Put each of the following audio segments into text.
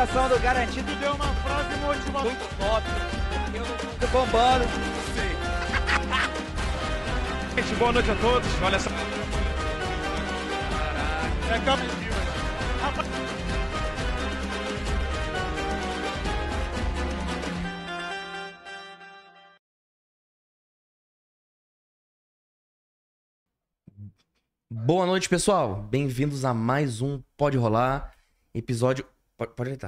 sensação do garantido deu uma frase motivacional. Muito top. Eu não do bombando. sei. Gente, boa noite a todos. Olha essa. É. Rapaz, Boa noite, pessoal. Bem-vindos a mais um Pode Rolar. Episódio. Pode, pode.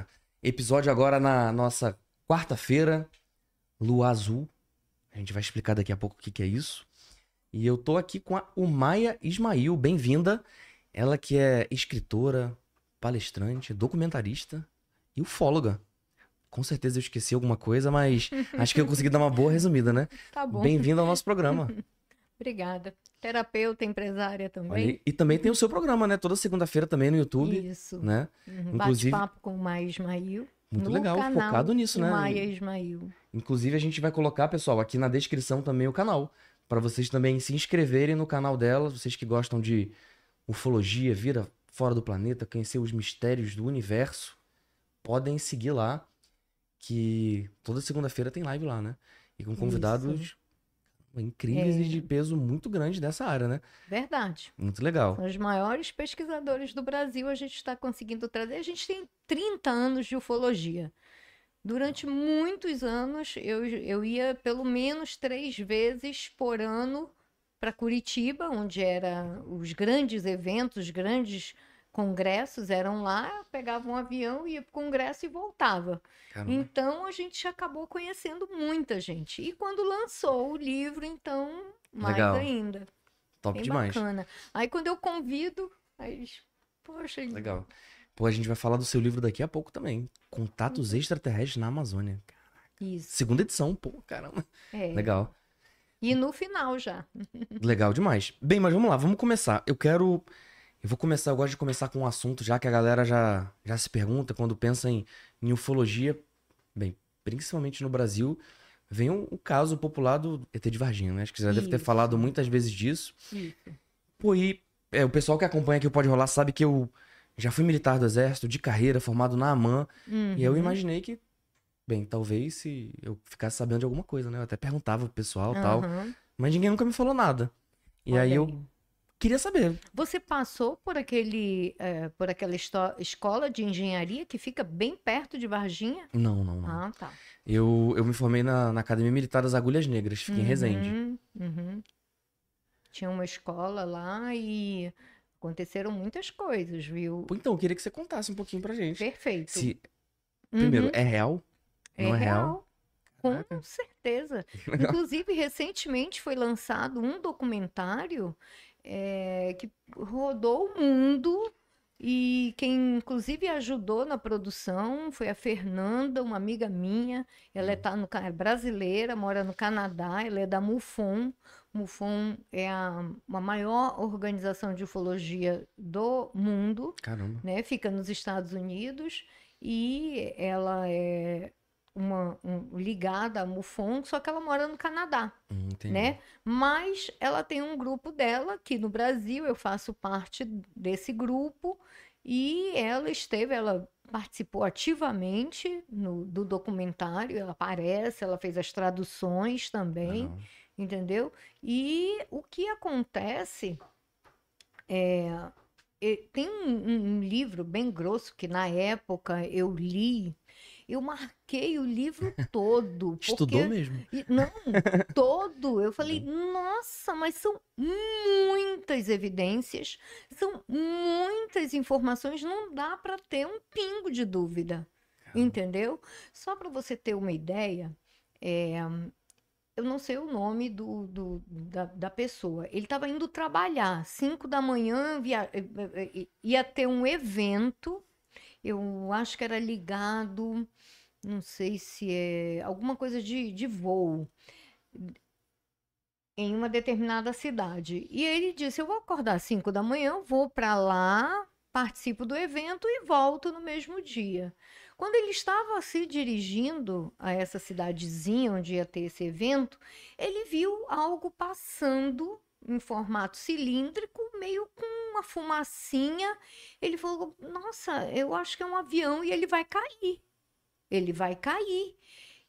Episódio agora na nossa quarta-feira. Lua Azul. A gente vai explicar daqui a pouco o que, que é isso. E eu tô aqui com a Umaia Ismail. Bem-vinda. Ela que é escritora, palestrante, documentarista e ufóloga. Com certeza eu esqueci alguma coisa, mas acho que eu consegui dar uma boa resumida, né? Tá bom. Bem-vinda ao nosso programa. Obrigada. Terapeuta, empresária também. Olha, e também tem o seu programa, né? Toda segunda-feira também no YouTube, Isso. né? Uhum. Inclusive- Bate-papo com o Maia Ismail. Muito legal, canal focado nisso, né? Maia Ismail. Inclusive, a gente vai colocar, pessoal, aqui na descrição também o canal. Pra vocês também se inscreverem no canal dela. Vocês que gostam de ufologia, vida fora do planeta, conhecer os mistérios do universo, podem seguir lá. Que toda segunda-feira tem live lá, né? E com convidados incríveis É. e de peso muito grande dessa área, né? Verdade. Muito legal. São os maiores pesquisadores do Brasil. A gente está conseguindo trazer. A gente tem 30 anos de ufologia. Durante muitos anos, eu, eu ia pelo menos três vezes por ano para Curitiba, onde eram os grandes eventos, os grandes congressos eram lá, pegava um avião, ia para o congresso e voltava. Caramba. Então a gente acabou conhecendo muita gente. E quando lançou o livro, então, mais Legal. ainda. Top Bem demais. bacana. Aí quando eu convido, aí, poxa, Legal. Pô, a gente vai falar do seu livro daqui a pouco também. Uhum. Contatos extraterrestres na Amazônia. isso. Segunda edição, pô, caramba. É. Legal. E no final já. Legal demais. Bem, mas vamos lá, vamos começar. Eu quero. Eu vou começar, eu gosto de começar com um assunto, já que a galera já, já se pergunta quando pensa em, em ufologia. Bem, principalmente no Brasil, vem o, o caso popular do ET de Varginha, né? Acho que você já deve ter falado muitas vezes disso. Isso. Pô, e é, o pessoal que acompanha aqui o Pode Rolar sabe que eu já fui militar do Exército, de carreira, formado na AMAN. E eu Uhum. imaginei que, bem, talvez se eu ficasse sabendo de alguma coisa, né? Eu até perguntava pro pessoal e tal. Aham. Mas ninguém nunca me falou nada. E Olha aí eu. Queria saber. Você passou por aquele, eh, por aquela escola de engenharia que fica bem perto de Varginha? Não, não, não. Ah, tá. Eu, eu me formei na, na Academia Militar das Agulhas Negras, fica em Resende. Uhum, uhum. Tinha uma escola lá e aconteceram muitas coisas, viu? Então, eu queria que você contasse um pouquinho pra gente. Perfeito. Se, primeiro, Uhum. é real? É Não é real? real. Com certeza. Inclusive, recentemente foi lançado um documentário eh, que rodou o mundo e quem, inclusive, ajudou na produção foi a Fernanda, uma amiga minha. Ela é, tá no, é brasileira, mora no Canadá, ela é da MUFON. MUFON é a, a maior organização de ufologia do mundo Caramba. né? Fica nos Estados Unidos e ela é uma um- ligada à MUFON, só que ela mora no Canadá, Hum, entendi. né? Mas ela tem um grupo dela aqui no Brasil, eu faço parte desse grupo e ela esteve, ela participou ativamente no, do documentário, ela aparece, ela fez as traduções também Legal. entendeu? E o que acontece é, tem um- um livro bem grosso que na época eu li, eu marquei o livro todo, Estudou porque mesmo? e- não, todo. Eu falei, nossa, mas são muitas evidências, são muitas informações, não dá para ter um pingo de dúvida, entendeu? Só para você ter uma ideia, é, eu não sei o nome do, do- da, da pessoa. Ele estava indo trabalhar, 5 da manhã, via- eh, eh, ia ter um evento, eu acho que era ligado, não sei se é alguma coisa de, de voo, em uma determinada cidade. E ele disse: Eu vou acordar às 5 da manhã, vou para lá, participo do evento e volto no mesmo dia. Quando ele estava se dirigindo a essa cidadezinha onde ia ter esse evento, ele viu algo passando em formato cilíndrico, meio com uma uma fumacinha. Ele falou: Nossa, eu acho que é um avião e ele vai cair. Ele vai cair.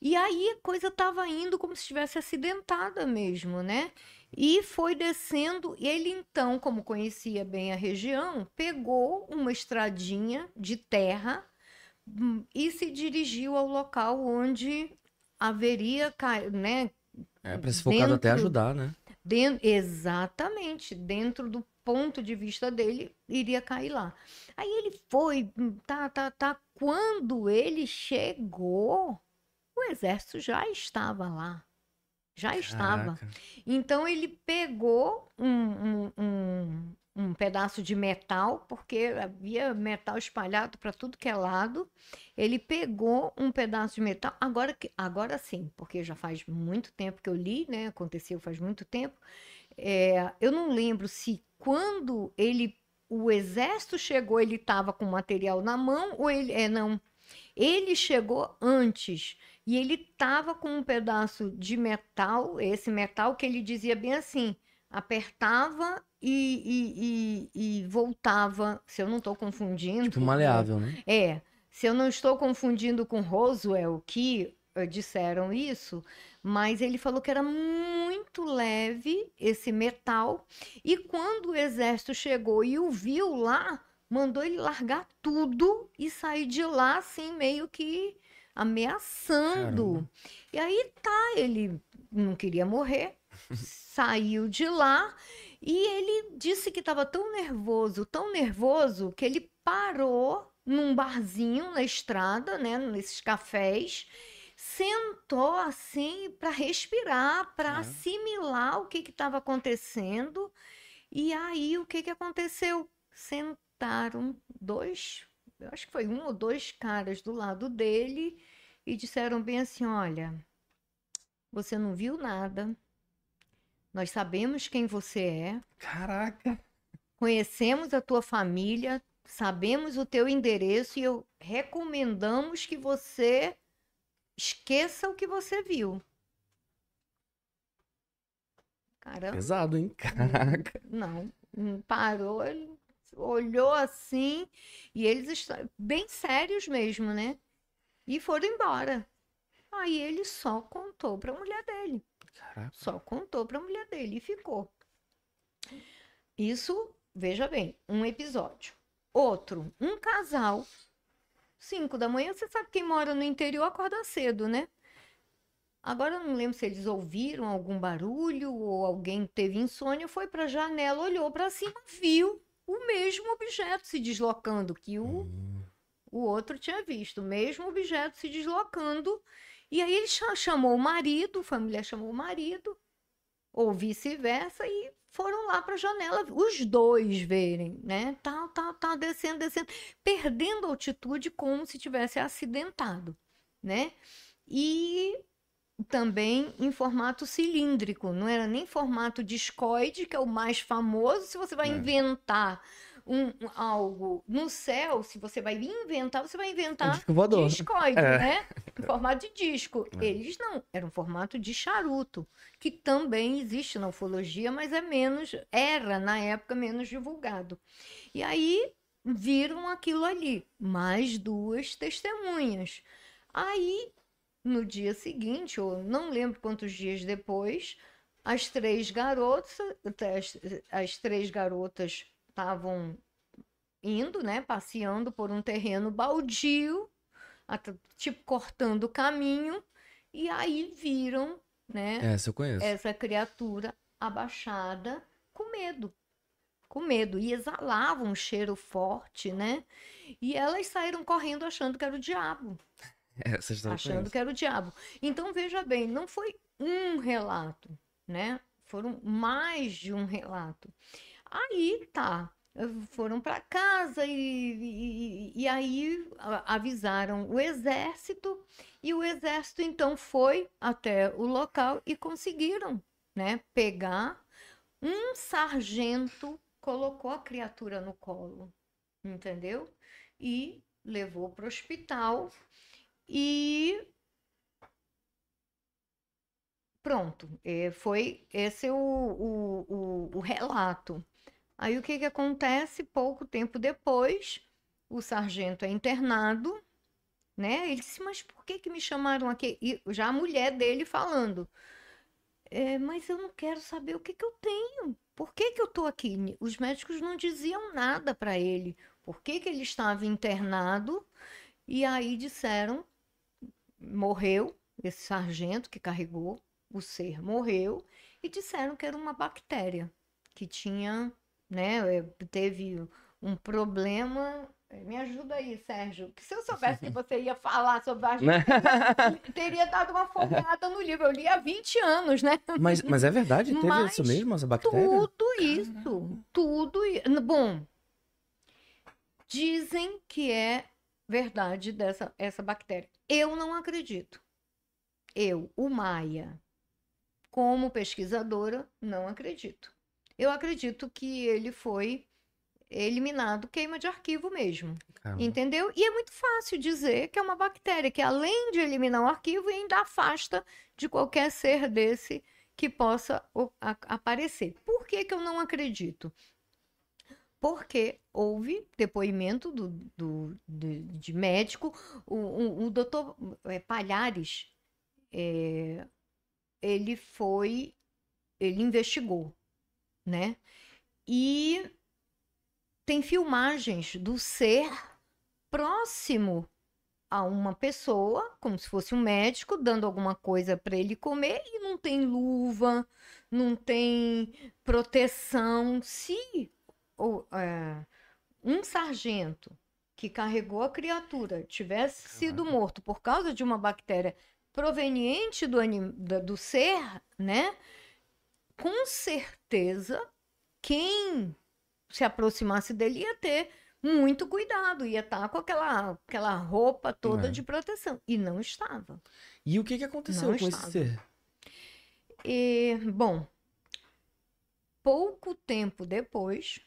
E aí a coisa estava indo como se estivesse acidentada mesmo, né? E foi descendo. E ele então, como conhecia bem a região, pegou uma estradinha de terra hum, e se dirigiu ao local onde haveria, né? É, pra se focado até Dentro- ajudar, né? Den- exatamente, dentro do ponto de vista dele, iria cair lá. Aí ele foi, hum, tá, tá, tá. Quando ele chegou, o exército já estava lá. Já estava. Caraca. Então ele pegou um, um, um, um pedaço de metal, porque havia metal espalhado para tudo que é lado. Ele pegou um pedaço de metal, agora, agora sim, porque já faz muito tempo que eu li, né? Aconteceu faz muito tempo. É, eu não lembro se quando ele, o exército chegou, ele estava com o material na mão ou ele, é, não. Ele chegou antes e ele estava com um pedaço de metal, esse metal que ele dizia bem assim, apertava e, e, e, e voltava, se eu não estou confundindo. Tipo maleável, né? É, se eu não estou confundindo com Roswell, que eh, disseram isso, mas ele falou que era muito leve esse metal, e quando o exército chegou e o viu lá, mandou ele largar tudo e sair de lá, assim, meio que ameaçando. Caramba. E aí tá, ele não queria morrer, saiu de lá e ele disse que estava tão nervoso, tão nervoso, que ele parou num barzinho na estrada, né, nesses cafés, sentou assim para respirar, para É. assimilar o que estava acontecendo. E aí o que que aconteceu? Sentaram dois, eu acho que foi um ou dois caras do lado dele e disseram bem assim: Olha, você não viu nada, nós sabemos quem você é, Caraca. conhecemos a tua família, sabemos o teu endereço e eu recomendamos que você esqueça o que você viu. Caramba. Pesado, hein? Caraca. Não, parou, ele olhou assim e eles estão bem sérios mesmo, né? E foram embora. Aí ele só contou para a mulher dele, Caraca. só contou para a mulher dele e ficou. Isso, veja bem, um episódio. Outro, um casal, cinco da manhã, você sabe quem mora no interior acorda cedo, né? Agora eu não lembro se eles ouviram algum barulho ou alguém teve insônia, foi para a janela, olhou para cima, viu o mesmo objeto se deslocando que o, Hum, o outro tinha visto, o mesmo objeto se deslocando. E aí ele cha- chamou o marido, a família chamou o marido, ou vice-versa, e foram lá para a janela, os dois verem, né? Tá, tá, tá, descendo, descendo, perdendo altitude como se tivesse acidentado, né? E também em formato cilíndrico, não era nem formato discoide, que é o mais famoso. Se você vai É. inventar um, um- algo no céu, se você vai inventar, você vai inventar disco voador. discoide, É. né? Em formato de disco. É. Eles não, era um formato de charuto, que também existe na ufologia, mas é menos, era na época menos divulgado. E aí viram aquilo ali, mais duas testemunhas. Aí, no dia seguinte, ou não lembro quantos dias depois, as três garotas, as, as três garotas estavam indo, né, passeando por um terreno baldio, tipo cortando o caminho, e aí viram, né, Essa eu conheço. essa criatura abaixada com medo. Com medo. E exalava um cheiro forte, né? E elas saíram correndo achando que era o diabo. Essa achando conheço. que era o diabo. Então, veja bem, não foi um relato, né? Foram mais de um relato. Aí tá. Foram para casa e, e, e aí avisaram o exército, e o exército então foi até o local e conseguiram, né, pegar um sargento, colocou a criatura no colo, entendeu? E levou para o hospital e pronto, eh, foi esse o, o, o, o relato. Aí o que que acontece? Pouco tempo depois, o sargento é internado, né? Ele disse, mas por que que me chamaram aqui? E já a mulher dele falando, "É, mas eu não quero saber o que que eu tenho. Por que que eu tô aqui? Os médicos não diziam nada para ele. Por que que ele estava internado? E aí disseram, morreu, esse sargento que carregou o ser morreu, e disseram que era uma bactéria, que tinha, né, eh, teve um problema. Eh, Me ajuda aí, Sérgio. Que se eu soubesse que você ia falar sobre a Né? teria dado uma folgada no livro. Eu li há 20 anos, né? Mas, mas é verdade? Teve Mas isso mesmo, essa bactéria? Tudo isso, tudo isso. Bom, dizem que é verdade dessa essa bactéria. Eu não acredito. Eu, o Maia, como pesquisadora, não acredito. Eu acredito que ele foi eliminado, queima de arquivo mesmo. Caramba. Entendeu? E é muito fácil dizer que é uma bactéria que, além de eliminar o arquivo, ainda afasta de qualquer ser desse que possa aparecer. Por que, que eu não acredito? Porque houve depoimento do, do- de, de médico, o, o, o doutor eh, Palhares, eh, ele foi, ele investigou, né? E tem filmagens do ser próximo a uma pessoa, como se fosse um médico, dando alguma coisa para ele comer e não tem luva, não tem proteção. Se o- é, um sargento que carregou a criatura tivesse sido morto por causa de uma bactéria proveniente do, anim- do ser, né? Com certeza, quem se aproximasse dele ia ter muito cuidado, ia estar com aquela, aquela roupa toda É. de proteção. E não estava. E o que, que aconteceu Não com esse estava. ser? E, bom, pouco tempo depois,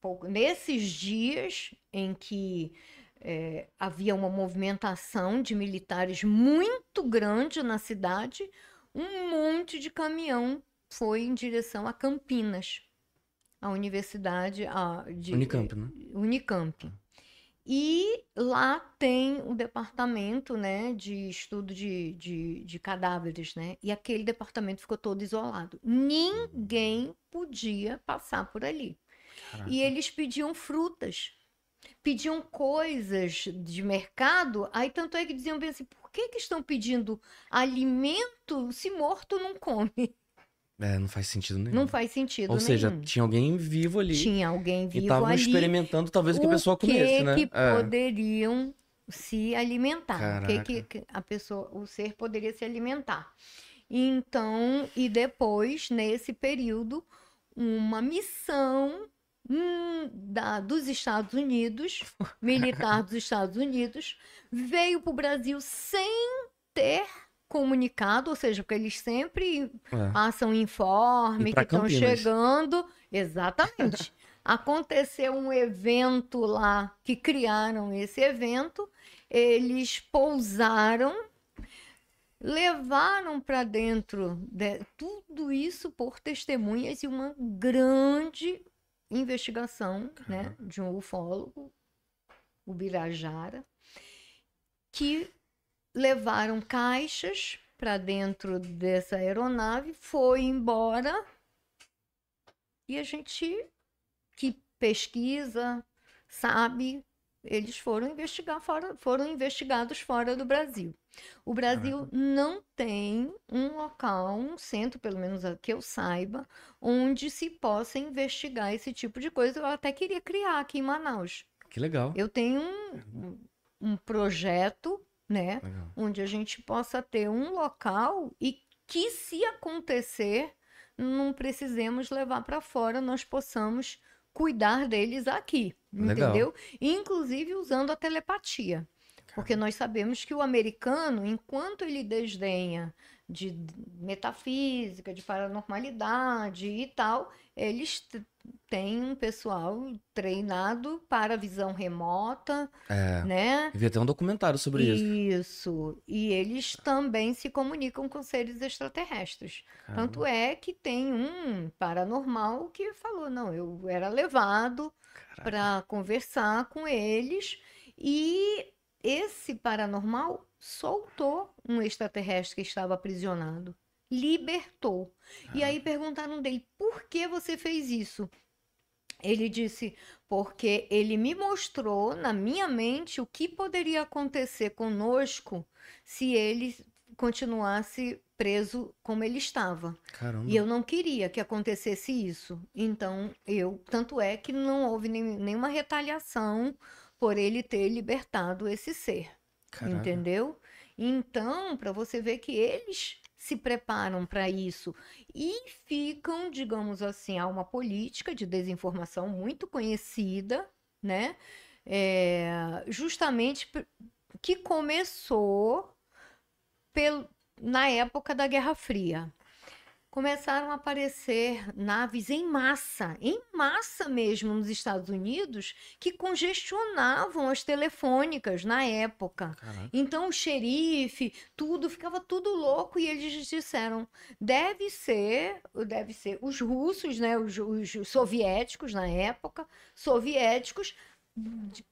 pouco- nesses dias em que eh, havia uma movimentação de militares muito grande na cidade, um monte de caminhão foi em direção a Campinas, a universidade a, de, Unicamp, né? Unicamp. E lá tem o departamento, né, de estudo de, de, de cadáveres, né? E aquele departamento ficou todo isolado. Ninguém podia passar por ali. Caraca. E eles pediam frutas, pediam coisas de mercado. Aí tanto é que diziam bem assim, por que que estão pedindo alimento se morto não come? É, não faz sentido nenhum. Não faz sentido Ou seja, nenhum. tinha alguém vivo ali Tinha alguém e vivo estavam ali. experimentando talvez o que a pessoa comesse, né? que É. poderiam se alimentar. O que, Caraca. que a pessoa, o ser poderia se alimentar. Então, e depois, nesse período, uma missão hum, da, dos Estados Unidos, militar dos Estados Unidos, veio para o Brasil sem ter comunicado, ou seja, porque eles sempre É. passam informe que estão chegando. Exatamente. Aconteceu um evento lá que criaram esse evento, eles pousaram, levaram para dentro de- tudo isso por testemunhas e uma grande investigação né, de um ufólogo, o Birajara, que levaram caixas para dentro dessa aeronave, foi embora e a gente que pesquisa sabe, eles foram investigar fora, foram investigados fora do Brasil. O Brasil não tem um local, um centro, pelo menos que eu saiba, onde se possa investigar esse tipo de coisa. Eu até queria criar aqui em Manaus. Que legal. Eu tenho um, um projeto, né? Legal. onde a gente possa ter um local e que, se acontecer, não precisemos levar para fora, nós possamos cuidar deles aqui, Legal. entendeu? Inclusive usando a telepatia. Porque nós sabemos que o americano, enquanto ele desdenha de metafísica, de paranormalidade e tal, eles têm um pessoal treinado para visão remota, É. né? Devia ter um documentário sobre isso. Isso. E eles também se comunicam com seres extraterrestres. Tanto é que tem um paranormal que falou: não, eu era levado para conversar com eles e esse paranormal soltou um extraterrestre que estava aprisionado, libertou. E aí perguntaram dele: por que você fez isso? Ele disse: porque ele me mostrou na minha mente o que poderia acontecer conosco se ele continuasse preso como ele estava. Caramba. E eu não queria que acontecesse isso. Então, eu. Tanto é que não houve nem- nenhuma retaliação por ele ter libertado esse ser. Caraca. Entendeu? Então, para você ver que eles se preparam para isso e ficam, digamos assim, há uma política de desinformação muito conhecida, né? É, justamente que começou pel- na época da Guerra Fria. Começaram a aparecer naves em massa, em massa mesmo nos Estados Unidos, que congestionavam as telefônicas na época. Caraca. Então o xerife, tudo, ficava tudo louco e eles disseram, deve ser, deve ser os russos, né, os, os soviéticos na época, soviéticos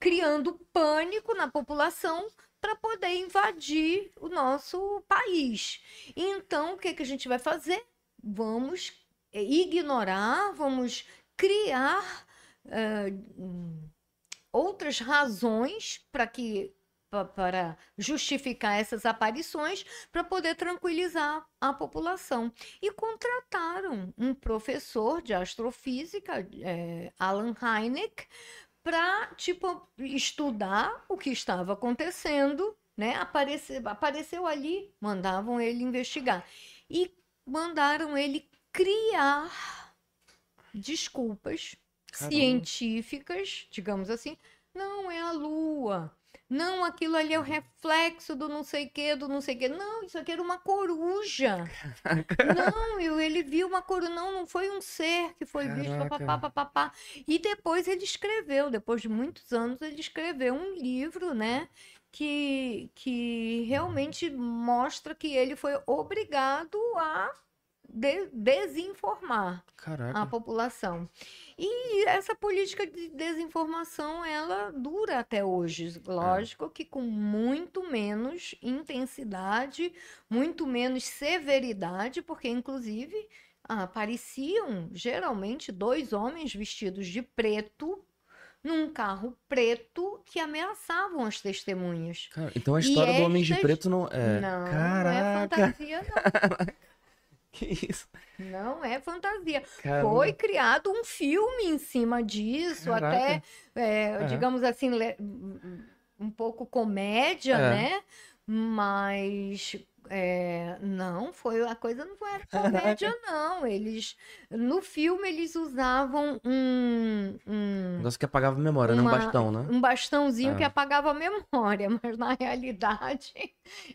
criando pânico na população para poder invadir o nosso país. Então, o que que a gente vai fazer? Vamos eh, ignorar, vamos criar outras razões para que pa- para justificar essas aparições para poder tranquilizar a população. E contrataram um professor de astrofísica, eh, Alan Hynek, para tipo estudar o que estava acontecendo, né? Apareceu, apareceu ali, mandavam ele investigar e mandaram ele criar desculpas Caramba. científicas, digamos assim. Não é a Lua. Não, aquilo ali é o reflexo do não sei quê, do não sei quê. Não, isso aqui era uma coruja. Não, eu, ele viu uma coruja. Não, não foi um ser que foi visto. Caraca. Papapá, papapá. E depois ele escreveu, depois de muitos anos, ele escreveu um livro, né? Que, que realmente mostra que ele foi obrigado a de- desinformar a Caraca. população. E essa política de desinformação, ela dura até hoje. Lógico que com muito menos intensidade, muito menos severidade, porque inclusive apareciam geralmente dois homens vestidos de preto num carro preto que ameaçavam as testemunhas. Cara, então a E história do Homem de estas- Preto não é. Não, não é Caraca. fantasia, não. Que isso? Não é fantasia. Caramba. Foi criado um filme em cima disso, Caraca. até, é, É. digamos assim, um pouco comédia, É. né? Mas é, não, foi a coisa não foi comédia, não. Eles no filme eles usavam um, um, Negócio que apagava a memória, né? Um Uma- bastão, né? um bastãozinho É. que apagava a memória, mas na realidade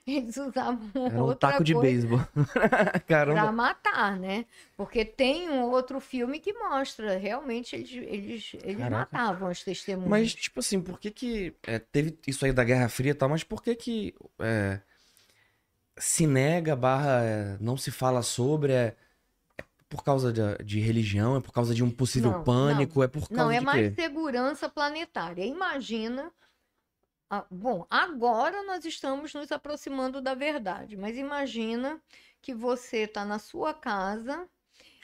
eles usavam Era um taco de beisebol. Pra Caramba. matar, né? Porque tem um outro filme que mostra, realmente eles, eles, eles Caraca. matavam as testemunhas. Mas, tipo assim, por que que... é, teve isso aí da Guerra Fria e tal, mas por que que é, se nega barra é, não se fala sobre? É, é por causa de, de religião? É por causa de um possível Não, pânico? É por causa Não, é de mais quê? segurança planetária. Imagina. ah, bom, agora nós estamos nos aproximando da verdade, mas imagina que você está na sua casa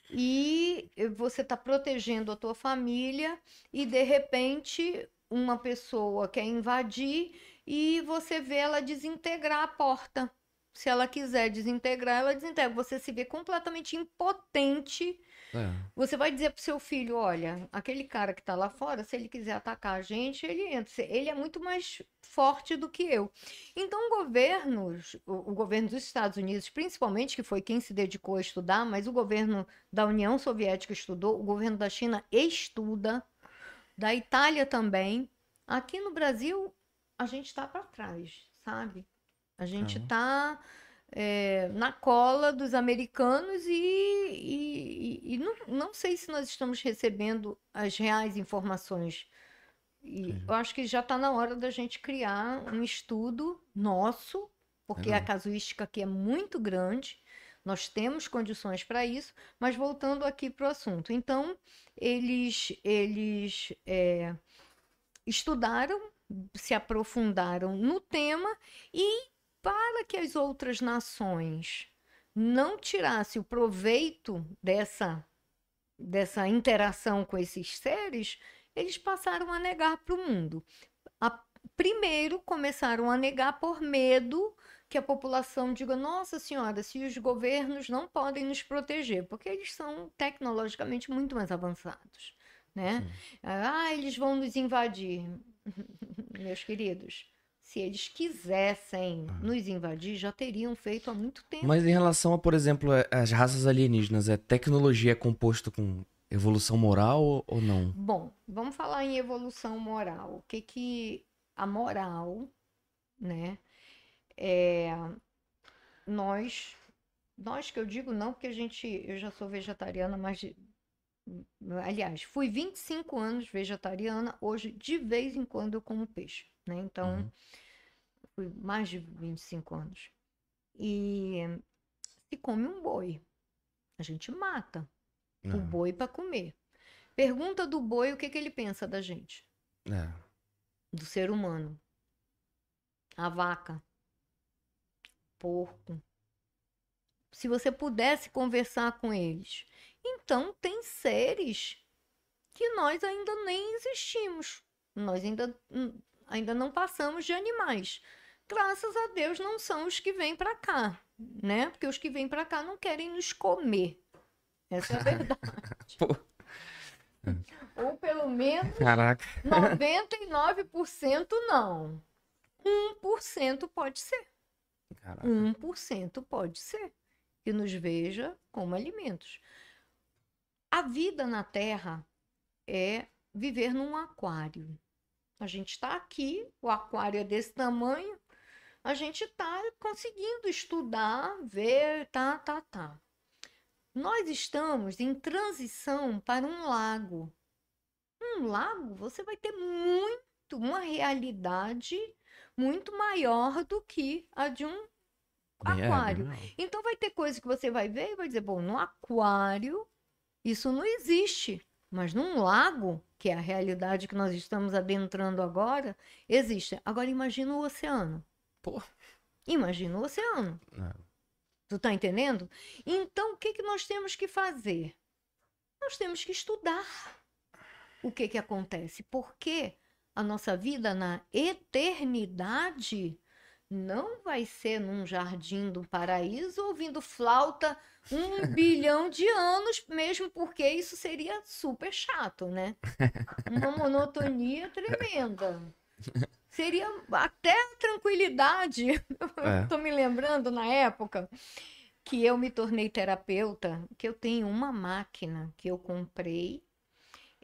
e você está protegendo a tua família e de repente uma pessoa quer invadir e você vê ela desintegrar a porta. Se ela quiser desintegrar, ela desintegra. Você se vê completamente impotente É. você vai dizer pro seu filho, olha, aquele cara que tá lá fora, se ele quiser atacar a gente, ele entra. Ele é muito mais forte do que eu. Então, governos, o, o governo dos Estados Unidos, principalmente, que foi quem se dedicou a estudar, mas o governo da União Soviética estudou, o governo da China estuda, da Itália também. Aqui no Brasil, a gente tá para trás, sabe? A gente Aham. tá é, na cola dos americanos e, e- e- não, não sei se nós estamos recebendo as reais informações. E eu acho que já está na hora da gente criar um estudo nosso, porque a Legal. casuística aqui é muito grande, nós temos condições para isso, mas voltando aqui para o assunto. Então, eles, eles é, estudaram, se aprofundaram no tema e para que as outras nações não tirassem o proveito dessa, dessa interação com esses seres, eles passaram a negar para o mundo. A- primeiro começaram a negar por medo que a população diga: Nossa Senhora, se os governos não podem nos proteger, porque eles são tecnologicamente muito mais avançados, né? Ah, eles vão nos invadir. Meus queridos, se eles quisessem nos invadir, já teriam feito há muito tempo. Mas em relação a, por exemplo, a- as raças alienígenas, é tecnologia é composto com evolução moral ou, não? Bom, vamos falar em evolução moral. O que que a moral, né? É, nós, nós que eu digo não, porque a gente, eu já sou vegetariana, mas de- aliás, fui 25 anos vegetariana, hoje de vez em quando eu como peixe, né? Então, Uhum. fui mais de 25 anos. E se come um boi, a gente mata o Não. boi para comer. Pergunta do boi o que que ele pensa da gente, É. do ser humano. A vaca, porco. Se você pudesse conversar com eles. Então, tem seres que nós ainda nem existimos. Nós ainda, hum, ainda não passamos de animais. Graças a Deus não são os que vêm para cá, né? Porque os que vêm para cá não querem nos comer. Essa é a verdade. Ou pelo menos Caraca. 99% não. 1% pode ser. Caraca. 1% pode ser que nos veja como alimentos. A vida na Terra é viver num aquário. A gente está aqui, o aquário é desse tamanho, a gente está conseguindo estudar, ver, tá, tá, tá. Nós estamos em transição para um lago. Um lago, você vai ter muito, uma realidade muito maior do que a de um é, aquário. legal. então vai ter coisa que você vai ver e vai dizer, bom, no aquário isso não existe, mas num lago, que é a realidade que nós estamos adentrando agora, existe. Agora imagina o oceano. Pô. Imagina o oceano. É. Tu tá entendendo? Então o que que nós temos que fazer? Nós temos que estudar o que que acontece, porque a nossa vida na eternidade não vai ser num jardim do paraíso ouvindo flauta um bilhão de anos, mesmo porque isso seria super chato, né? Uma monotonia tremenda. Seria até a tranquilidade. É. Tô me lembrando na época que eu me tornei terapeuta, que eu tenho uma máquina que eu comprei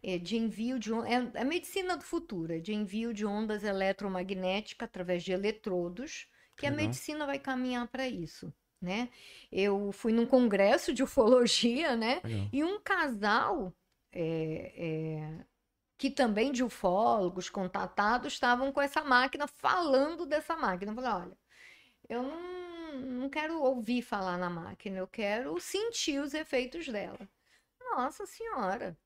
é, de envio de é, é medicina do futuro, é de envio de ondas eletromagnéticas através de eletrodos, que a medicina vai caminhar para isso, né? Eu fui num congresso de ufologia, né? Legal. E um casal é, é, que também de ufólogos contatados estavam com essa máquina, falando dessa máquina. Eu falei, olha, eu não, não quero ouvir falar na máquina, eu quero sentir os efeitos dela. Nossa Senhora!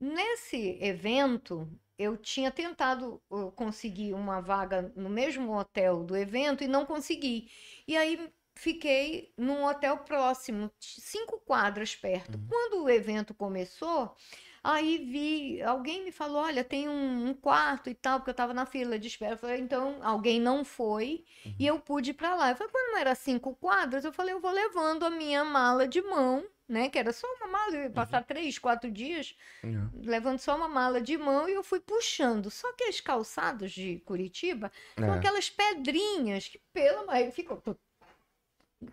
Nesse evento, eu tinha tentado uh, conseguir uma vaga no mesmo hotel do evento e não consegui. E aí fiquei num hotel próximo, cinco quadras perto. Quando o evento começou, aí vi, alguém me falou, olha, tem um, um quarto e tal, porque eu estava na fila de espera. Eu falei, então, alguém não foi e eu pude ir para lá. Eu falei, quando era cinco quadras, eu falei, eu vou levando a minha mala de mão, né? Que era só uma mala, eu ia passar três, quatro dias Legal. levando só uma mala de mão e eu fui puxando. Só que as calçadas de Curitiba são É. aquelas pedrinhas que, pelo mais, ficou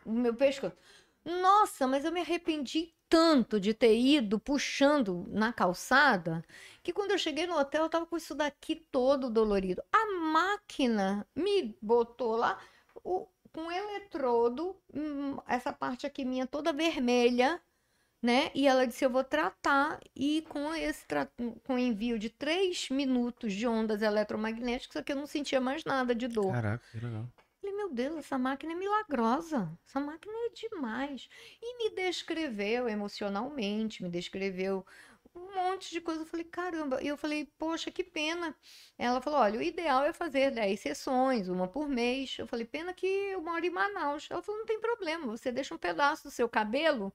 meu pescoço. Nossa, mas eu me arrependi tanto de ter ido puxando na calçada que quando eu cheguei no hotel eu tava com isso daqui todo dolorido. A máquina me botou lá. o- com eletrodo, hum, essa parte aqui minha toda vermelha, né? E ela disse: Eu vou tratar, e com esse com envio de 3 minutos de ondas eletromagnéticas, aqui eu não sentia mais nada de dor. Caraca, que legal. Meu Deus, essa máquina é milagrosa. Essa máquina é demais. E me descreveu emocionalmente, me descreveu um monte de coisa. Eu falei, caramba. E eu falei, poxa, que pena. Ela falou, olha, o ideal é fazer 10 sessões, uma por mês. Eu falei, pena que eu moro em Manaus. Ela falou, não tem problema, você deixa um pedaço do seu cabelo,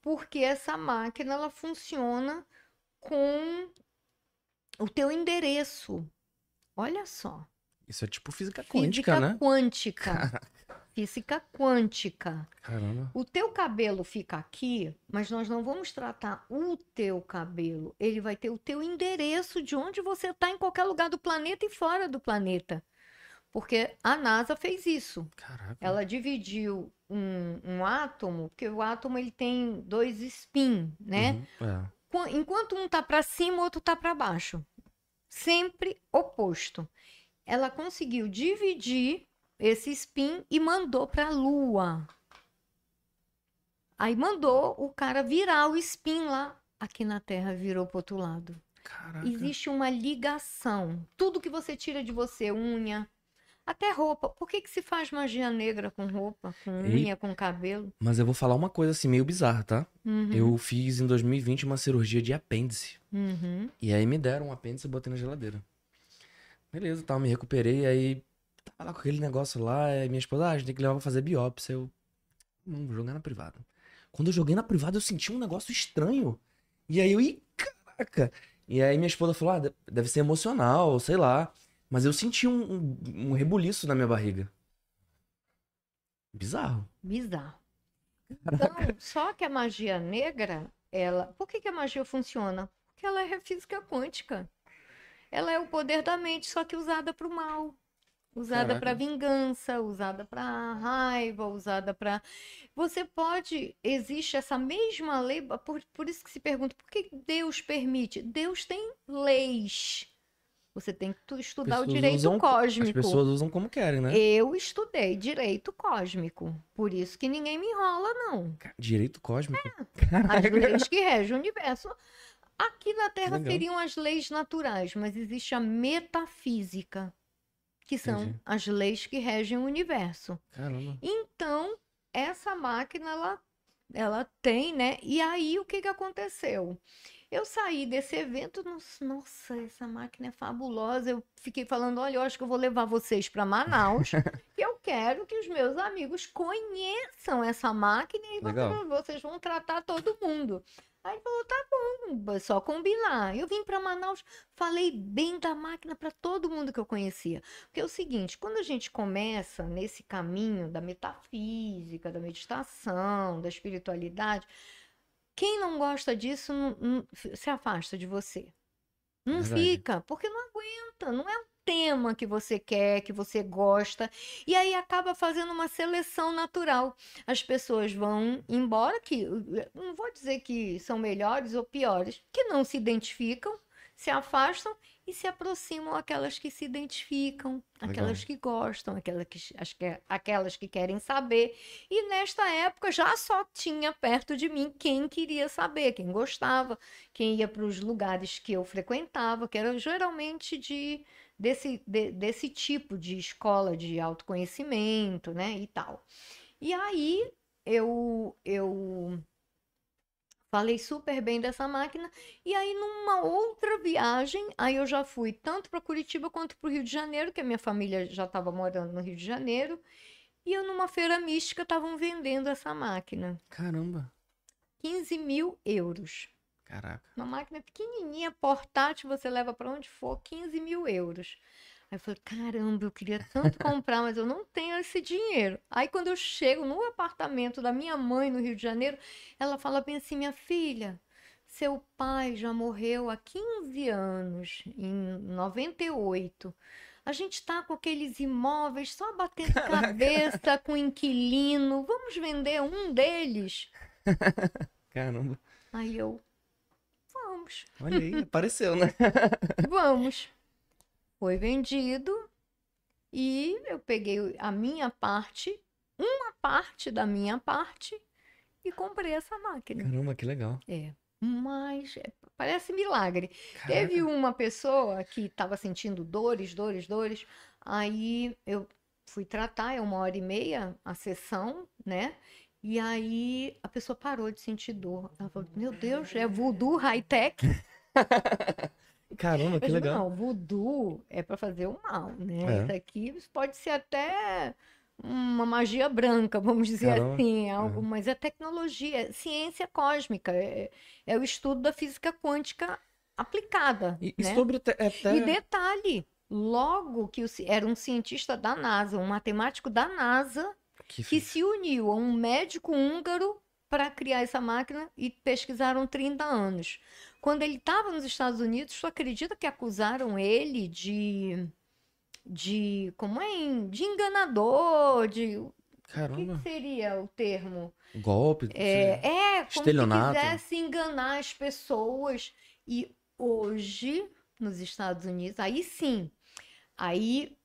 porque essa máquina, ela funciona com o teu endereço. Olha só. Isso é tipo física Física quântica, né? quântica. Física quântica. Caramba. O teu cabelo fica aqui, mas nós não vamos tratar o teu cabelo. Ele vai ter o teu endereço de onde você está em qualquer lugar do planeta e fora do planeta. Porque a NASA fez isso. Caraca. Ela dividiu um, um átomo, porque o átomo ele tem dois spin, né? Uhum, é. Qu- Enquanto um tá para cima, o outro tá para baixo. Sempre oposto. Ela conseguiu dividir esse spin e mandou para a Lua. Aí mandou o cara virar o spin lá. Aqui na Terra virou pro outro lado. Caraca. Existe uma ligação. Tudo que você tira de você, unha, até roupa. Por que que se faz magia negra com roupa, com Ei. unha, com cabelo? Mas eu vou falar uma coisa assim meio bizarra, tá? Uhum, Eu fiz em 2020 uma cirurgia de apêndice. uhum. E aí me deram um apêndice e botei na geladeira. Beleza, tal, me recuperei, aí tava lá com aquele negócio lá, aí minha esposa, ah, a gente tem que levar pra fazer biópsia. Eu, não, vou jogar na privada. Quando eu joguei na privada, eu senti um negócio estranho. E aí eu, ih, caraca. E aí minha esposa falou, ah, de- deve ser emocional, sei lá. Mas eu senti um, um, um rebuliço na minha barriga. Bizarro. Bizarro. Então, só que a magia negra, ela. Por que, que a magia funciona? Porque ela é física quântica. Ela é o poder da mente, só que usada para o mal. Usada para vingança, usada para raiva, usada para. Você pode. Existe essa mesma lei. Por, por isso que se pergunta por que Deus permite? Deus tem leis. Você tem que tu- estudar o Pessoas direito usam- cósmico. As pessoas usam como querem, né? Eu estudei direito cósmico, por isso que ninguém me enrola, não. Direito cósmico. As leis que regem o universo. Aqui na Terra Legal. seriam as leis naturais, mas existe a metafísica, que são Entendi. as leis que regem o universo. Caramba. Então, essa máquina, ela, ela tem, né? E aí, o que que aconteceu? Eu saí desse evento, nossa, essa máquina é fabulosa. Eu fiquei falando, olha, eu acho que eu vou levar vocês para Manaus. e eu quero que os meus amigos conheçam essa máquina e vocês vão tratar todo mundo. Aí ele falou, tá bom, é só combinar. Eu vim para Manaus, falei bem da máquina para todo mundo que eu conhecia. Porque é o seguinte, quando a gente começa nesse caminho da metafísica, da meditação, da espiritualidade, quem não gosta disso não- não- se afasta de você. Não Verdade. fica, porque não aguenta, não é um tema que você quer, que você gosta, e aí acaba fazendo uma seleção natural. As pessoas vão embora, que não vou dizer que são melhores ou piores, que não se identificam, se afastam e se aproximam aquelas que se identificam, aquelas que gostam, aquelas que, as que- aquelas que querem saber. E nesta época já só tinha perto de mim quem queria saber, quem gostava, quem ia para os lugares que eu frequentava, que era geralmente de desse, de- desse tipo de escola de autoconhecimento, né, e tal. E aí eu eu falei super bem dessa máquina e aí numa outra viagem, aí eu já fui tanto para Curitiba quanto para o Rio de Janeiro, que a minha família já estava morando no Rio de Janeiro, e eu numa feira mística estavam vendendo essa máquina, Caramba. 15 mil euros. Caraca. Uma máquina pequenininha, portátil, você leva para onde for, 15 mil euros. Aí eu falei, caramba, eu queria tanto comprar, mas eu não tenho esse dinheiro. Aí quando eu chego no apartamento da minha mãe no Rio de Janeiro, ela fala bem assim, minha filha, seu pai já morreu há 15 anos, em 98. A gente está com aqueles imóveis só batendo cabeça com inquilino. Vamos vender um deles? Caramba. Aí eu, vamos. Olha aí, apareceu, né? Vamos. Foi vendido. E eu peguei a minha parte, uma parte da minha parte, e comprei essa máquina. Caramba, que legal. É. Mas é, parece milagre. Caraca. Teve uma pessoa que estava sentindo dores, dores, dores. Aí eu fui tratar, é uma hora e meia a sessão, né? E aí a pessoa parou de sentir dor. Ela falou: Meu Deus, é voodoo high-tech? Caramba, que legal. Não, voodoo é para fazer o mal, né? É. Isso aqui pode ser até uma magia branca, vamos dizer Caramba. assim, algo, mas é tecnologia, é ciência cósmica, é, é o estudo da física quântica aplicada, E, e né? sobre até, até- E detalhe, logo que o era um cientista da NASA, um matemático da NASA, que que se uniu a um médico húngaro para criar essa máquina e pesquisaram 30 anos. Quando ele estava nos Estados Unidos, tu acredita que acusaram ele de de como é de enganador, de o que Caramba, que seria o termo? golpe. É, é como se Estelionato. quisesse enganar as pessoas. E hoje, nos Estados Unidos, aí sim, aí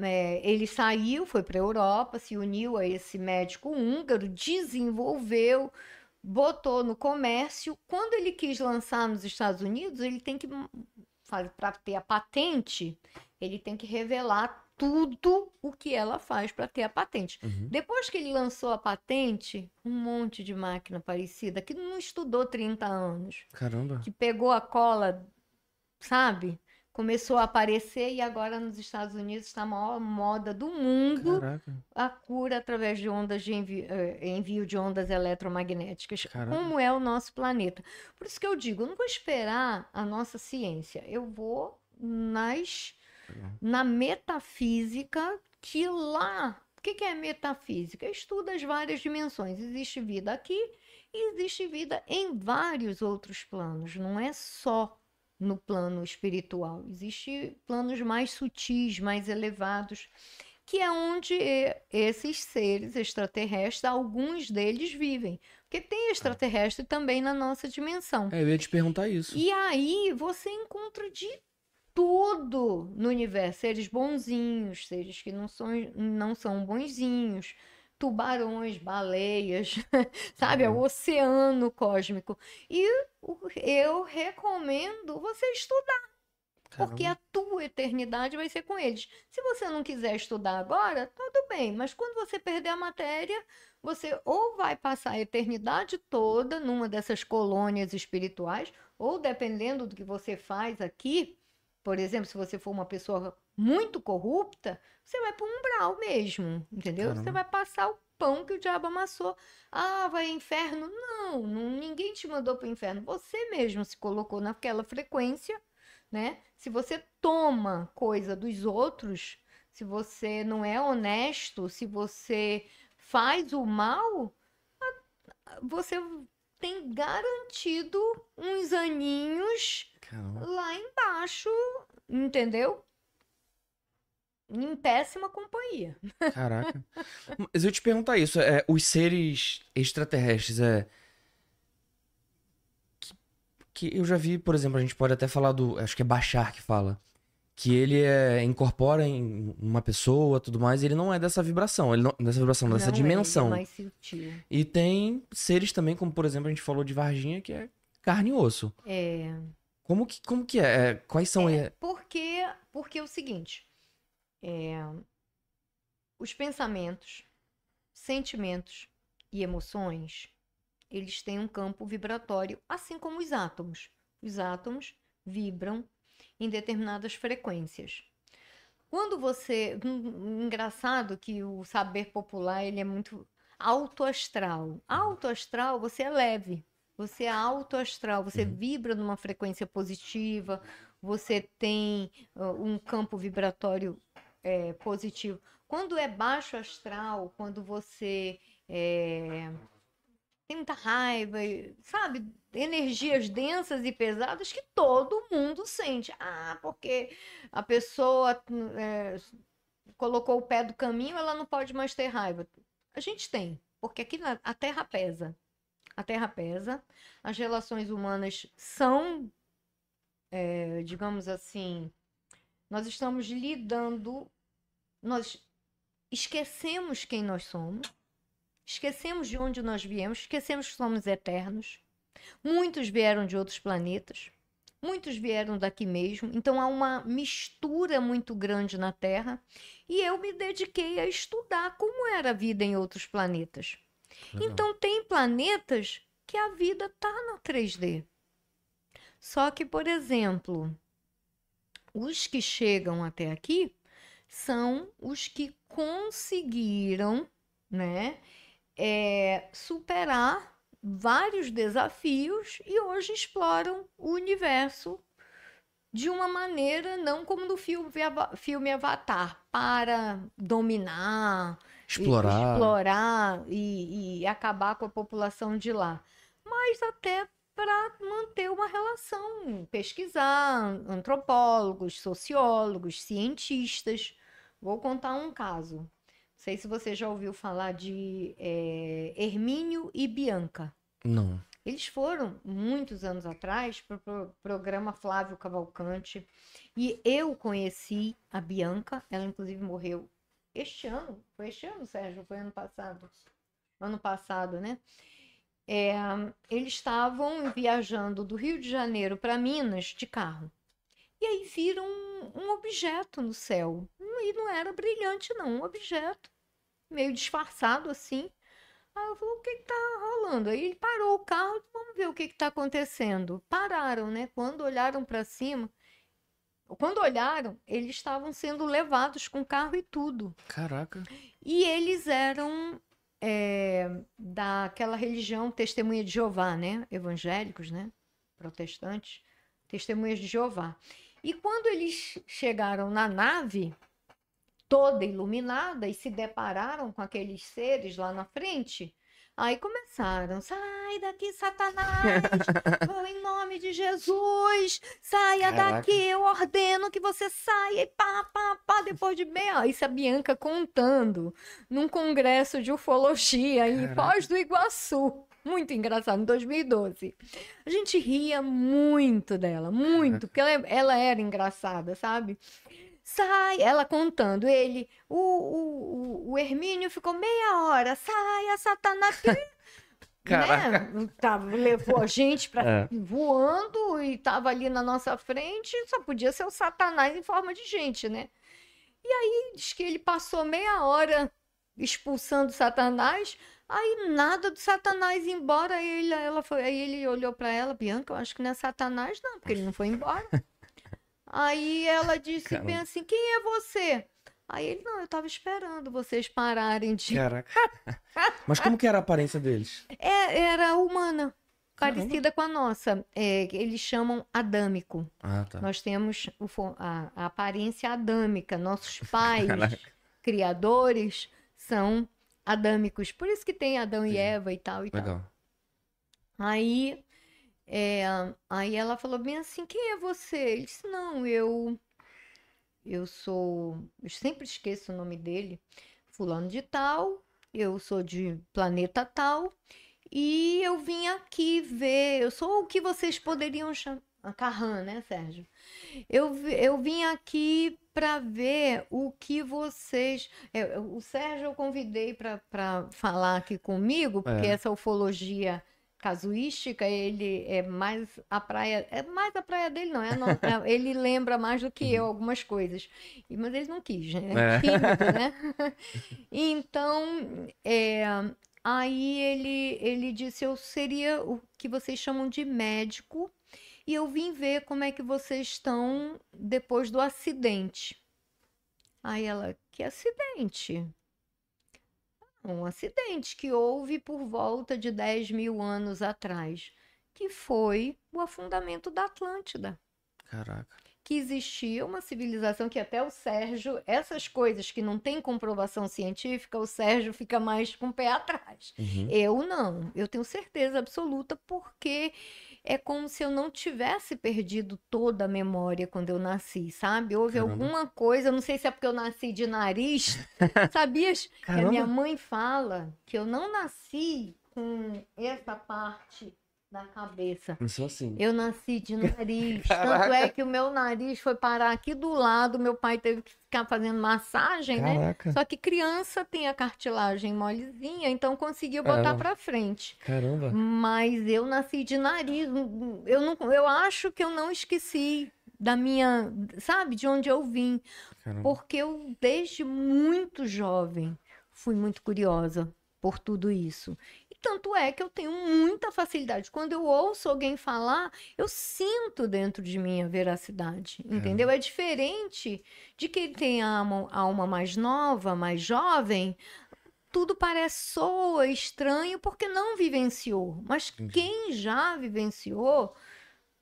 é, ele saiu, foi para a Europa, se uniu a esse médico húngaro, desenvolveu, botou no comércio. Quando ele quis lançar nos Estados Unidos, ele tem que para ter a patente, ele tem que revelar tudo o que ela faz para ter a patente. Uhum. Depois que ele lançou a patente, um monte de máquina parecida que não estudou 30 anos, Caramba. que pegou a cola, sabe? Começou a aparecer e agora nos Estados Unidos está a maior moda do mundo Caraca. a cura através de ondas de envio, eh, envio de ondas eletromagnéticas, Caramba. como é o nosso planeta. Por isso que eu digo, eu não vou esperar a nossa ciência, eu vou nas na metafísica que lá, o que que é metafísica? Estuda as várias dimensões. Existe vida aqui e existe vida em vários outros planos, não é só no plano espiritual. Existem planos mais sutis, mais elevados, que é onde esses seres extraterrestres, alguns deles vivem. Porque tem extraterrestre também na nossa dimensão. É, eu ia te perguntar isso. E aí você encontra de tudo no universo. Seres bonzinhos, seres que não são, não são bonzinhos, tubarões, baleias, sabe? É o Uhum. oceano cósmico. E eu recomendo você estudar, porque a tua eternidade vai ser com eles. Se você não quiser estudar agora, tudo bem, mas quando você perder a matéria, você ou vai passar a eternidade toda numa dessas colônias espirituais, ou dependendo do que você faz aqui, por exemplo, se você for uma pessoa muito corrupta, você vai para um umbral mesmo, entendeu? Você Caramba. vai passar o pão que o diabo amassou. Ah, vai inferno? Não, não ninguém te mandou para o inferno. Você mesmo se colocou naquela frequência, né? Se você toma coisa dos outros, se você não é honesto, se você faz o mal, você tem garantido uns aninhos Caramba. lá embaixo, entendeu? Em péssima companhia. Caraca. Mas eu te perguntar isso, é, os seres extraterrestres, é. Que, eu já vi, por exemplo, a gente pode até falar do. Acho que é Bachar que fala. Que ele é, incorpora em uma pessoa tudo mais, ele não é dessa vibração, ele não, dessa vibração, dessa Não é, ele é dimensão. mais sutil. E tem seres também, como por exemplo a gente falou de Varginha, que é carne e osso. É. Como que, como que é? É, Quais são. é, Porque, porque é o seguinte, é, os pensamentos, sentimentos e emoções, eles têm um campo vibratório, assim como os átomos. Os átomos vibram em determinadas frequências. Quando você, hum, engraçado que o saber popular ele é muito autoastral. Autoastral, você é leve. Você é autoastral, você Uhum. vibra numa frequência positiva, você tem ah, um campo vibratório é, positivo. Quando é baixo astral, quando você é, tem muita raiva, sabe? Energias densas e pesadas que todo mundo sente. Ah, porque a pessoa é, colocou o pé do caminho, ela não pode mais ter raiva. A gente tem, porque aqui na, a terra pesa. A terra pesa, as relações humanas são, é, digamos assim, nós estamos lidando nós esquecemos quem nós somos, esquecemos de onde nós viemos, esquecemos que somos eternos. Muitos vieram de outros planetas, muitos vieram daqui mesmo, então há uma mistura muito grande na Terra. E eu me dediquei a estudar como era a vida em outros planetas. Legal. Então, tem planetas que a vida está na 3D. Só que, por exemplo, os que chegam até aqui são os que conseguiram, né, é, superar vários desafios e hoje exploram o universo de uma maneira não como no filme, filme Avatar, para dominar, e- Explorar. explorar e, e acabar com a população de lá, mas até para manter uma relação, pesquisar, antropólogos, sociólogos, cientistas. Vou contar um caso. Não sei se você já ouviu falar de eh, Hermínio e Bianca. Não. Eles foram, muitos anos atrás, para o programa Flávio Cavalcante. E eu conheci a Bianca. Ela, inclusive, morreu este ano. Foi este ano, Sérgio? Foi ano passado? Ano passado, né? É, eles estavam viajando do Rio de Janeiro para Minas de carro. E aí viram um, um objeto no céu. E não era brilhante, não. Um objeto meio disfarçado assim. Aí eu falei, o que que tá rolando? Aí ele parou o carro, vamos ver o que que tá acontecendo. Pararam, né? Quando olharam para cima, quando olharam, eles estavam sendo levados com carro e tudo. Caraca. E eles eram é, daquela religião Testemunha de Jeová, né? Evangélicos, né? Protestantes, Testemunhas de Jeová. E quando eles chegaram na nave, toda iluminada, e se depararam com aqueles seres lá na frente, aí começaram: sai daqui, Satanás! Em nome de Jesus, saia Caraca. daqui, eu ordeno que você saia, e pá, pá, pá, depois de meia. Isso a Bianca contando num congresso de ufologia em. Foz do Iguaçu. Muito engraçado, em 2012. A gente ria muito dela, muito, porque ela, ela era engraçada, sabe? Sai, ela contando, ele, o, o, o, Hermínio ficou meia hora, saia, Satanás, Caraca. né? Tava, levou a gente pra, É. voando e tava ali na nossa frente, só podia ser o Satanás em forma de gente, né? E aí diz que ele passou meia hora expulsando Satanás, aí nada do Satanás embora, aí ele, ela foi, aí ele olhou pra ela, Bianca, eu acho que não é Satanás não, porque ele não foi embora. Aí ela disse bem Caramba. assim, quem é você? Aí ele, não, eu tava esperando vocês pararem de Caraca. Mas como que era a aparência deles? é, era humana, Caramba. parecida com a nossa. É, eles chamam adâmico. Ah, tá. Nós temos o a, a aparência adâmica. Nossos pais, Caraca. criadores, são adâmicos. Por isso que tem Adão e Entendi. Eva e tal e tal. Legal. Aí, é, aí ela falou bem assim, quem é você? Ele disse, não, eu, eu sou, eu sempre esqueço o nome dele, fulano de tal, eu sou de planeta tal, e eu vim aqui ver, eu sou o que vocês poderiam chamar, Carran, né, Sérgio? Eu, eu vim aqui para ver o que vocês. é, o Sérgio eu convidei para falar aqui comigo, porque É. essa ufologia casuística, ele é mais a praia. É mais a praia dele, não. É no- é- ele lembra mais do que eu algumas coisas. Mas ele não quis, né? É tímido, né? Então, é, aí ele, ele disse: Eu seria o que vocês chamam de médico. E eu vim ver como é que vocês estão depois do acidente. Aí ela, que acidente? Um acidente que houve por volta de 10 mil anos atrás, que foi o afundamento da Atlântida. Caraca. Que existia uma civilização que até o Sérgio, essas coisas que não tem comprovação científica, o Sérgio fica mais com o pé atrás. Uhum. Eu não, eu tenho certeza absoluta, porque é como se eu não tivesse perdido toda a memória quando eu nasci, sabe? Houve Caramba. alguma coisa, não sei se é porque eu nasci de nariz, sabias que a minha Caramba. mãe fala que eu não nasci com essa parte da cabeça. Começou assim. Eu nasci de nariz. Caraca. Tanto é que o meu nariz foi parar aqui do lado. Meu pai teve que ficar fazendo massagem, né? Caraca. Só que criança tem a cartilagem molezinha, então conseguiu botar Caramba. pra frente. Caramba. Mas eu nasci de nariz. Eu, não, eu acho que eu não esqueci da minha, sabe, de onde eu vim. Caramba. Porque eu, desde muito jovem, fui muito curiosa por tudo isso. Tanto é que eu tenho muita facilidade. Quando eu ouço alguém falar, eu sinto dentro de mim a veracidade, entendeu? É diferente de quem tem a alma, a alma mais nova, mais jovem. Tudo parece soa estranho porque não vivenciou. Mas Entendi. quem já vivenciou,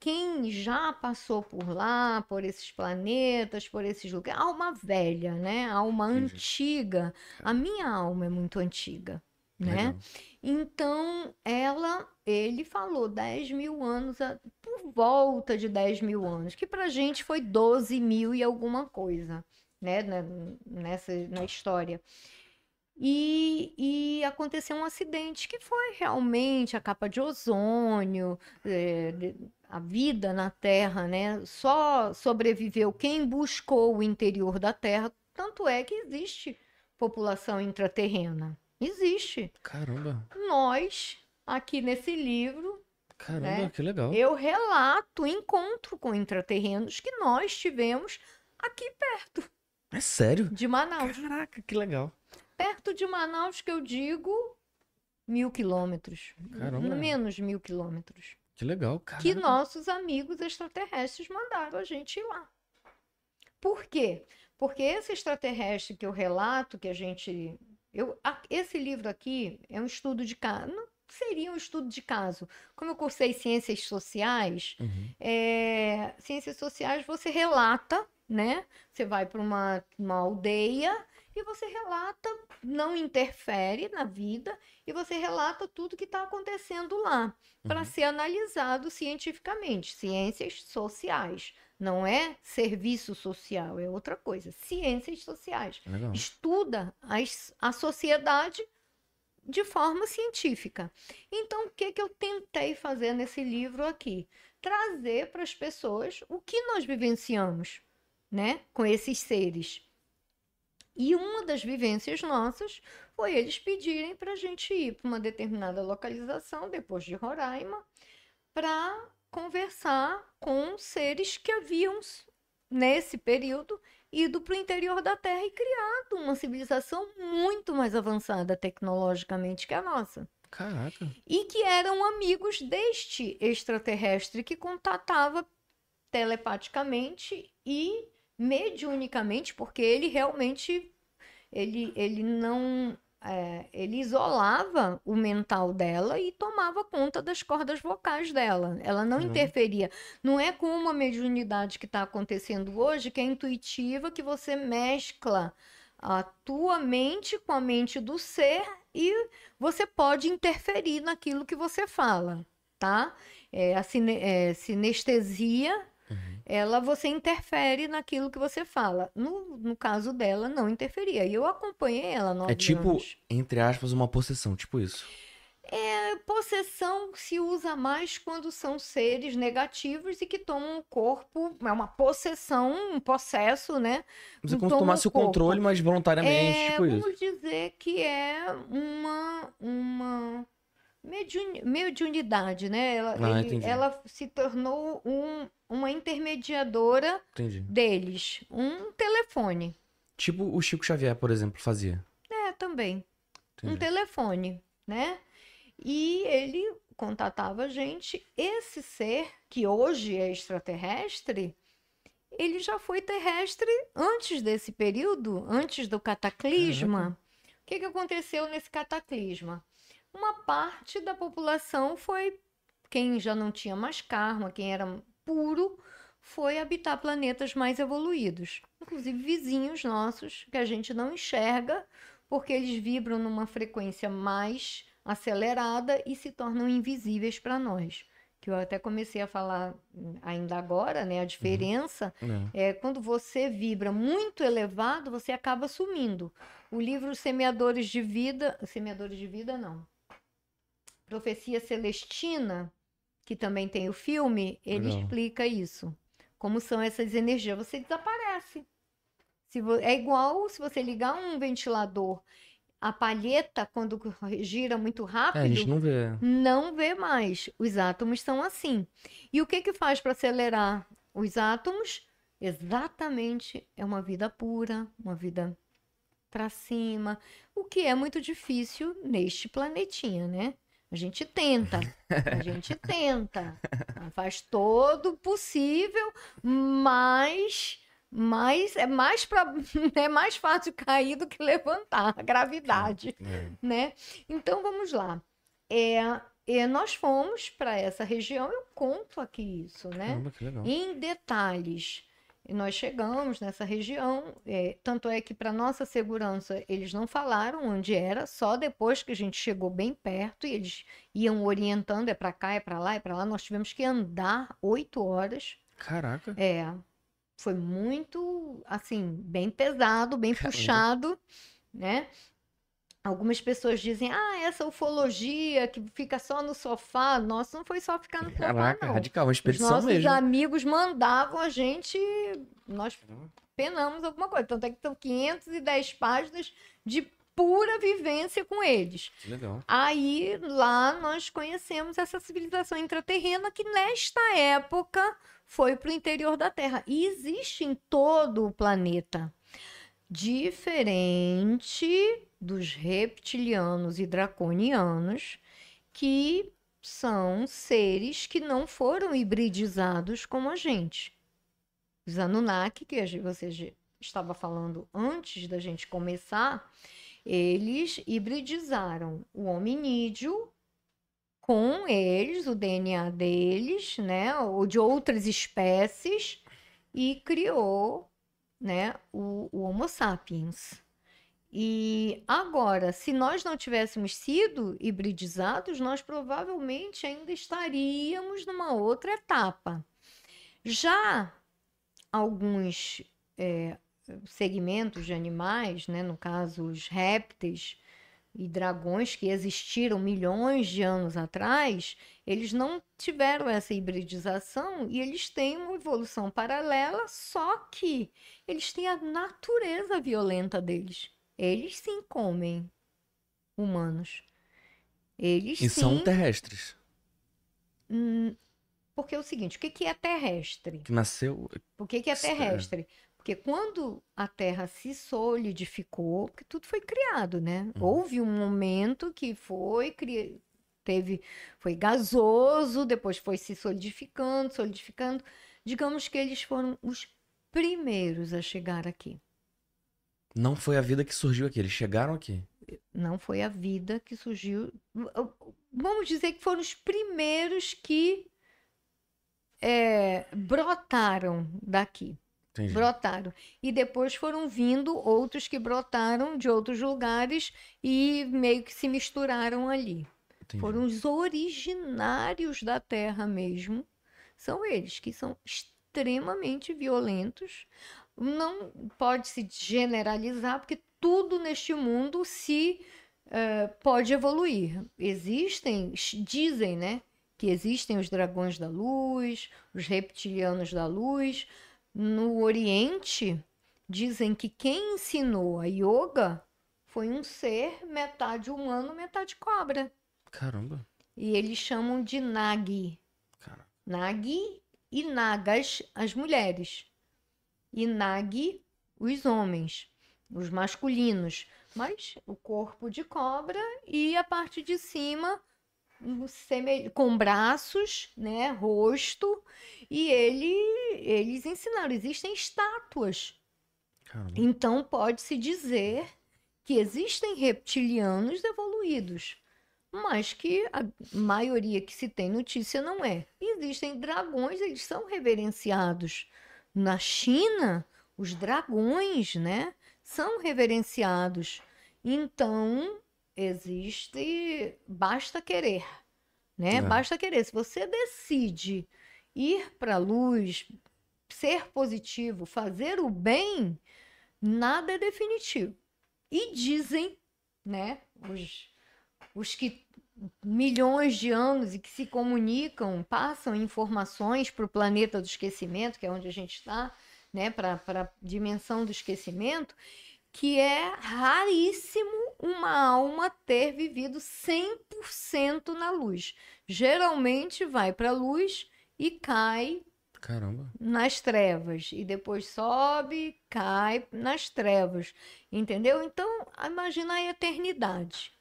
quem já passou por lá, por esses planetas, por esses lugares, alma velha, né? Alma Entendi. antiga. A minha alma é muito antiga, né? Legal. Então, ela, ele falou 10 mil anos, a- por volta de 10 mil anos, que pra gente foi 12 mil e alguma coisa, né? na- Nessa, na história. E, e aconteceu um acidente que foi realmente a capa de ozônio, é, a vida na Terra, né? Só sobreviveu quem buscou o interior da Terra. Tanto é que existe população intraterrena. Existe. Caramba. Nós, aqui nesse livro, Caramba, Né? que legal. eu relato encontro com intraterrenos que nós tivemos aqui perto É sério? de Manaus. Caraca, que legal. Perto de Manaus, que eu digo mil quilômetros. Caramba. Menos mil quilômetros. Que legal, cara. Que nossos amigos extraterrestres mandaram a gente ir lá. Por quê? Porque esse extraterrestre que eu relato, que a gente. Eu, a- esse livro aqui é um estudo de caso. Não seria um estudo de caso. Como eu cursei ciências sociais, Uhum. é, ciências sociais você relata, né? Você vai para uma, uma aldeia e você relata, não interfere na vida, e você relata tudo que está acontecendo lá, para Uhum. ser analisado cientificamente. Ciências sociais. Não é serviço social, é outra coisa. Ciências sociais. Legal. Estuda as- a sociedade de forma científica. Então, o que, que eu tentei fazer nesse livro aqui? Trazer para as pessoas o que nós vivenciamos, né, com esses seres. E uma das vivências nossas foi eles pedirem para a gente ir para uma determinada localização, depois de Roraima, para conversar com seres que haviam, nesse período, ido para o interior da Terra e criado uma civilização muito mais avançada tecnologicamente que a nossa. Caraca. E que eram amigos deste extraterrestre que contatava telepaticamente e mediunicamente, porque ele realmente ele, ele não é, ele isolava o mental dela e tomava conta das cordas vocais dela. Ela não Caramba. interferia. Não é como uma mediunidade que está acontecendo hoje, que é intuitiva, que você mescla a tua mente com a mente do ser e você pode interferir naquilo que você fala, tá? É, a sine- é, sinestesia Uhum. Ela você interfere naquilo que você fala. No, no caso dela, não interferia. E eu acompanhei ela nove É tipo, anos. entre aspas, uma possessão, tipo isso. É, possessão se usa mais quando são seres negativos e que tomam o corpo. É uma possessão, um possesso, né? Você Não como toma tomasse o o controle, mas voluntariamente, É, tipo isso. vamos dizer que é uma, uma mediunidade, né? Ela, Ah, ele- ela se tornou um- uma intermediadora Entendi. deles. Um telefone. Tipo o Chico Xavier, por exemplo, fazia. É, também. Um Entendi. telefone, né? E ele contatava a gente. Esse ser, que hoje é extraterrestre, ele já foi terrestre antes desse período, antes do cataclisma. O que, que aconteceu nesse cataclisma? Uma parte da população foi, quem já não tinha mais karma, quem era puro, foi habitar planetas mais evoluídos, inclusive vizinhos nossos, que a gente não enxerga, porque eles vibram numa frequência mais acelerada e se tornam invisíveis para nós. Que eu até comecei a falar ainda agora, né? A diferença É. é quando você vibra muito elevado, você acaba sumindo. O livro Semeadores de Vida, Semeadores de Vida não. Profecia Celestina, que também tem o filme, ele Legal. explica isso. Como são essas energias. Você desaparece. Se É igual se você ligar um ventilador, a palheta, quando gira muito rápido, É, a gente não vê. não vê mais. Os átomos são assim. E o que que faz para acelerar os átomos? Exatamente, é uma vida pura, uma vida para cima, o que é muito difícil neste planetinha, né? A gente tenta, a gente tenta, faz todo o possível, mas mas é mais para é mais fácil cair do que levantar, a gravidade É. né? Então vamos lá. É, é, nós fomos para essa região, eu conto aqui isso, né? Caramba. Em detalhes. E nós chegamos nessa região, é, tanto é que para nossa segurança eles não falaram onde era, só depois que a gente chegou bem perto e eles iam orientando, é para cá, é para lá, é para lá. Nós tivemos que andar oito horas. Caraca. É, foi muito, assim, bem pesado, bem Caramba. puxado, né? Algumas pessoas dizem, ah, essa ufologia que fica só no sofá. Nossa, não foi só ficar no sofá, Caraca, não. radical, uma Os expedição nossos mesmo. amigos mandavam a gente, nós penamos alguma coisa. Tanto é que são 510 páginas de pura vivência com eles. Legal. Aí lá nós conhecemos essa civilização intraterrena que nesta época foi para o interior da Terra. E existe em todo o planeta. Diferente dos reptilianos e draconianos, que são seres que não foram hibridizados como a gente. Os Anunnaki, que você estava falando antes da gente começar, eles hibridizaram o hominídeo com eles, o DNA deles, né, ou de outras espécies, e criou, né, o, o Homo sapiens. E agora, se nós não tivéssemos sido hibridizados, nós provavelmente ainda estaríamos numa outra etapa. Já alguns é, segmentos de animais, né, no caso os répteis e dragões que existiram milhões de anos atrás, eles não tiveram essa hibridização e eles têm uma evolução paralela, só que eles têm a natureza violenta deles. Eles sim comem humanos. Eles E sim. são terrestres. Hum, Porque é o seguinte, o que que é terrestre? Que nasceu. Por que que é Certo. terrestre? Porque quando a Terra se solidificou, porque tudo foi criado, né? Uhum. Houve um momento que foi cri... teve foi gasoso, depois foi se solidificando, solidificando. Digamos que eles foram os primeiros a chegar aqui. Não foi a vida que surgiu aqui. Eles chegaram aqui. Não foi a vida que surgiu. Vamos dizer que foram os primeiros que é, brotaram daqui. Entendi. brotaram. E depois foram vindo outros que brotaram de outros lugares e meio que se misturaram ali. Entendi. Foram os originários da Terra mesmo. São eles que são extremamente violentos. Não pode se generalizar, porque tudo neste mundo se eh, pode evoluir. Existem, dizem, né? Que existem os dragões da luz, os reptilianos da luz. No Oriente, dizem que quem ensinou a yoga foi um ser metade humano, metade cobra. Caramba. E eles chamam de Nagi. Cara. Nagi e Nagas, as mulheres. E Nagi, os homens, os masculinos. Mas o corpo de cobra e a parte de cima com braços, né, rosto, e ele, eles ensinaram, existem estátuas. Caramba. Então pode-se dizer que existem reptilianos evoluídos, mas que a maioria que se tem notícia não é. Existem dragões, eles são reverenciados. Na China, os dragões, né, são reverenciados. Então, existe, basta querer, né? É. Basta querer. Se você decide ir para a luz, ser positivo, fazer o bem, nada é definitivo. E dizem, né, os, os que milhões de anos e que se comunicam, passam informações para o planeta do esquecimento, que é onde a gente está, né, para a dimensão do esquecimento, que é raríssimo uma alma ter vivido 100% na luz. Geralmente vai para a luz e cai Caramba. nas trevas e depois sobe, cai nas trevas, entendeu? Então, imagina a eternidade.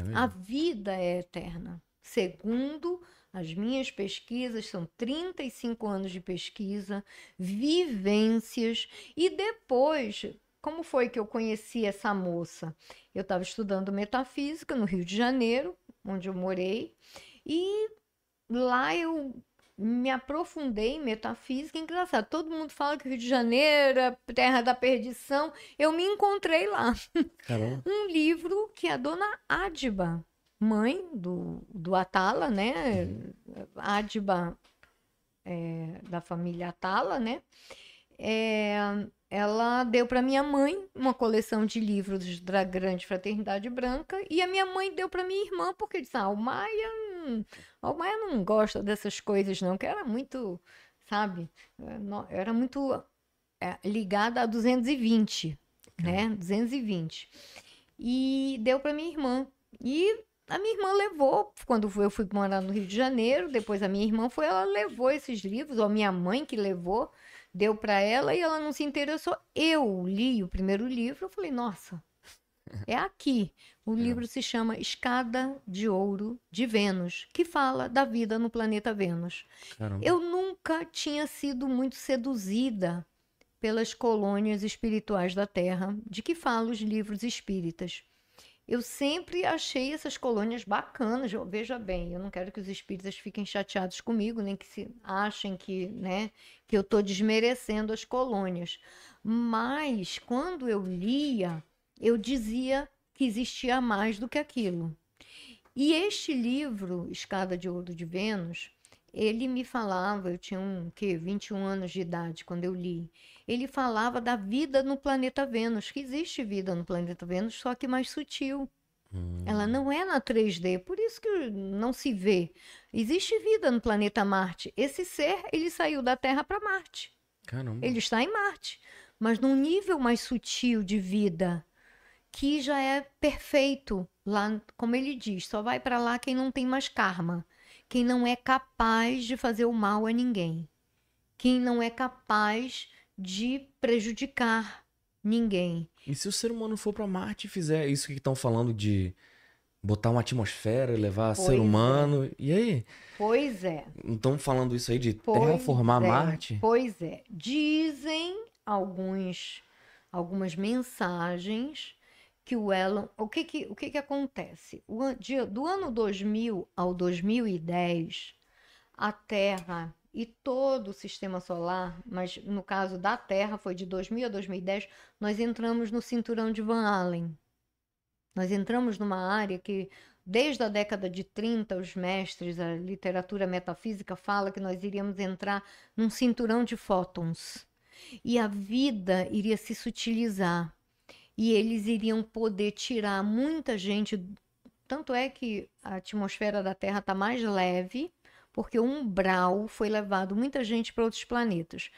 É? A vida é eterna. Segundo as minhas pesquisas, são 35 anos de pesquisa, vivências, e depois, como foi que eu conheci essa moça? Eu estava estudando metafísica no Rio de Janeiro, onde eu morei, e lá eu me aprofundei em metafísica. Engraçado, todo mundo fala que o Rio de Janeiro é terra da perdição. Eu me encontrei lá Caramba. um livro que a dona Adiba, mãe do, do Atala, né? Adiba é, da família Atala, né? É, ela deu para minha mãe uma coleção de livros da Grande Fraternidade Branca e a minha mãe deu para minha irmã porque disse: ah, o Maia, hum, o Maia não gosta dessas coisas não, que era muito, sabe? No- Era muito é, ligada a 220, né? 220. E deu para minha irmã. E a minha irmã levou, quando eu fui morar no Rio de Janeiro, depois a minha irmã foi, ela levou esses livros, ou a minha mãe que levou, deu para ela e ela não se interessou. Eu li o primeiro livro, eu falei, nossa, é aqui. O livro se chama Escada de Ouro de Vênus, que fala da vida no planeta Vênus. Caramba. Eu nunca tinha sido muito seduzida pelas colônias espirituais da Terra, de que falam os livros espíritas. Eu sempre achei essas colônias bacanas. Veja bem, eu não quero que os espíritas fiquem chateados comigo, nem que se achem que, né, que eu estou desmerecendo as colônias. Mas quando eu lia, eu dizia que existia mais do que aquilo. E este livro, Escada de Ouro de Vênus, ele me falava, eu tinha um, que, 21 anos de idade quando eu li. Ele falava da vida no planeta Vênus, que existe vida no planeta Vênus, só que mais sutil. Hum, Ela não é na 3D, por isso que não se vê. Existe vida no planeta Marte. Esse ser, ele saiu da Terra para Marte. Caramba. Ele está em Marte, mas num nível mais sutil de vida, que já é perfeito. Lá, como ele diz, só vai para lá quem não tem mais karma, quem não é capaz de fazer o mal a ninguém, quem não é capaz de prejudicar ninguém. E se o ser humano for pra Marte e fizer isso que estão falando de botar uma atmosfera levar Pois ser é. humano, e aí? Pois é. Não estão falando isso aí de Pois terraformar é, Marte? Pois é. Dizem alguns, algumas mensagens que o Elon. O que que, o que, que acontece? O de- do ano 2000 ao 2010, a Terra e todo o sistema solar, mas no caso da Terra foi de 2000 a 2010, nós entramos no cinturão de Van Allen. Nós entramos numa área que Desde a década de 30, os mestres, a literatura metafísica fala que nós iríamos entrar num cinturão de fótons. E a vida iria se sutilizar. E eles iriam poder tirar muita gente. Tanto é que a atmosfera da Terra está mais leve, porque o umbral foi levado muita gente para outros planetas.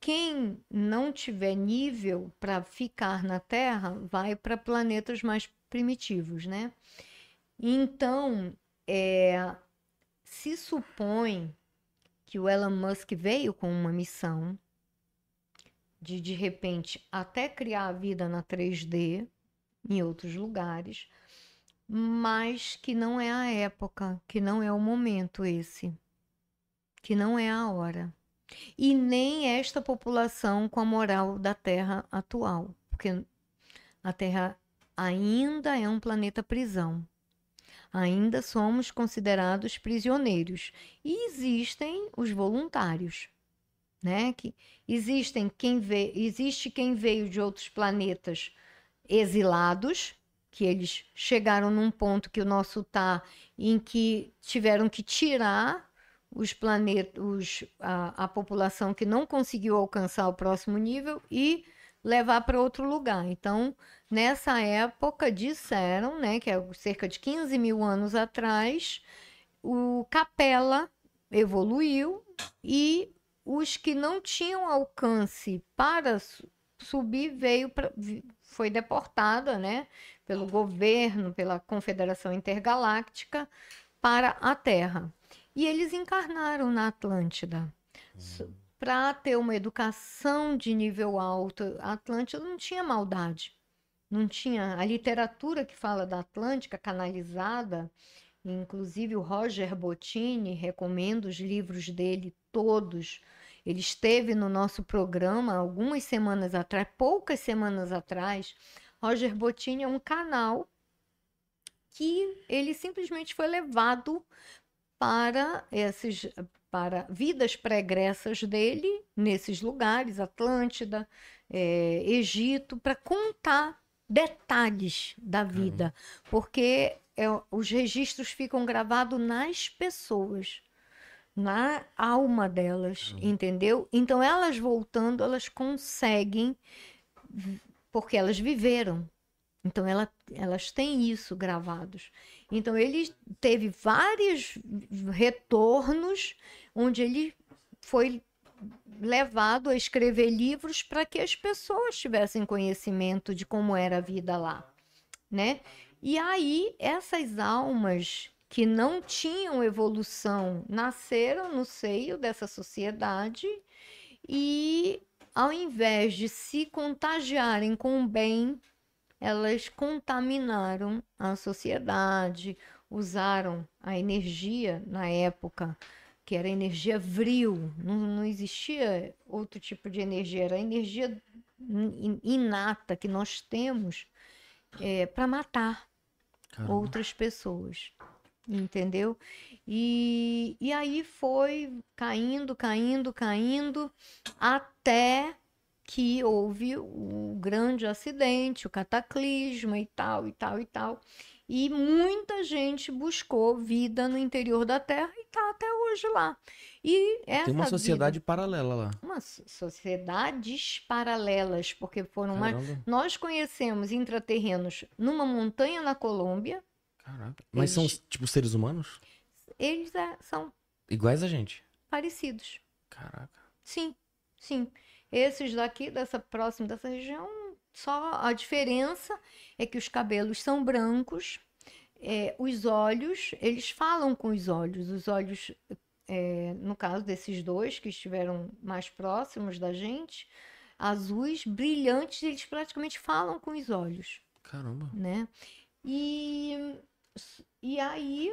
Quem não tiver nível para ficar na Terra vai para planetas mais primitivos, né? Então, é, se supõe que o Elon Musk veio com uma missão de, de repente, até criar a vida na 3D em outros lugares, mas que não é a época, que não é o momento esse, que não é a hora. E nem esta população com a moral da Terra atual, porque a Terra ainda é um planeta prisão ainda somos considerados prisioneiros. E existem os voluntários, né? Que existem quem vê, existe quem veio de outros planetas exilados, que eles chegaram num ponto que o nosso tá em que tiveram que tirar os planetas, a, a população que não conseguiu alcançar o próximo nível e levar para outro lugar. Então, nessa época, disseram, né, que é cerca de 15 mil anos atrás, o Capela evoluiu e os que não tinham alcance para su- subir veio pra, foi deportada, né, pelo governo, pela Confederação Intergaláctica para a Terra. E eles encarnaram na Atlântida. Para ter uma educação de nível alto, a Atlântida não tinha maldade. Não tinha a literatura que fala da Atlântica canalizada, inclusive o Roger Bottini, recomendo os livros dele todos. Ele esteve no nosso programa algumas semanas atrás, poucas semanas atrás. Roger Bottini é um canal que ele simplesmente foi levado para esses para vidas pregressas dele nesses lugares, Atlântida, eh, Egito, para contar detalhes da vida, porque é, os registros ficam gravados nas pessoas, na alma delas, entendeu? Então elas voltando, elas conseguem, porque elas viveram. Então ela, elas têm isso gravados. Então ele teve vários retornos onde ele foi levado a escrever livros para que as pessoas tivessem conhecimento de como era a vida lá, né? E aí essas almas que não tinham evolução nasceram no seio dessa sociedade e ao invés de se contagiarem com o bem, elas contaminaram a sociedade, usaram a energia na época, que era energia vril, não, não existia outro tipo de energia, era a energia in- inata que nós temos para matar Caramba. outras pessoas, entendeu? E, e aí foi caindo, caindo, caindo, até que houve o grande acidente, o cataclisma e tal, e tal, e tal. E muita gente buscou vida no interior da Terra e está até hoje lá. E essa Tem uma vida- sociedade paralela lá. uma so- sociedades paralelas, porque foram mais. Nós conhecemos intraterrenos numa montanha na Colômbia. Caraca. Mas são, tipo, seres humanos? Eles é, são Iguais a gente. parecidos. Caraca. Sim, sim. Esses daqui, dessa próxima dessa região, só a diferença é que os cabelos são brancos, é, os olhos, eles falam com os olhos. Os olhos, é, no caso desses dois que estiveram mais próximos da gente, azuis, brilhantes, eles praticamente falam com os olhos Caramba. né? E, e aí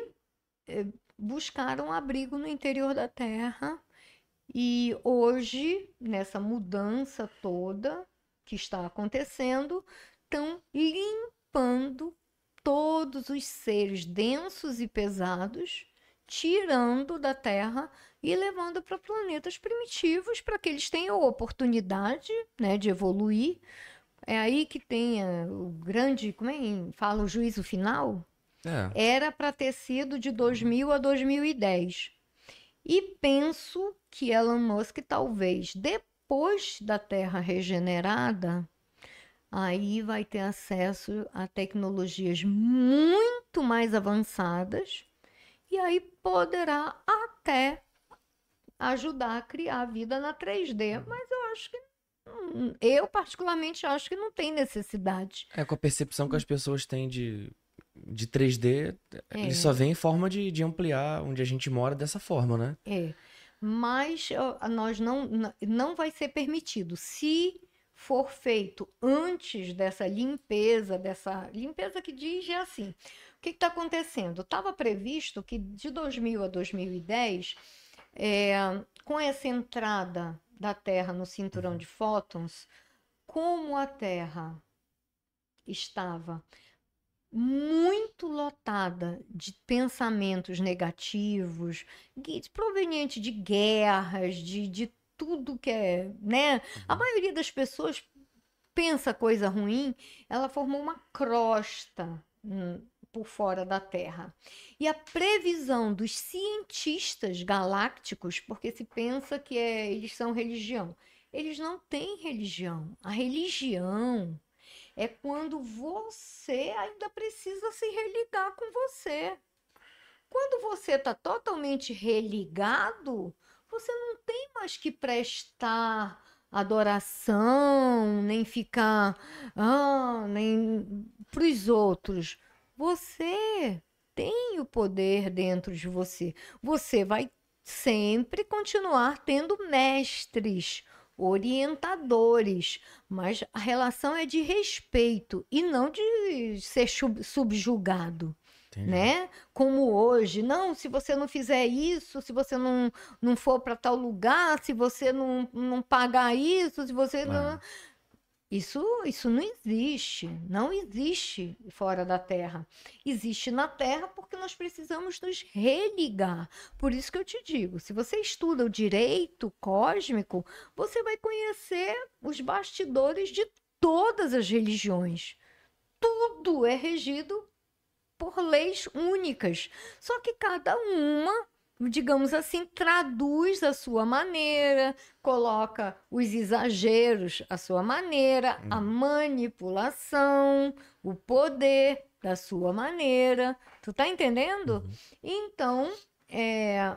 eh, buscaram abrigo no interior da terra. E hoje, nessa mudança toda que está acontecendo, estão limpando todos os seres densos e pesados, tirando da Terra e levando para planetas primitivos para que eles tenham oportunidade, né, de evoluir. É aí que tem eh, o grande, como é que fala, o juízo final? É. Era para ter sido de 2000 a 2010. E penso que Elon Musk talvez depois da Terra regenerada, aí vai ter acesso a tecnologias muito mais avançadas e aí poderá até ajudar a criar vida na 3D, mas eu acho que eu particularmente acho que não tem necessidade. É, com a percepção que as pessoas têm de, de 3D, É. ele só vem em forma de, de ampliar onde a gente mora dessa forma, né? É, mas nós não, não vai ser permitido. Se for feito antes dessa limpeza, dessa limpeza que diz é assim, o que está acontecendo? Estava previsto que de 2000 a 2010, é, com essa entrada da Terra no cinturão de fótons, como a Terra estava muito lotada de pensamentos negativos, proveniente de guerras, de, de tudo que é, né? A maioria das pessoas pensa coisa ruim, ela formou uma crosta hum, por fora da Terra. E a previsão dos cientistas galácticos, porque se pensa que é- eles são religião, eles não têm religião. A religião é quando você ainda precisa se religar com você. Quando você está totalmente religado, você não tem mais que prestar adoração, nem ficar ah, nem para os outros. Você tem o poder dentro de você. Você vai sempre continuar tendo mestres, orientadores, mas a relação é de respeito e não de ser sub- subjugado Entendi. né? Como hoje, não, se você não fizer isso, se você não, não for para tal lugar, se você não, não pagar isso, se você não. Isso, isso não existe, não existe fora da Terra. Existe na Terra porque nós precisamos nos religar. Por isso que eu te digo, se você estuda o direito cósmico, você vai conhecer os bastidores de todas as religiões. Tudo é regido por leis únicas. Só que cada uma, digamos assim, traduz a sua maneira, coloca os exageros à sua maneira, a manipulação, o poder da sua maneira. Tu tá entendendo? Então, é,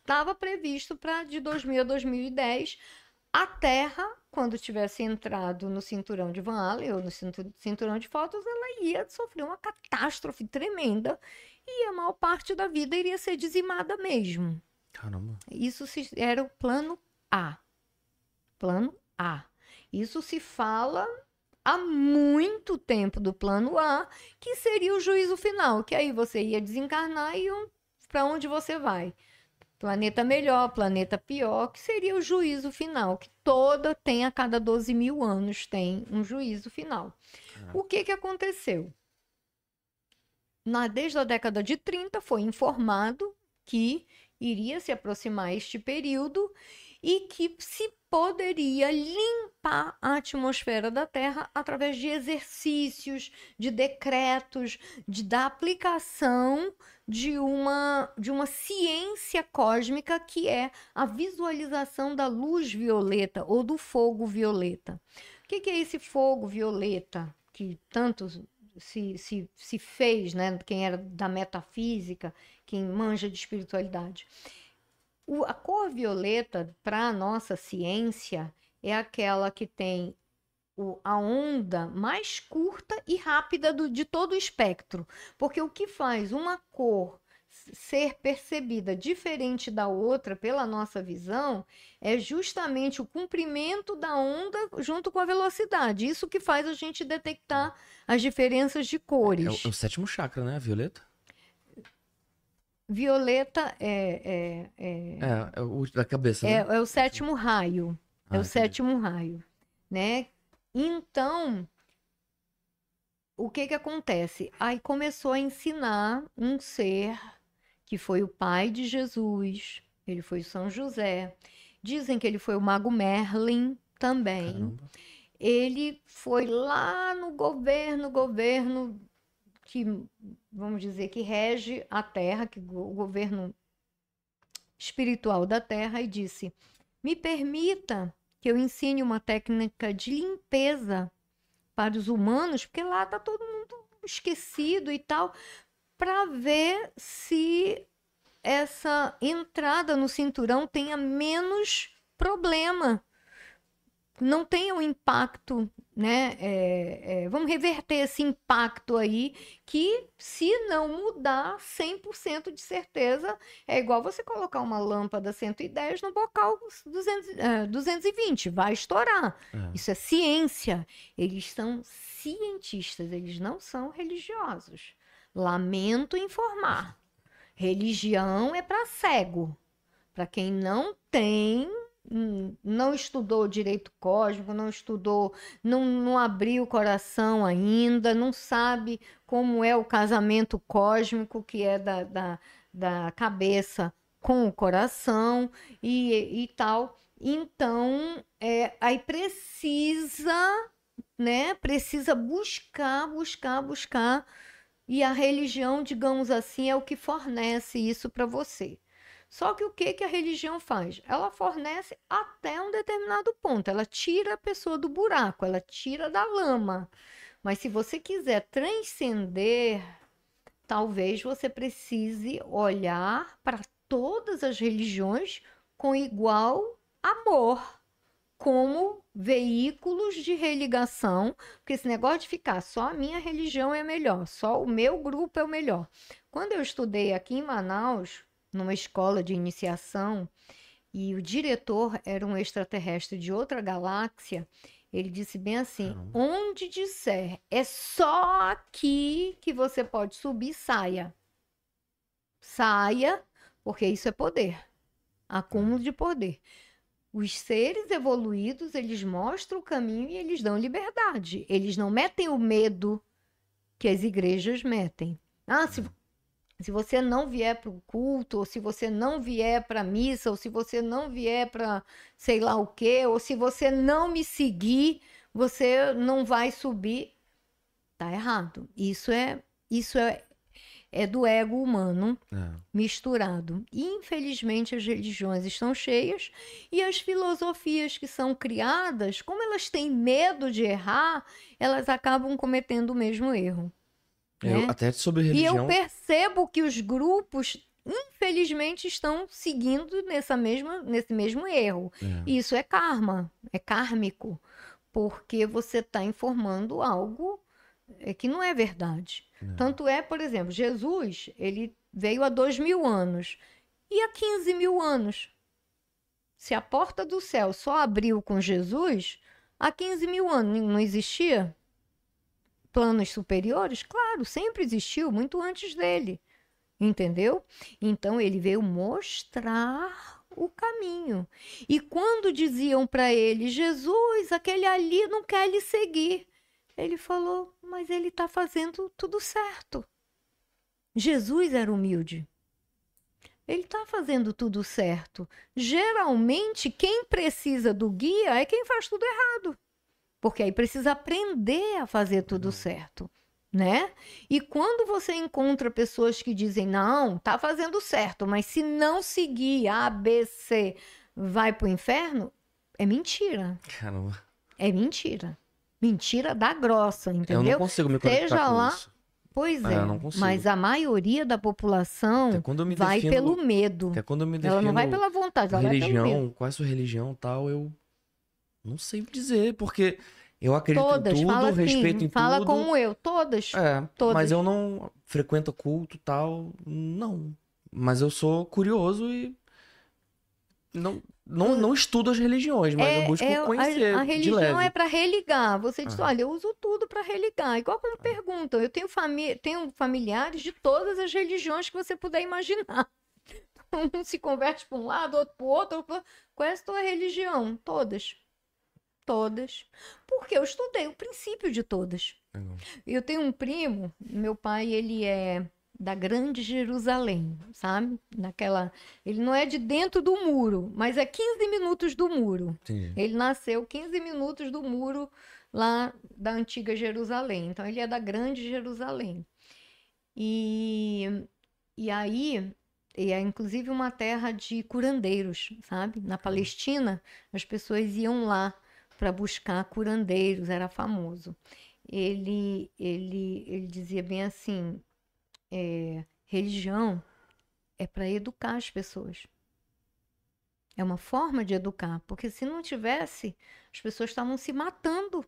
estava previsto para de 2000 a 2010 a Terra, quando tivesse entrado no cinturão de Van Allen ou no cintu- cinturão de Fótons, ela ia sofrer uma catástrofe tremenda e a maior parte da vida iria ser dizimada mesmo. Caramba. Isso se- era o plano A. Plano A. Isso se fala há muito tempo do plano A, que seria o juízo final, que aí você ia desencarnar e para onde você vai? Planeta melhor, planeta pior, que seria o juízo final, que toda tem a cada 12 mil anos tem um juízo final. O que, que aconteceu? Na, desde a década de 30 foi informado que iria se aproximar este período e que se poderia limpar a atmosfera da Terra através de exercícios, de decretos, de, da aplicação de uma, de uma ciência cósmica que é a visualização da luz violeta ou do fogo violeta. O que, que é esse fogo violeta que tanto se, se, se fez, né? Quem era da metafísica, quem manja de espiritualidade. O, a cor violeta, para a nossa ciência, é aquela que tem o, a onda mais curta e rápida do, de todo o espectro. Porque o que faz uma cor ser percebida diferente da outra pela nossa visão é justamente o comprimento da onda junto com a velocidade. Isso que faz a gente detectar as diferenças de É cores. o, é o sétimo chakra, né? Violeta? Violeta é, é, é, É, é o da cabeça, é, né? é o sétimo raio. É Ah, o entendi. sétimo raio, né? Então, o que que acontece? Aí começou a ensinar um ser que foi o pai de Jesus, ele foi São José. Dizem que ele foi o mago Merlin também. Caramba. Ele foi lá no governo, governo que, vamos dizer, que rege a terra, que o governo espiritual da terra, e disse: Me permita que eu ensine uma técnica de limpeza para os humanos, porque lá está todo mundo esquecido e tal, para ver se essa entrada no cinturão tenha menos problema não tenha um impacto, né? é, é, vamos reverter esse impacto aí, que se não mudar 100% de certeza, é igual você colocar uma lâmpada 110 no bocal 200, é, 220, vai estourar. É. Isso é ciência. Eles são cientistas, eles não são religiosos. Lamento informar. Religião é para cego, para quem não tem hum, não estudou direito cósmico, não estudou, não, não abriu o coração ainda, não sabe como é o casamento cósmico, que é da, da, da cabeça com o coração e, e tal. Então, é, aí precisa, né? Precisa buscar, buscar, buscar. E a religião, digamos assim, é o que fornece isso para você. Só que o que, que a religião faz? Ela fornece até um determinado ponto. Ela tira a pessoa do buraco, ela tira da lama. Mas se você quiser transcender, talvez você precise olhar para todas as religiões com igual amor, como veículos de religação, porque esse negócio de ficar só a minha religião é melhor, só o meu grupo é o melhor. Quando eu estudei aqui em Manaus, numa escola de iniciação e o diretor era um extraterrestre de outra galáxia, ele disse bem assim: onde disser é só aqui que você pode subir, saia. Saia, porque isso é poder acúmulo de poder. Os seres evoluídos, eles mostram o caminho e eles dão liberdade. Eles não metem o medo que as igrejas metem. Ah, se, se você não vier para o culto, ou se você não vier para a missa, ou se você não vier para sei lá o quê, ou se você não me seguir, você não vai subir. Tá errado. Isso é isso é, é do ego humano É. misturado. E, infelizmente, as religiões estão cheias e as filosofias que são criadas, como elas têm medo de errar, elas acabam cometendo o mesmo erro. Eu, né? até sobre E religião. eu percebo que os grupos, infelizmente, estão seguindo nessa mesma, nesse mesmo erro. É. E Isso é karma, é kármico, porque você está informando algo é, que não é verdade. Tanto é, por exemplo, Jesus, ele veio há dois mil anos. E há 15 mil anos? Se a porta do céu só abriu com Jesus, há 15 mil anos não existia planos superiores? Claro, sempre existiu, muito antes dele. Entendeu? Então ele veio mostrar o caminho. E quando diziam para ele, Jesus, aquele ali não quer lhe seguir, ele falou, mas ele está fazendo tudo certo. Jesus era humilde. Ele está fazendo tudo certo. Geralmente, quem precisa do guia é quem faz tudo errado. Porque aí precisa aprender a fazer tudo certo, né? E quando você encontra pessoas que dizem, não, tá fazendo certo, mas se não seguir A, B, C, vai pro inferno, é mentira. Caramba. É mentira. Mentira da grossa, Eu não entendeu? consigo me Seja conectar com lá- isso. Pois É, é, mas a maioria da população vai defino, pelo medo. Até quando eu me defino Ela não vai pela vontade, ela vai pelo medo. religião, qual é a sua religião e tal, eu não sei dizer, porque eu acredito Todas, em tudo, fala assim, respeito em fala tudo. como eu, todas. É, Todas. mas eu não frequento culto e tal, não. Mas eu sou curioso e não, não, não estudo as religiões, mas eu busco é, a- conhecer a, de religião é para religar. Você diz, olha, eu uso tudo para religar. Igual quando perguntam, eu tenho, fami tenho familiares de todas as religiões que você puder imaginar. Um se converte para um lado, outro para o outro. Qual é a tua religião? Todas. Todas. Porque eu estudei o princípio de todas. Eu tenho um primo, meu pai, ele é da Grande Jerusalém, sabe? Naquela, ele não é de dentro do muro, mas é 15 minutos do muro. Entendi. Ele nasceu 15 minutos do muro lá da antiga Jerusalém. Então ele é da Grande Jerusalém. E e aí e é inclusive uma terra de curandeiros, sabe? Na Palestina, as pessoas iam lá para buscar curandeiros, era famoso. Ele, ele, ele dizia bem assim: é, religião é para educar as pessoas. É uma forma de educar, porque se não tivesse, as pessoas estavam se matando.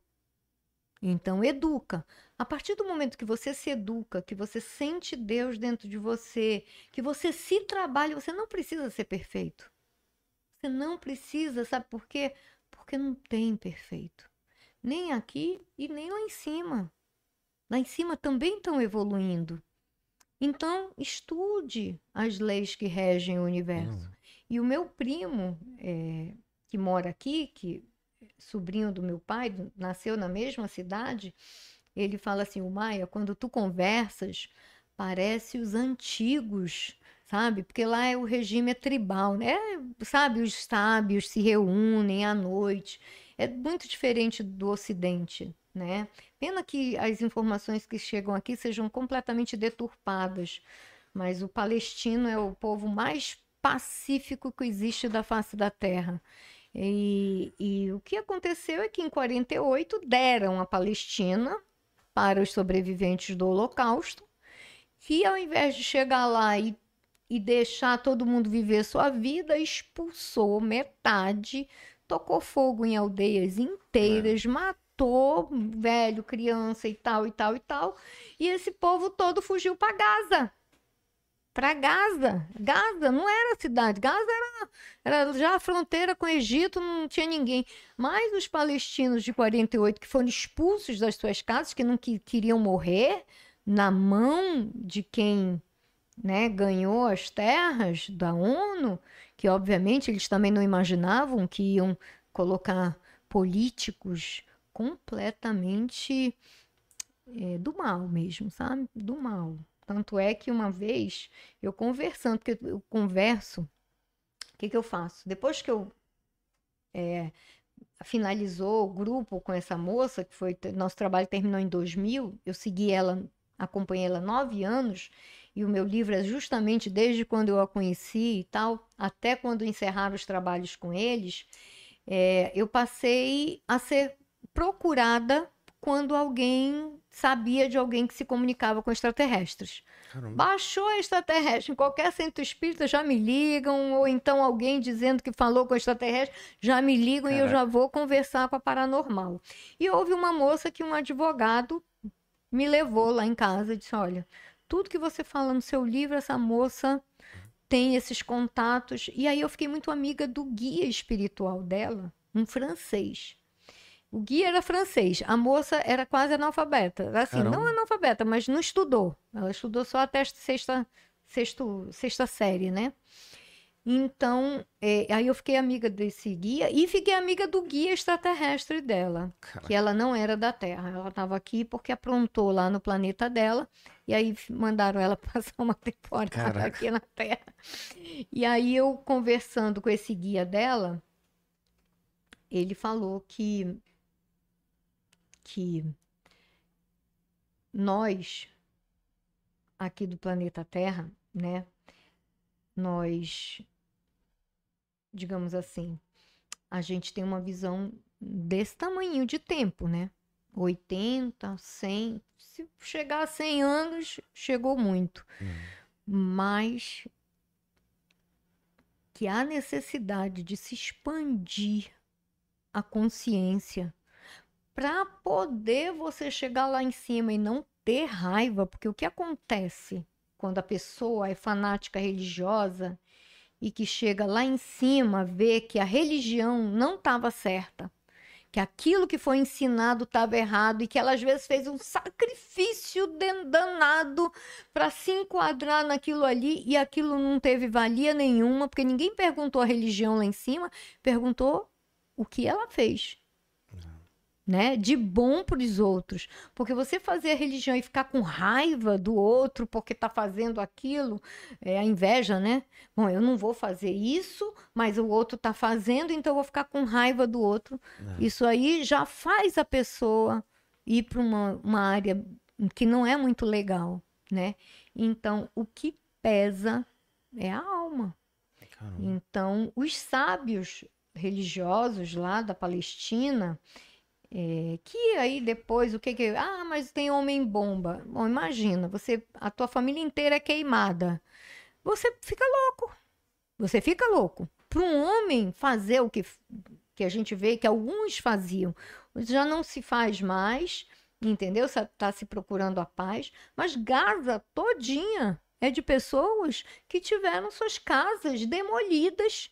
Então, educa. A partir do momento que você se educa, que você sente Deus dentro de você, que você se trabalha, você não precisa ser perfeito. Você não precisa, sabe por quê? Porque não tem perfeito. Nem aqui e nem lá em cima. Lá em cima também estão evoluindo. Então, estude as leis que regem o universo. E o meu primo, é, que mora aqui, que é sobrinho do meu pai, nasceu na mesma cidade, ele fala assim: o Maia, quando tu conversas, parece os antigos, sabe? Porque lá é o regime é tribal, né? Sabe, os sábios se reúnem à noite. É muito diferente do Ocidente, né? Pena que as informações que chegam aqui sejam completamente deturpadas, mas o palestino é o povo mais pacífico que existe da face da terra. E, e o que aconteceu é que em 48 deram a Palestina para os sobreviventes do Holocausto, que ao invés de chegar lá e, e deixar todo mundo viver sua vida, expulsou metade, tocou fogo em aldeias inteiras, matou velho, criança e tal e tal e tal, e esse povo todo fugiu para Gaza para Gaza. Gaza não era cidade, Gaza era, era já a fronteira com o Egito, não tinha ninguém. Mas os palestinos de 48 que foram expulsos das suas casas, que não que, queriam morrer na mão de quem né, ganhou as terras da ONU, que obviamente eles também não imaginavam que iam colocar políticos completamente é, do mal mesmo, sabe? Do mal. Tanto é que uma vez eu conversando, porque eu converso, o que, que eu faço? Depois que eu é, finalizou o grupo com essa moça, que foi nosso trabalho terminou em 2000, eu segui ela, acompanhei ela nove anos, e o meu livro é justamente desde quando eu a conheci e tal, até quando encerraram os trabalhos com eles, é, eu passei a ser procurada quando alguém sabia de alguém que se comunicava com extraterrestres. Caramba. Baixou extraterrestre, em qualquer centro espírita já me ligam, ou então alguém dizendo que falou com extraterrestre, já me ligam Caraca. e eu já vou conversar com a paranormal. E houve uma moça que um advogado me levou lá em casa e disse: Olha, tudo que você fala no seu livro, essa moça tem esses contatos. E aí eu fiquei muito amiga do guia espiritual dela, um francês. O guia era francês, a moça era quase analfabeta. Assim, Caramba. não analfabeta, mas não estudou. Ela estudou só até sexta, sexto, sexta série, né? Então, é, aí eu fiquei amiga desse guia e fiquei amiga do guia extraterrestre dela, Caraca. que ela não era da Terra. Ela estava aqui porque aprontou lá no planeta dela e aí mandaram ela passar uma temporada Caraca. aqui na Terra. E aí eu conversando com esse guia dela, ele falou que que nós, aqui do planeta Terra, né, nós, digamos assim, a gente tem uma visão desse tamanho de tempo, né? 80, 100, se chegar a 100 anos, chegou muito. Uhum. Mas que há necessidade de se expandir a consciência para poder você chegar lá em cima e não ter raiva, porque o que acontece quando a pessoa é fanática religiosa e que chega lá em cima vê que a religião não estava certa, que aquilo que foi ensinado estava errado e que ela às vezes fez um sacrifício danado para se enquadrar naquilo ali e aquilo não teve valia nenhuma, porque ninguém perguntou a religião lá em cima, perguntou o que ela fez né, de bom para os outros. Porque você fazer a religião e ficar com raiva do outro porque está fazendo aquilo, é a inveja, né? Bom, eu não vou fazer isso, mas o outro está fazendo, então eu vou ficar com raiva do outro. É. Isso aí já faz a pessoa ir para uma, uma área que não é muito legal, né? Então, o que pesa é a alma. Caramba. Então, os sábios religiosos lá da Palestina, é, que aí depois o que que ah mas tem homem bomba. Bom imagina você a tua família inteira é queimada. Você fica louco. Você fica louco. Para um homem fazer o que que a gente vê que alguns faziam já não se faz mais entendeu? Está se procurando a paz mas Gaza todinha é de pessoas que tiveram suas casas demolidas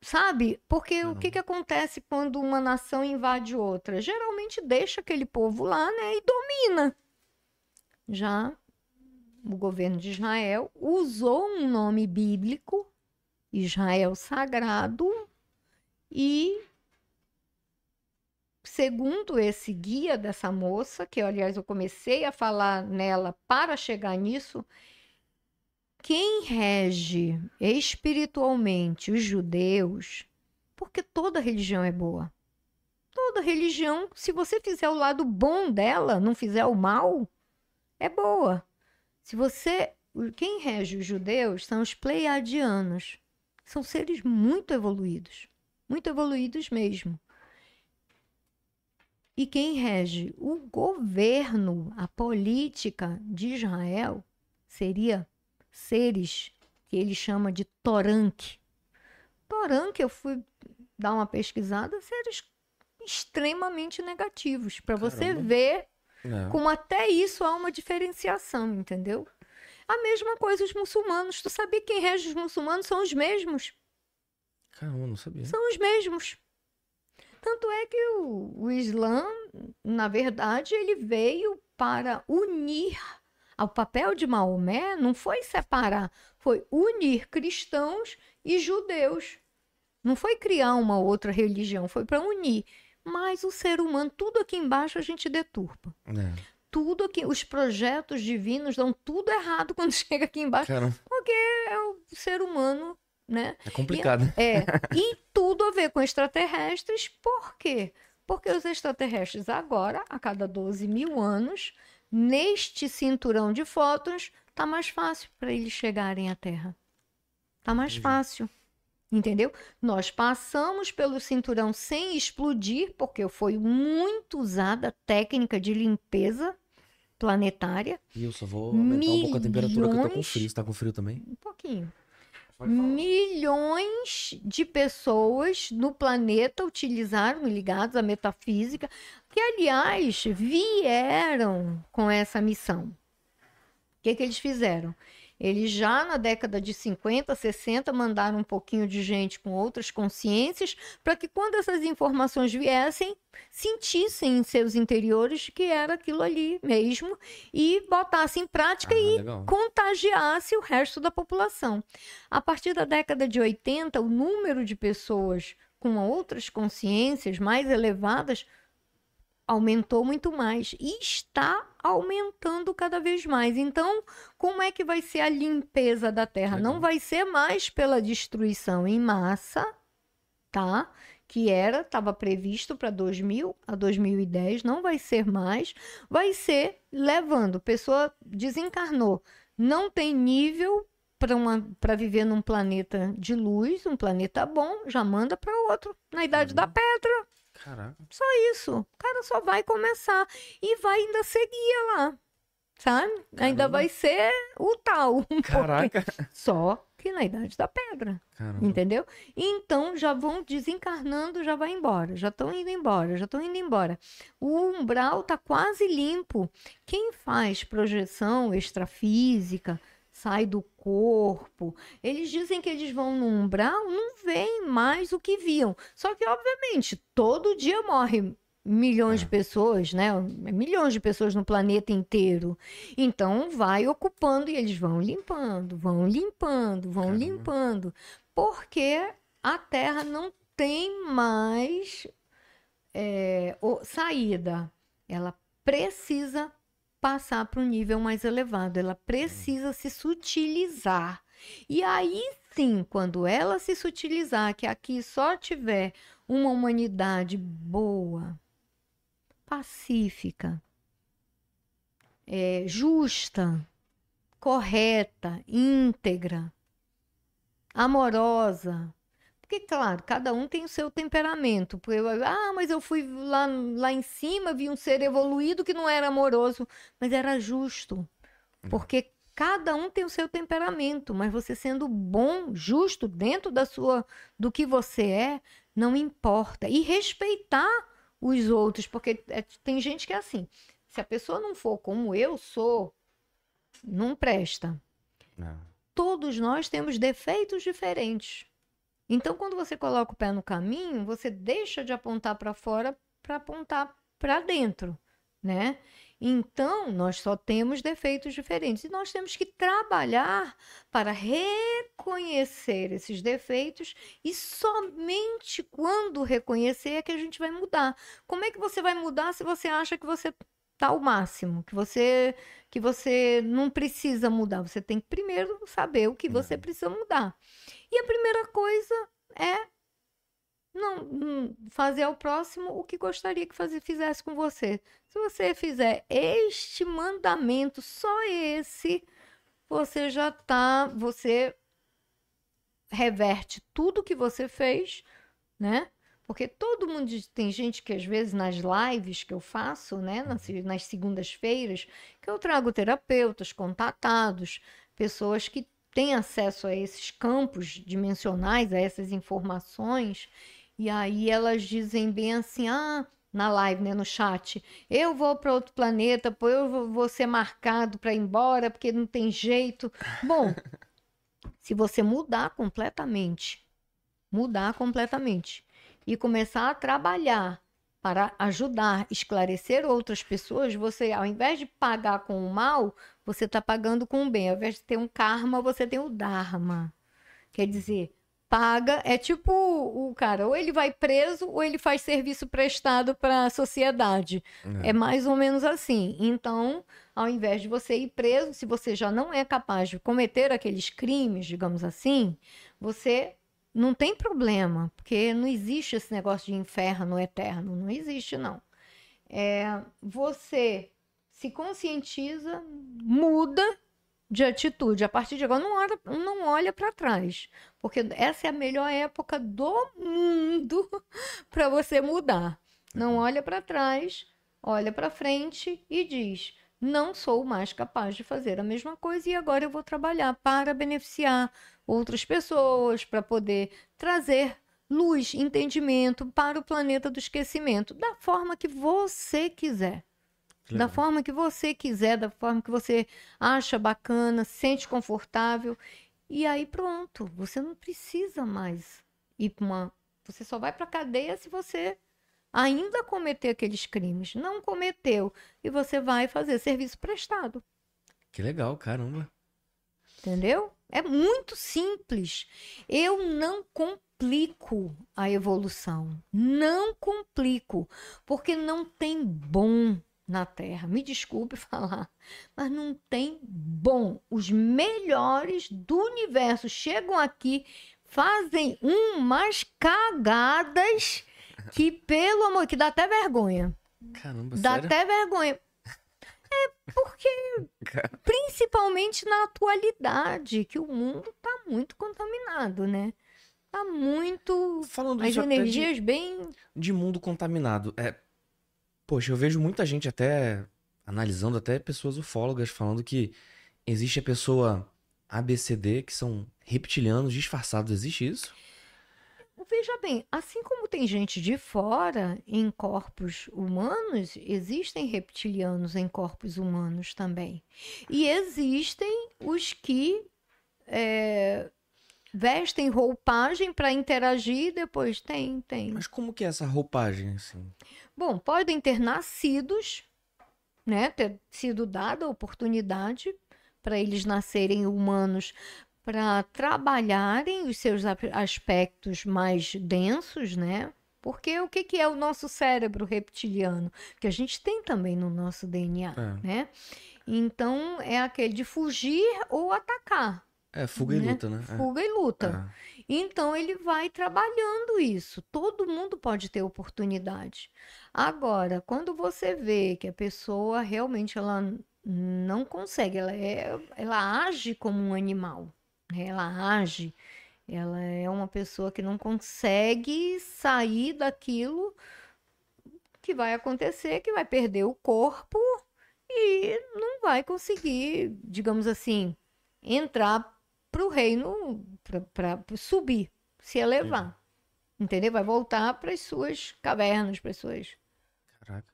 sabe? Porque o que, que acontece quando uma nação invade outra? Geralmente deixa aquele povo lá, né, e domina. Já o governo de Israel usou um nome bíblico, Israel Sagrado, e segundo esse guia dessa moça, que aliás eu comecei a falar nela para chegar nisso, quem rege espiritualmente os judeus, porque toda religião é boa. Toda religião, se você fizer o lado bom dela, não fizer o mal, é boa. Se você quem rege os judeus são os pleiadianos. São seres muito evoluídos, muito evoluídos mesmo. E quem rege o governo, a política de Israel, seria seres que ele chama de Toranque. Toranque, eu fui dar uma pesquisada, seres extremamente negativos, para você ver É. como até isso há uma diferenciação, entendeu? A mesma coisa os muçulmanos. Tu sabia que quem rege os muçulmanos são os mesmos? Caramba, não sabia. São os mesmos. Tanto é que o, o Islã, na verdade, ele veio para unir. O papel de Maomé não foi separar, foi unir cristãos e judeus. Não foi criar uma outra religião, foi para unir. Mas o ser humano, tudo aqui embaixo a gente deturpa. É. Tudo aqui, os projetos divinos dão tudo errado quando chega aqui embaixo, Caramba, porque é o ser humano, né? é complicado. né? É, e tudo a ver com extraterrestres, por quê? Porque os extraterrestres agora, a cada 12 mil anos, neste cinturão de fótons, tá mais fácil para eles chegarem à Terra. Tá mais Entendi. fácil. Entendeu? Nós passamos pelo cinturão sem explodir, porque foi muito usada a técnica de limpeza planetária. E eu só vou aumentar um pouco a temperatura que eu tô com Milhões. frio. Você tá com frio também? Um pouquinho. Milhões de pessoas no planeta utilizaram, ligados à metafísica, que, aliás, vieram com essa missão. O que, que eles fizeram? Eles já na década de 50, 60 mandaram um pouquinho de gente com outras consciências para que quando essas informações viessem, sentissem em seus interiores que era aquilo ali mesmo e botassem em prática Ah, e legal. contagiasse o resto da população. A partir da década de 80, o número de pessoas com outras consciências mais elevadas aumentou muito mais e está aumentando cada vez mais. Então, como é que vai ser a limpeza da Terra? Legal. Não vai ser mais pela destruição em massa, tá? Que era, estava previsto para 2000 a 2010, não vai ser mais, vai ser levando, pessoa desencarnou, não tem nível para viver num planeta de luz, um planeta bom, já manda para outro, na idade da pedra, Caraca. isso. O cara só vai começar e vai ainda seguir lá, sabe? Ainda Caramba. vai ser o tal, Caraca. só que na idade da pedra. Caramba. Entendeu? Então já vão desencarnando, já vai embora, já estão indo embora, já estão indo embora. O umbral tá quase limpo. Quem faz projeção extrafísica, sai do corpo, eles dizem que eles vão no umbral, não veem mais o que viam. Só que, obviamente, todo dia morre milhões de pessoas, né? Milhões de pessoas no planeta inteiro. Então vai ocupando e eles vão limpando, vão limpando, vão Caramba. limpando, porque a Terra não tem mais é, o- saída. Ela precisa passar para um nível mais elevado. Ela precisa se sutilizar. E aí sim, quando ela se sutilizar, que aqui só tiver uma humanidade boa, pacífica, é, justa, correta, íntegra, amorosa. Porque, claro, cada um tem o seu temperamento. Porque, ah, mas eu fui lá, lá em cima, vi um ser evoluído que não era amoroso, mas era justo. Porque cada um tem o seu temperamento, mas você sendo bom, justo dentro da sua do que você é, não importa. E respeitar os outros, porque é, tem gente que é assim. Se a pessoa não for como eu sou, não presta Não. todos nós temos defeitos diferentes. Então, quando você coloca o pé no caminho, você deixa de apontar para fora para apontar para dentro, né? Então, nós só temos defeitos diferentes e nós temos que trabalhar para reconhecer esses defeitos e somente quando reconhecer é que a gente vai mudar. Como é que você vai mudar se você acha que você tá ao máximo, que você que você não precisa mudar. Você tem que primeiro saber o que você precisa mudar. E a primeira coisa é não fazer ao próximo o que gostaria que fazer, fizesse com você. Se você fizer este mandamento, só esse, você já tá, você reverte tudo que você fez, né? Porque todo mundo tem gente que às vezes nas lives que eu faço, né, nas, nas segundas-feiras, que eu trago terapeutas contatados, pessoas que têm acesso a esses campos dimensionais, a essas informações, e aí elas dizem bem assim: "Ah, na live, né, no chat, eu vou para outro planeta, pô, eu vou ser marcado para ir embora porque não tem jeito". Bom, se você mudar completamente, mudar completamente e começar a trabalhar para ajudar, esclarecer outras pessoas, você, ao invés de pagar com o mal, você está pagando com o bem. Ao invés de ter um karma, você tem o dharma. Quer dizer, paga é tipo o cara, ou ele vai preso ou ele faz serviço prestado para a sociedade. É mais ou menos assim. Então, ao invés de você ir preso, se você já não é capaz de cometer aqueles crimes, digamos assim, você não tem problema, porque não existe esse negócio de inferno eterno, não existe não. É, você se conscientiza, muda de atitude. A partir de agora, não olha, não olha para trás, porque essa é a melhor época do mundo para você mudar. Não olha para trás, olha para frente e diz: não sou mais capaz de fazer a mesma coisa e agora eu vou trabalhar para beneficiar outras pessoas, para poder trazer luz, entendimento para o planeta do esquecimento, da forma que você quiser. Da forma que você quiser, da forma que você acha bacana, sente confortável. E aí pronto, você não precisa mais ir para uma. Você só vai para cadeia se você ainda cometer aqueles crimes. Não cometeu. E você vai fazer serviço prestado. Que legal, caramba. Entendeu? É muito simples. Eu não complico a evolução. Não complico. Porque não tem bom na Terra. Me desculpe falar, mas não tem bom. Os melhores do universo chegam aqui, fazem umas cagadas que, pelo amor, que dá até vergonha. Caramba, Dá sério? até vergonha. É porque, principalmente na atualidade, que o mundo tá muito contaminado, né? Tá muito. Falando As até de- energias bem. de mundo contaminado. É, poxa, eu vejo muita gente até analisando, até pessoas ufólogas falando que existe a pessoa ABCD, que são reptilianos disfarçados. Existe isso? Veja bem, assim como tem gente de fora em corpos humanos, existem reptilianos em corpos humanos também. E existem os que é, vestem roupagem para interagir, depois tem, tem. Mas como que é essa roupagem, assim? Bom, podem ter nascidos, né, ter sido dada a oportunidade para eles nascerem humanos para trabalharem os seus aspectos mais densos, né? Porque o que que é o nosso cérebro reptiliano? Que a gente tem também no nosso DNA, É. né? Então é aquele de fugir ou atacar, É, fuga e né? luta, né? É. Fuga e luta. É. Então ele vai trabalhando isso. Todo mundo pode ter oportunidade. Agora, quando você vê que a pessoa realmente ela não consegue, ela é, ela age como um animal? Ela age, ela é uma pessoa que não consegue sair daquilo que vai acontecer, que vai perder o corpo e não vai conseguir, digamos assim, entrar para o reino, para subir, se elevar. Entendeu? Vai voltar para as suas cavernas, para as suas. Caraca.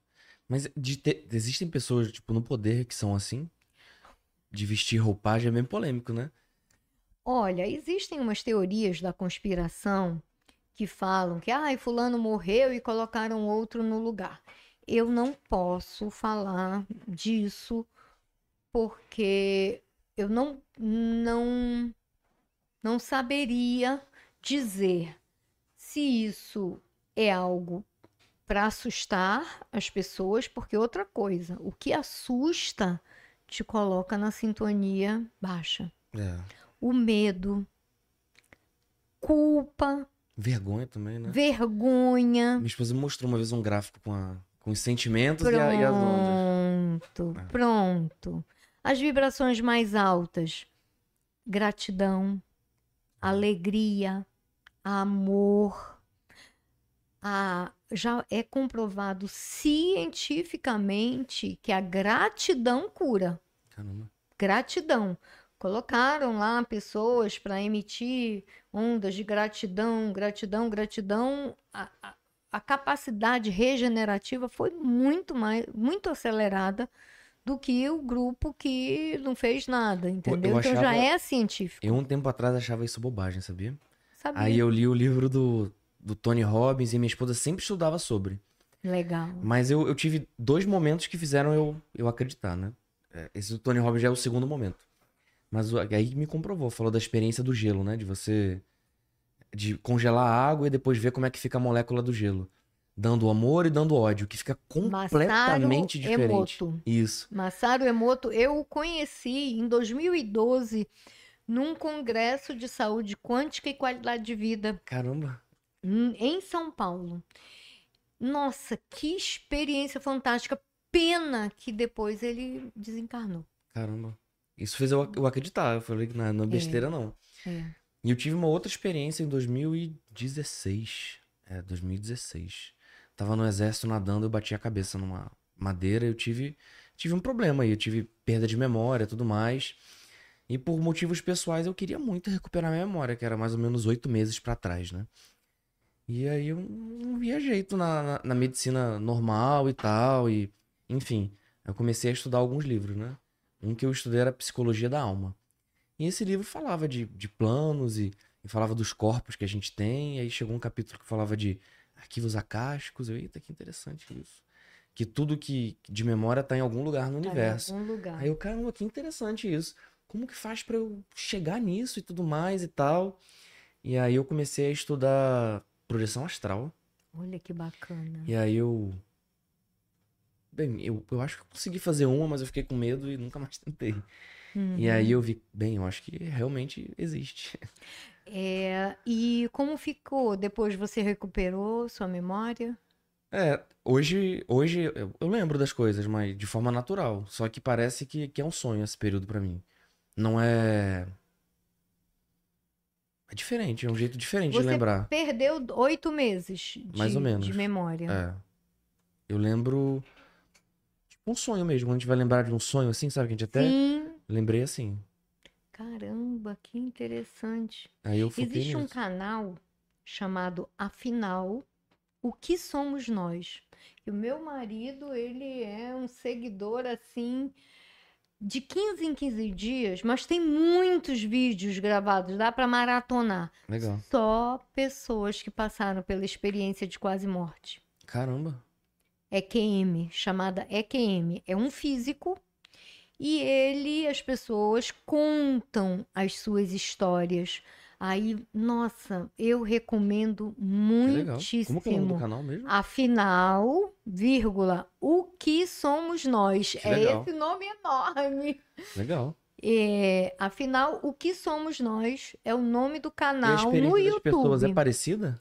Mas de ter- existem pessoas, tipo, no poder que são assim? De vestir roupagem é bem polêmico, né? Olha, existem umas teorias da conspiração que falam que ai, fulano morreu e colocaram outro no lugar. Eu não posso falar disso porque eu não não não saberia dizer se isso é algo para assustar as pessoas, porque outra coisa, o que assusta te coloca na sintonia baixa É. o medo, culpa, Vergonha também, né? vergonha. Minha esposa mostrou uma vez um gráfico com, a- com os sentimentos e, a- e as ondas. Pronto, pronto. As vibrações mais altas: gratidão, alegria, amor. A, já é comprovado cientificamente que a gratidão cura. Caramba. Gratidão. Colocaram lá pessoas para emitir ondas de gratidão, gratidão, gratidão. A, a, a capacidade regenerativa foi muito mais, muito acelerada do que o grupo que não fez nada, entendeu? eu Então já é científico. Eu um tempo atrás achava isso bobagem, sabia? Sabia? Aí eu li o livro do, do Tony Robbins e minha esposa sempre estudava sobre. Legal. Mas eu, eu tive dois momentos que fizeram eu, eu acreditar, né? É, Esse do Tony Robbins já é o segundo momento. Mas aí me comprovou, falou da experiência do gelo, né? De você de congelar a água e depois ver como é que fica a molécula do gelo. Dando amor e dando ódio, que fica completamente Masaru diferente. Emoto. Isso. Masaru Emoto, eu o conheci em 2012 num congresso de saúde quântica e qualidade de vida Caramba. em em São Paulo. Nossa, que experiência fantástica. Pena que depois ele desencarnou. Caramba. Isso fez eu, eu acreditar. Eu falei que não, não é besteira, não. É. E eu tive uma outra experiência em 2016. É, 2016. Tava no exército nadando, eu bati a cabeça numa madeira, eu tive tive um problema aí, eu tive perda de memória, e tudo mais. E por motivos pessoais eu queria muito recuperar minha memória, que era mais ou menos oito meses pra trás, né? E aí eu não via jeito na, na, na medicina normal e tal, e enfim, eu comecei a estudar alguns livros, né? Um que eu estudei era Psicologia da Alma. E esse livro falava de, de planos e, e falava dos corpos que a gente tem. E aí chegou um capítulo que falava de arquivos acásticos. Eu, eita, que interessante isso. Que tudo que de memória tá em algum lugar no Tá em universo. algum lugar. Aí eu, caramba, que interessante isso. Como que faz pra eu chegar nisso e tudo mais e tal? E aí eu comecei a estudar projeção astral. Olha que bacana. E aí eu. Bem, eu, eu acho que eu consegui fazer uma, mas eu fiquei com medo e nunca mais tentei. Uhum. E aí eu vi, bem, eu acho que realmente existe. É, e como ficou? Depois você recuperou sua memória? É, hoje, hoje eu, eu lembro das coisas, mas de forma natural. Só que parece que, que é um sonho esse período pra mim. Não é. É diferente, é um jeito diferente de Você lembrar. Perdeu oito meses de, Mais ou menos. de memória. É. Eu lembro. Um sonho mesmo. Quando a gente vai lembrar de um sonho assim, sabe? Que a gente até. Sim. Lembrei assim. Caramba, que interessante. Aí eu Existe um nisso. canal chamado Afinal, o que somos nós? E o meu marido, ele é um seguidor assim de 15 em 15 dias, mas tem muitos vídeos gravados, dá para maratonar. Legal. Só pessoas que passaram pela experiência de quase morte. Caramba. EQM, chamada EQM. É um físico e ele, as pessoas contam as suas histórias. Aí, nossa, eu recomendo Que legal. Como que é o nome do muitíssimo. canal mesmo? Afinal, vírgula, o que somos nós? Que é legal. esse nome enorme. Legal. É, afinal, o que somos nós é o nome do canal no experiência das pessoas é YouTube. parecida?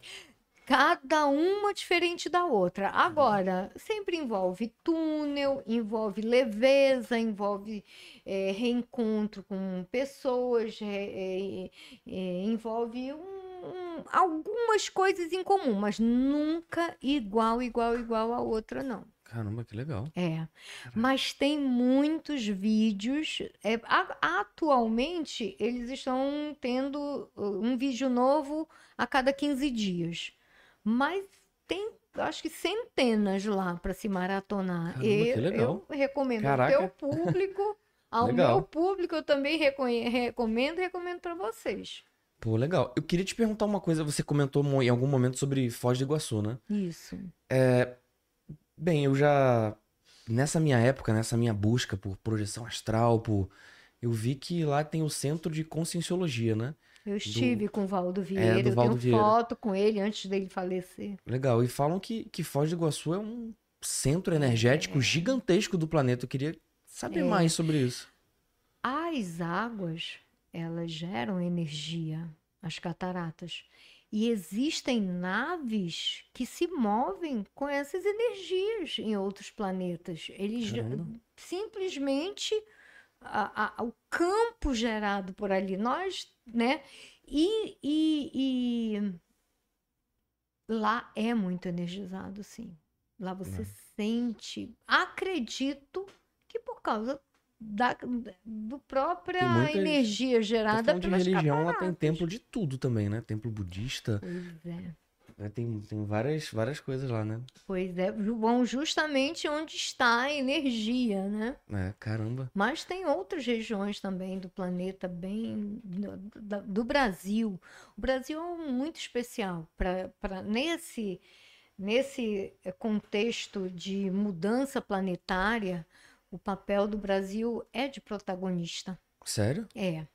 Cada uma diferente da outra. Agora, sempre envolve túnel, envolve leveza, envolve é, reencontro com pessoas, é, é, envolve um- um- algumas coisas em comum, mas nunca igual, igual, igual a outra, não. Caramba, que legal. É, mas tem muitos vídeos. é, a- atualmente, eles estão tendo uh, um vídeo novo a cada 15 dias. Mas tem, acho que centenas lá para se maratonar. Caramba, que eu, legal. eu recomendo Caraca. ao teu público, ao meu público, eu também recomendo e recomendo para vocês. Pô, legal. Eu queria te perguntar uma coisa. Você comentou em algum momento sobre Foz do Iguaçu, né? Isso. Bem, eu já. Nessa minha época, nessa minha busca por projeção astral, por. Eu vi que lá tem o centro de conscienciologia, né? Eu estive com o Valdo Vieira, do eu Valdo tenho Vieira. foto com ele antes dele falecer. Legal. E falam que, que Foz do Iguaçu é um centro energético gigantesco do planeta. Eu queria saber É. mais sobre isso. As águas, elas geram energia, as cataratas. E existem naves que se movem com essas energias em outros planetas. Eles Caramba. simplesmente a- a- o campo gerado por ali. Nós, né? E, e- e lá é muito energizado, sim. Lá você É. sente, acredito que por causa da do própria energia gerada pelas religião, lá tem cataratas. templo de tudo também, né? Templo budista, Pois é. Né? tem, tem várias, várias coisas lá, né? Pois é, vão justamente onde está a energia, né? É, caramba. Mas tem outras regiões também do planeta, bem do, do Brasil. O Brasil é muito especial para nesse nesse contexto de mudança planetária. O papel do Brasil é de protagonista. Sério? É.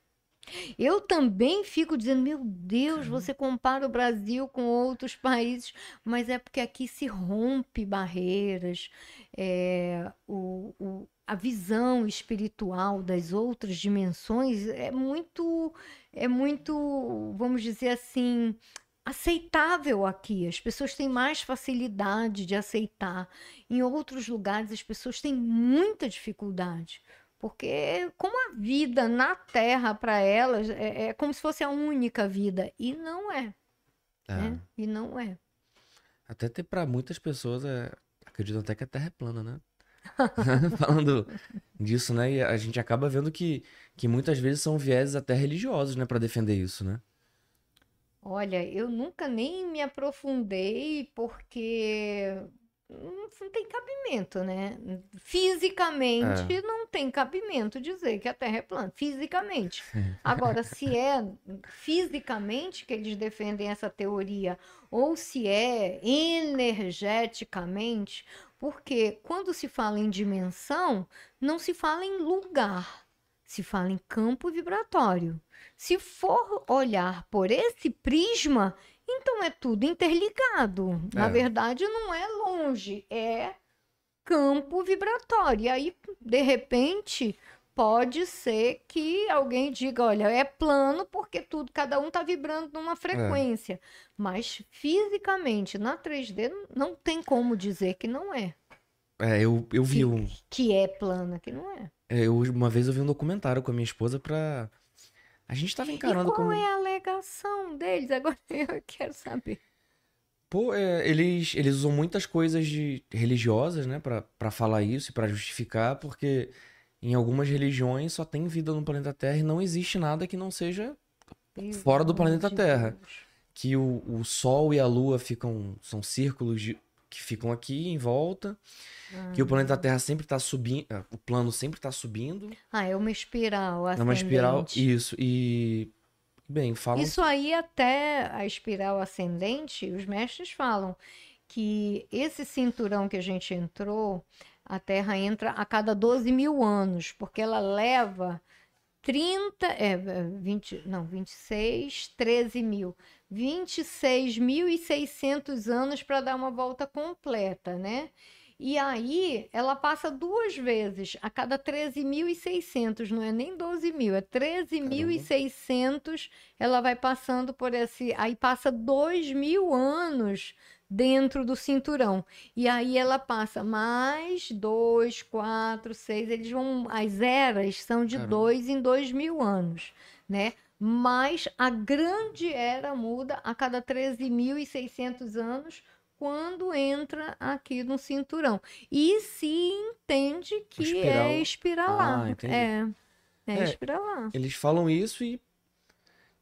Eu também fico dizendo, meu Deus, você compara o Brasil com outros países, mas é porque aqui se rompe barreiras, é, o, o- a visão espiritual das outras dimensões é muito, é muito, vamos dizer assim, aceitável aqui. As pessoas têm mais facilidade de aceitar. Em outros lugares, as pessoas têm muita dificuldade. Porque como a vida na Terra para elas é, é como se fosse a única vida e não é, É. né? E não é. Até ter pra muitas pessoas, é... acreditam até que a Terra é plana, né? Falando disso, né? E a gente acaba vendo que, que muitas vezes são vieses até religiosos, né? Pra defender isso, né? Olha, eu nunca nem me aprofundei porque não tem cabimento, né? Fisicamente não tem cabimento dizer que a Terra é plana, fisicamente. Agora, se é fisicamente que eles defendem essa teoria ou se é energeticamente, porque quando se fala em dimensão, não se fala em lugar, se fala em campo vibratório. Se for olhar por esse prisma, então é tudo interligado. Na É. verdade, não é longe, é campo vibratório. E aí, de repente, pode ser que alguém diga, olha, é plano porque tudo, cada um está vibrando numa frequência. Mas fisicamente, na 3D, não tem como dizer que não é. É, eu, eu vi um. Que é plana, que não é. é, eu, uma vez eu vi um documentário com a minha esposa pra. A gente tava E encarando qual como. é a alegação deles? Agora eu quero saber. Pô, é, eles, eles usam muitas coisas de religiosas, né, pra, pra falar isso e pra justificar, porque em algumas religiões só tem vida no planeta Terra e não existe nada que não seja Fora do planeta Terra. Que o, o Sol e a Lua ficam são círculos de- que ficam aqui em volta, que o planeta Terra sempre tá subindo, o plano sempre tá subindo, Ah, é uma espiral é uma espiral, ascendente. isso, e bem, falam Isso aí até a espiral ascendente, os mestres falam que esse cinturão que a gente entrou, a Terra entra a cada 12 mil anos, porque ela leva 30, é, 20, não, 26, 13 mil, 26.600 anos para dar uma volta completa, né? E aí ela passa duas vezes a cada 13.600, não é nem 12 mil, é 13.600 ela vai passando por esse. Aí passa dois mil anos dentro do cinturão. E aí ela passa mais dois, quatro, seis. Eles vão. As eras são de Caramba. dois em dois mil anos, né? Mas a grande era muda a cada 13.600 anos quando entra aqui no cinturão. E se entende que Espiral. é espiralar. Ah, entendi. é, é, É. espiralar. Eles falam isso e,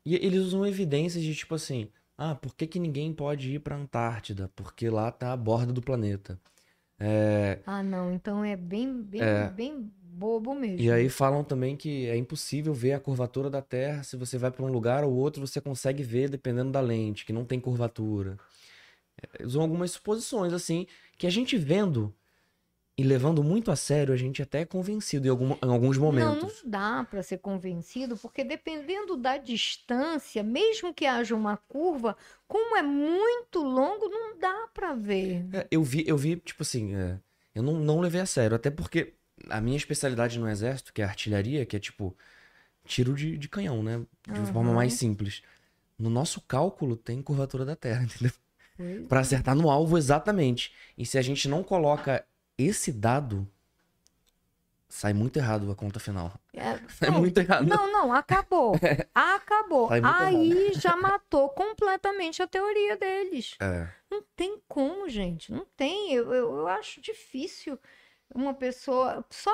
e eles usam evidências de tipo assim, ah, por que, que ninguém pode ir pra Antártida? Porque lá tá a borda do planeta. É, Ah, não. Então é bem, bem, É. bem bobo mesmo. e aí falam também que é impossível ver a curvatura da Terra. Se você vai pra um lugar ou outro, você consegue ver dependendo da lente, que não tem curvatura. É, Usam algumas suposições assim, que a gente vendo e levando muito a sério, a gente até é convencido em, algum- em alguns Não, momentos. não dá para ser convencido, porque dependendo da distância, mesmo que haja uma curva, como é muito longo, não dá para ver. É, eu vi, eu vi, tipo assim, é, eu não, não levei a sério, até porque a minha especialidade no exército, que é artilharia, que é tipo tiro de, de canhão, né? De forma Aham. mais simples. No nosso cálculo tem curvatura da Terra, entendeu? Pois Pra acertar no alvo exatamente. E se a gente não coloca esse dado, sai muito errado a conta final. É, Sai não, muito errado. Não, não, acabou. Acabou. Sai muito Aí já matou completamente a teoria deles. É. Não tem como, gente. Não tem. Eu, eu, eu acho difícil uma pessoa. Só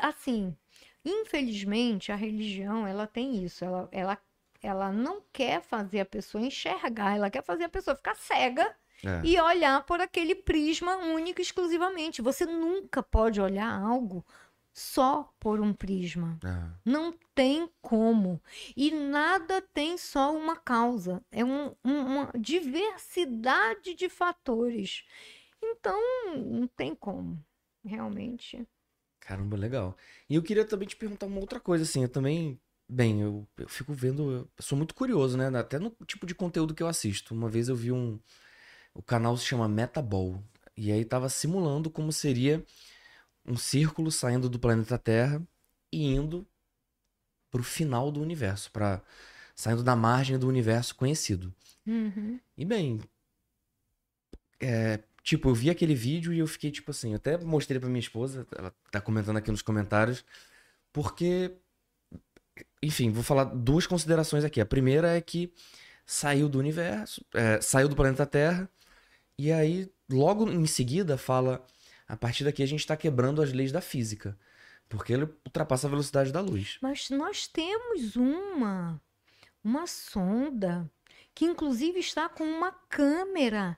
assim. Infelizmente, a religião ela tem isso. Ela, ela, ela não quer fazer a pessoa enxergar, ela quer fazer a pessoa ficar cega É. e olhar por aquele prisma único e exclusivamente. Você nunca pode olhar algo só por um prisma. É. Não tem como. E nada tem só uma causa. É um- um- uma diversidade de fatores. Então, não tem como. Realmente. Caramba, legal. E eu queria também te perguntar uma outra coisa, assim, eu também, bem, eu, eu fico vendo, eu sou muito curioso, né, até no tipo de conteúdo que eu assisto. Uma vez eu vi um, o canal se chama Metaball, e aí tava simulando como seria um círculo saindo do planeta Terra e indo pro final do universo, para saindo da margem do universo conhecido. Uhum. E bem, é, tipo, eu vi aquele vídeo e eu fiquei tipo assim, até mostrei pra minha esposa, ela tá comentando aqui nos comentários, porque, enfim, vou falar duas considerações aqui. A primeira é que saiu do universo, é, saiu do planeta Terra, e aí logo em seguida fala, a partir daqui a gente tá quebrando as leis da física, porque ele ultrapassa a velocidade da luz. Mas nós temos uma, uma sonda que inclusive está com uma câmera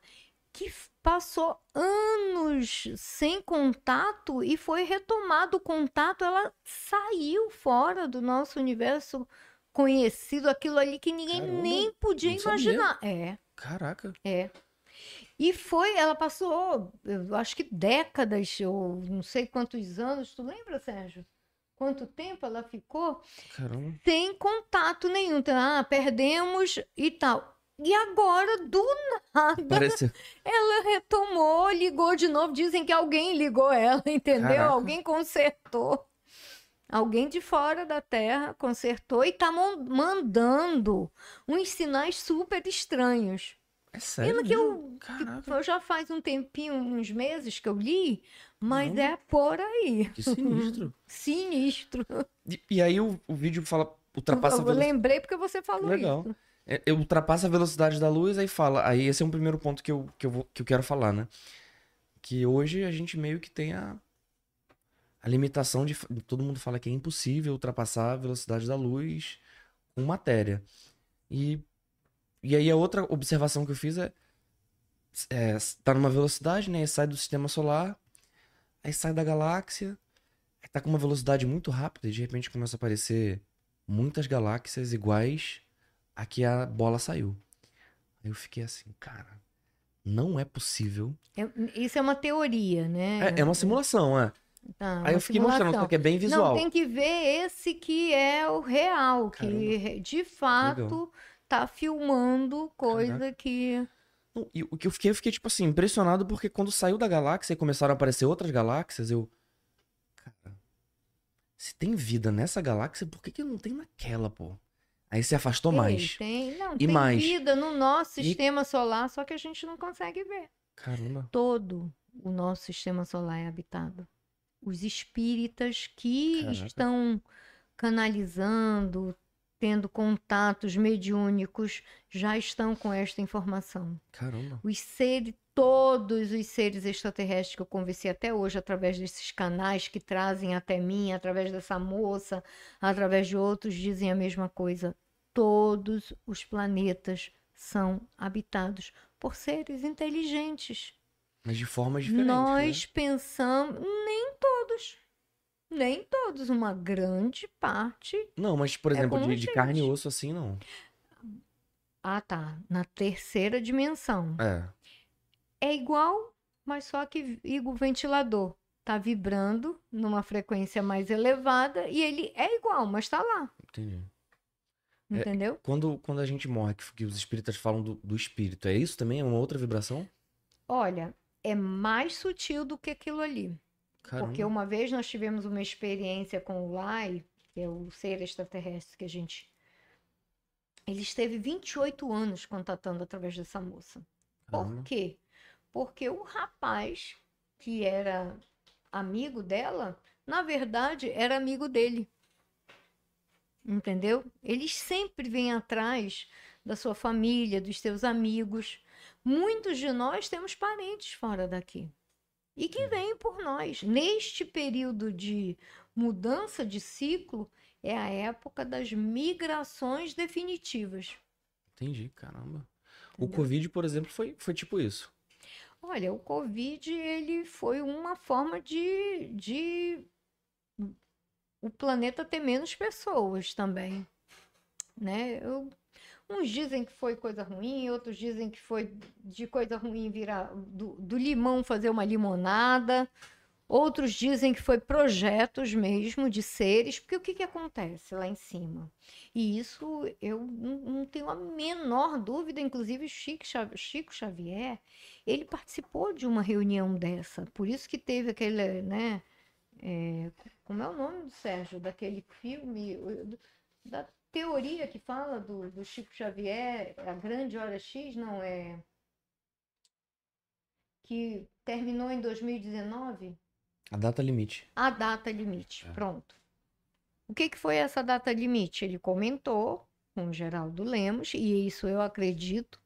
que passou anos sem contato e foi retomado o contato, ela saiu fora do nosso universo conhecido, aquilo ali que ninguém Caramba, nem podia não sabia. imaginar. É. Caraca. É. E foi, ela passou, eu acho que décadas, ou não sei quantos anos, tu lembra, Sérgio? Quanto tempo ela ficou Caramba. sem contato nenhum. Então, ah, perdemos e tal. E agora, do nada, Parece. ela retomou, ligou de novo. Dizem que alguém ligou ela, entendeu? Caraca. Alguém consertou. Alguém de fora da Terra consertou e tá mandando uns sinais super estranhos. É sério? Pena que eu, que eu já faz um tempinho, uns meses que eu li, mas Caramba. é por aí. Que sinistro. Sinistro. E, e aí o, o vídeo fala, ultrapassa eu velocidade. lembrei porque você falou Legal. isso. É, é, ultrapassa a velocidade da luz, aí fala. Aí esse é um primeiro ponto que eu, que eu, vou, que eu quero falar, né? Que hoje a gente meio que tem a, a limitação de. Todo mundo fala que é impossível ultrapassar a velocidade da luz com matéria. E, e aí a outra observação que eu fiz é. é tá numa velocidade, né? Sai do sistema solar, aí sai da galáxia, tá com uma velocidade muito rápida e de repente começa a aparecer muitas galáxias iguais a que a bola saiu. Eu fiquei assim, cara, não é possível. É- isso é uma teoria, né? É, é uma simulação, é. Tá, Aí eu fiquei mostrando, simulação. só que é bem visual. Não, tem que ver esse que é o real, que Caramba. de fato tá filmando coisa Caraca. que. E o que eu fiquei, eu fiquei, tipo assim, impressionado porque quando saiu da galáxia e começaram a aparecer outras galáxias, eu. Cara, se tem vida nessa galáxia, por que, que não tem naquela, pô? Aí se afastou Ei, mais. tem, não, E tem mais? vida no nosso E- sistema solar, só que a gente não consegue ver. Caramba. Todo o nosso sistema solar é habitado. Os espíritas que Caraca. estão canalizando, tendo contatos mediúnicos, já estão com esta informação. Caramba. Os seres, todos os seres extraterrestres que eu conversei até hoje, através desses canais que trazem até mim, através dessa moça, através de outros, dizem a mesma coisa. Todos os planetas são habitados por seres inteligentes. Mas de formas diferentes. Nós Né? pensamos, nem todos. Nem todos, uma grande parte. Não, mas, por exemplo, como de, de carne e osso assim, não. Ah, tá. Na terceira dimensão. É. É igual, mas só que o ventilador. Tá vibrando numa frequência mais elevada e ele é igual, mas tá lá. Entendi. É, Entendeu? Quando, quando a gente morre, que, que os espíritas falam do, do espírito, é isso também? É uma outra vibração? Olha, é mais sutil do que aquilo ali. Caramba. Porque uma vez nós tivemos uma experiência com o Lai, que é o ser extraterrestre que a gente. Ele esteve 28 anos contatando através dessa moça. Por Caramba. quê? Porque o rapaz, que era amigo dela, na verdade, era amigo dele. Entendeu? Eles sempre vêm atrás da sua família, dos seus amigos. Muitos de nós temos parentes fora daqui e que vêm por nós. Neste período de mudança de ciclo, é a época das migrações definitivas. Entendi, caramba. O Entendeu? Covid, por exemplo, foi, foi tipo isso. Olha, o Covid, ele foi uma forma de, de o planeta ter menos pessoas também, né? Eu- uns dizem que foi coisa ruim, outros dizem que foi de coisa ruim virar do, do limão fazer uma limonada, outros dizem que foi projetos mesmo de seres, porque o que que acontece lá em cima? E isso eu não, tenho a menor dúvida, inclusive Chico Xa- Chico Xavier, ele participou de uma reunião dessa, por isso que teve aquele, né? é, como é o nome do Sérgio, daquele filme, da teoria que fala do, do Chico Xavier, a grande hora X, não é? Que terminou em 2019? A data limite. A data limite, É. pronto. O que, que foi essa data limite? Ele comentou com o Geraldo Lemos, e isso eu acredito,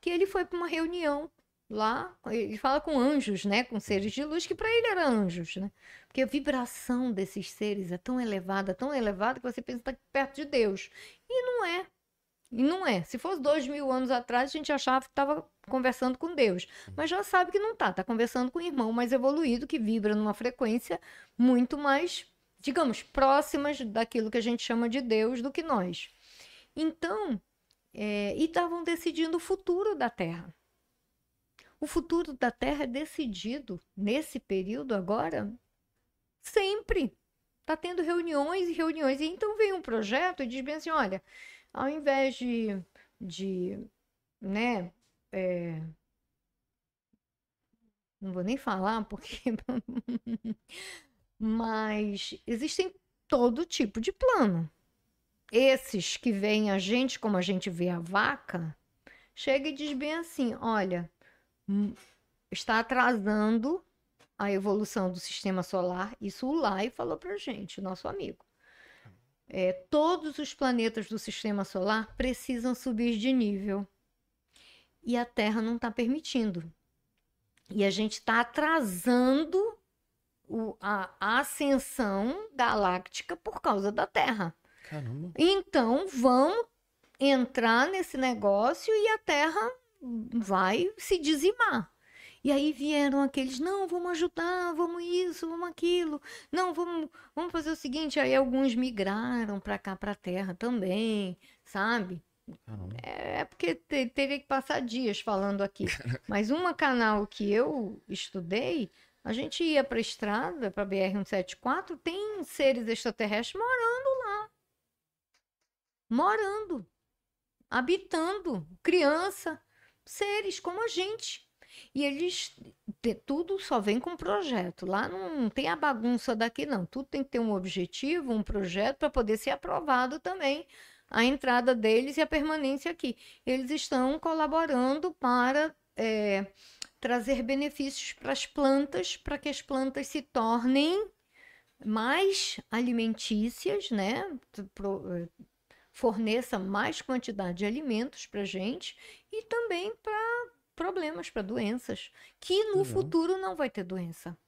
que ele foi para uma reunião lá, ele fala com anjos, né, com seres de luz, que para ele eram anjos, né? Porque a vibração desses seres é tão elevada, tão elevada, que você pensa que está perto de Deus. E não é. E não é. Se fosse dois mil anos atrás, a gente achava que estava conversando com Deus. Mas já sabe que não está. Está conversando com um irmão mais evoluído, que vibra numa frequência muito mais, digamos, próximas daquilo que a gente chama de Deus do que nós. Então, é, e estavam decidindo o futuro da Terra. O futuro da Terra é decidido nesse período agora sempre. Está tendo reuniões e reuniões. E então vem um projeto e diz bem assim: olha, ao invés de, de né, é, não vou nem falar porque. Mas existem todo tipo de plano. Esses que veem a gente como a gente vê a vaca, chega e diz bem assim: olha, está atrasando a evolução do sistema solar. Isso o Lai falou pra gente, nosso amigo. É, todos os planetas do sistema solar precisam subir de nível. E a Terra não está permitindo. E a gente está atrasando o- a, a ascensão galáctica por causa da Terra. Caramba. Então vamos entrar nesse negócio e a Terra vai se dizimar. E aí vieram aqueles, não, vamos ajudar, vamos isso, vamos aquilo. Não, vamos, vamos fazer o seguinte, aí alguns migraram para cá, para a Terra também, sabe? Caramba. É porque te- teria que passar dias falando aqui. Mas uma canal que eu estudei, a gente ia para a estrada, para BR-174, tem seres extraterrestres morando lá. Morando. Habitando. Criança. Seres como a gente. E eles. Tudo só vem com projeto. Lá não tem a bagunça daqui, não. Tudo tem que ter um objetivo, um projeto para poder ser aprovado também a entrada deles e a permanência aqui. Eles estão colaborando para é, trazer benefícios para as plantas, para que as plantas se tornem mais alimentícias, né? Pro- forneça mais quantidade de alimentos para gente e também para problemas, para doenças, que no Legal. futuro não vai ter doença.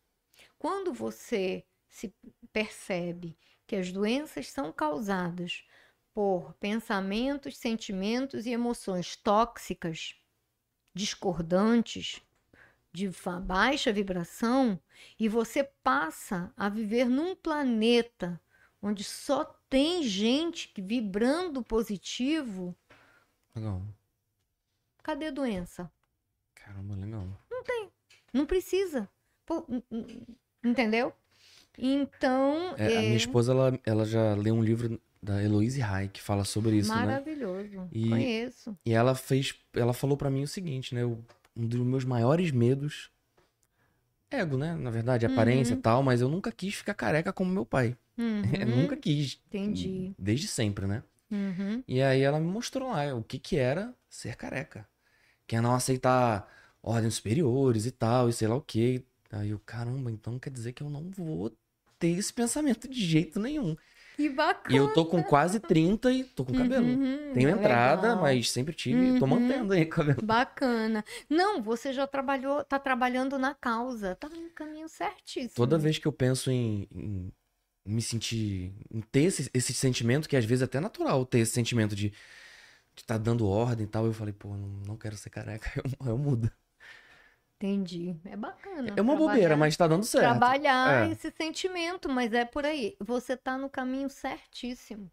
Quando você se percebe que as doenças são causadas por pensamentos, sentimentos e emoções tóxicas, discordantes, de baixa vibração, e você passa a viver num planeta onde só tem gente que vibrando positivo, Legal. cadê a doença? Caramba, legal. Não precisa. Pô, n- n- entendeu? Então, É, A é minha esposa, ela, ela já leu um livro da Heloise Rai que fala sobre isso, né? maravilhoso. E- Conheço. E ela fez, ela falou pra mim o seguinte, né? Um dos meus maiores medos, ego, né? Na verdade, aparência e Uhum. tal, mas eu nunca quis ficar careca como meu pai. Uhum, nunca quis. Entendi. Desde sempre, né? Uhum. E aí ela me mostrou lá o que que era ser careca. Que é não aceitar ordens superiores e tal, e sei lá o quê. Aí eu, caramba, então quer dizer que eu não vou ter esse pensamento de jeito nenhum. Que bacana. E eu tô com quase 30 e tô com cabelo. Uhum, Tenho entrada, legal. mas sempre tive, tô Uhum. mantendo aí o cabelo. Bacana. Não, você já trabalhou, tá trabalhando na causa. Tá no caminho certíssimo. Toda vez que eu penso em, em me sentir, em ter esse, esse sentimento, que às vezes é até natural ter esse sentimento de estar dando ordem e tal, eu falei, pô, não, não quero ser careca, eu, eu mudo. Entendi. É bacana. É uma bobeira, mas tá dando certo. Trabalhar É. esse sentimento, mas é por aí. Você tá no caminho certíssimo.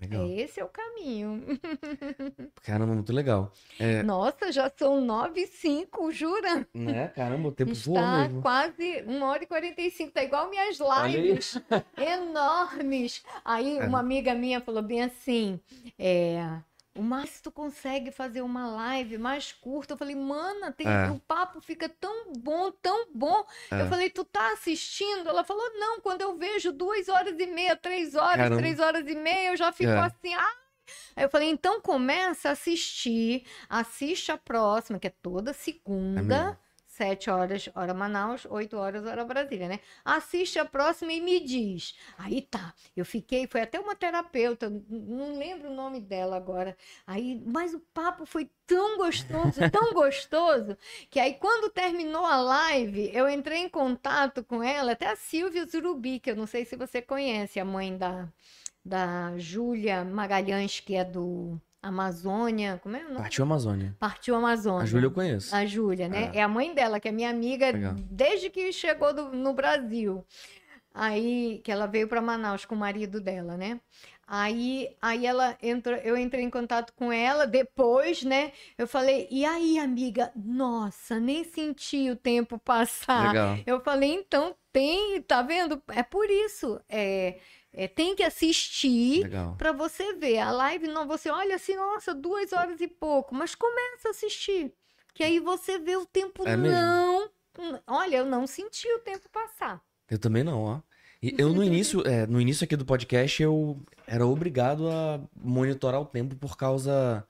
Legal. Esse é o caminho. Caramba, muito legal. É, Nossa, já são nove e cinco, jura? né? Caramba, o tempo voa Está mesmo. quase uma hora e 45. Tá igual minhas lives enormes. Aí É. uma amiga minha falou bem assim: é. O mais tu consegue fazer uma live mais curta. Eu falei, mana, tem, É. o papo fica tão bom, tão bom. Eu É. falei, tu tá assistindo? Ela falou, não, quando eu vejo duas horas e meia, três horas, Caramba. três horas e meia, eu já fico É. assim, ah. Aí eu falei, então começa a assistir, assiste a próxima, que é toda segunda, mesmo. sete horas, hora Manaus, oito horas, hora Brasília, né? Assiste a próxima e me diz. Aí tá, eu fiquei, foi até uma terapeuta, não lembro o nome dela agora. Aí, mas o papo foi tão gostoso, tão gostoso, que aí quando terminou a live, eu entrei em contato com ela, até a Silvia Zurubi, que eu não sei se você conhece, a mãe da, da Júlia Magalhães, que é do Amazônia, como é o nome? Partiu Amazônia. Partiu Amazônia. A Júlia eu conheço. A Júlia, né? É. É. a mãe dela, que é minha amiga Legal. desde que chegou do- no Brasil. Aí, que ela veio para Manaus com o marido dela, né? Aí, aí ela entrou, eu entrei em contato com ela depois, né? Eu falei, e aí, amiga? Nossa, nem senti o tempo passar. Legal. Eu falei, então tem, tá vendo? É por isso. É, é, tem que assistir para você ver. A live, não, você olha assim, nossa, duas horas e pouco, mas começa a assistir. Que aí você vê o tempo É mesmo? não. Olha, eu não senti o tempo passar. Eu também não, ó. E eu no início, é, no início aqui do podcast, eu era obrigado a monitorar o tempo por causa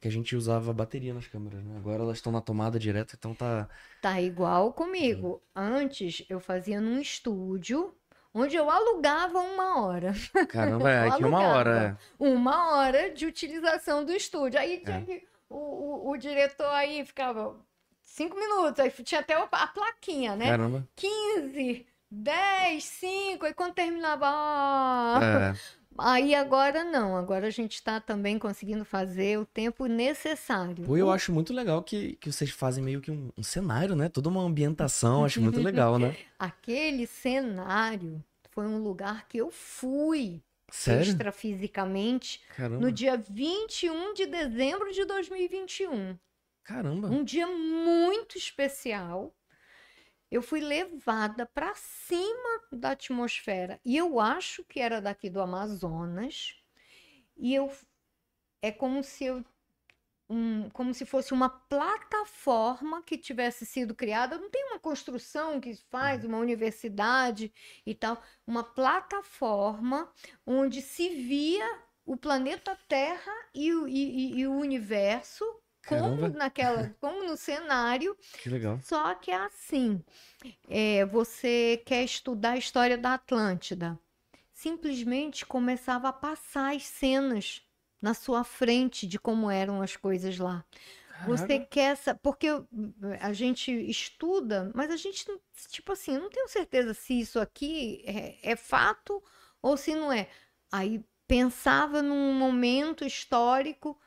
que a gente usava bateria nas câmeras, né? Agora elas estão na tomada direto, então tá. Tá igual comigo. Antes eu fazia num estúdio onde eu alugava uma hora. Caramba, é, é uma hora. Uma hora de utilização do estúdio. Aí tinha É. que. O, o, o diretor aí ficava cinco minutos, aí tinha até a plaquinha, É. né? Caramba. 15, 10, 5, aí quando terminava. É, Aí agora não, agora a gente está também conseguindo fazer o tempo necessário. pô, eu acho muito legal que, que vocês fazem meio que um, um cenário, né? Toda uma ambientação, acho muito legal, né? Aquele cenário foi um lugar que eu fui Sério? extrafisicamente Caramba. no dia 21 de dezembro de 2021. Caramba. Um dia muito especial. Eu fui levada para cima da atmosfera. E eu acho que era daqui do Amazonas. E eu é como se eu um- como se fosse uma plataforma que tivesse sido criada. Não tem uma construção que faz uma universidade e tal, uma plataforma onde se via o planeta Terra e e- e- e o universo como Caramba. naquela, como no cenário, Que legal. só que é assim. é, você quer estudar a história da Atlântida. Simplesmente começava a passar as cenas na sua frente de como eram as coisas lá. Você quer essa. Porque a gente estuda, mas a gente, tipo assim, não tenho certeza se isso aqui é, é fato ou se não é. Aí pensava num momento histórico,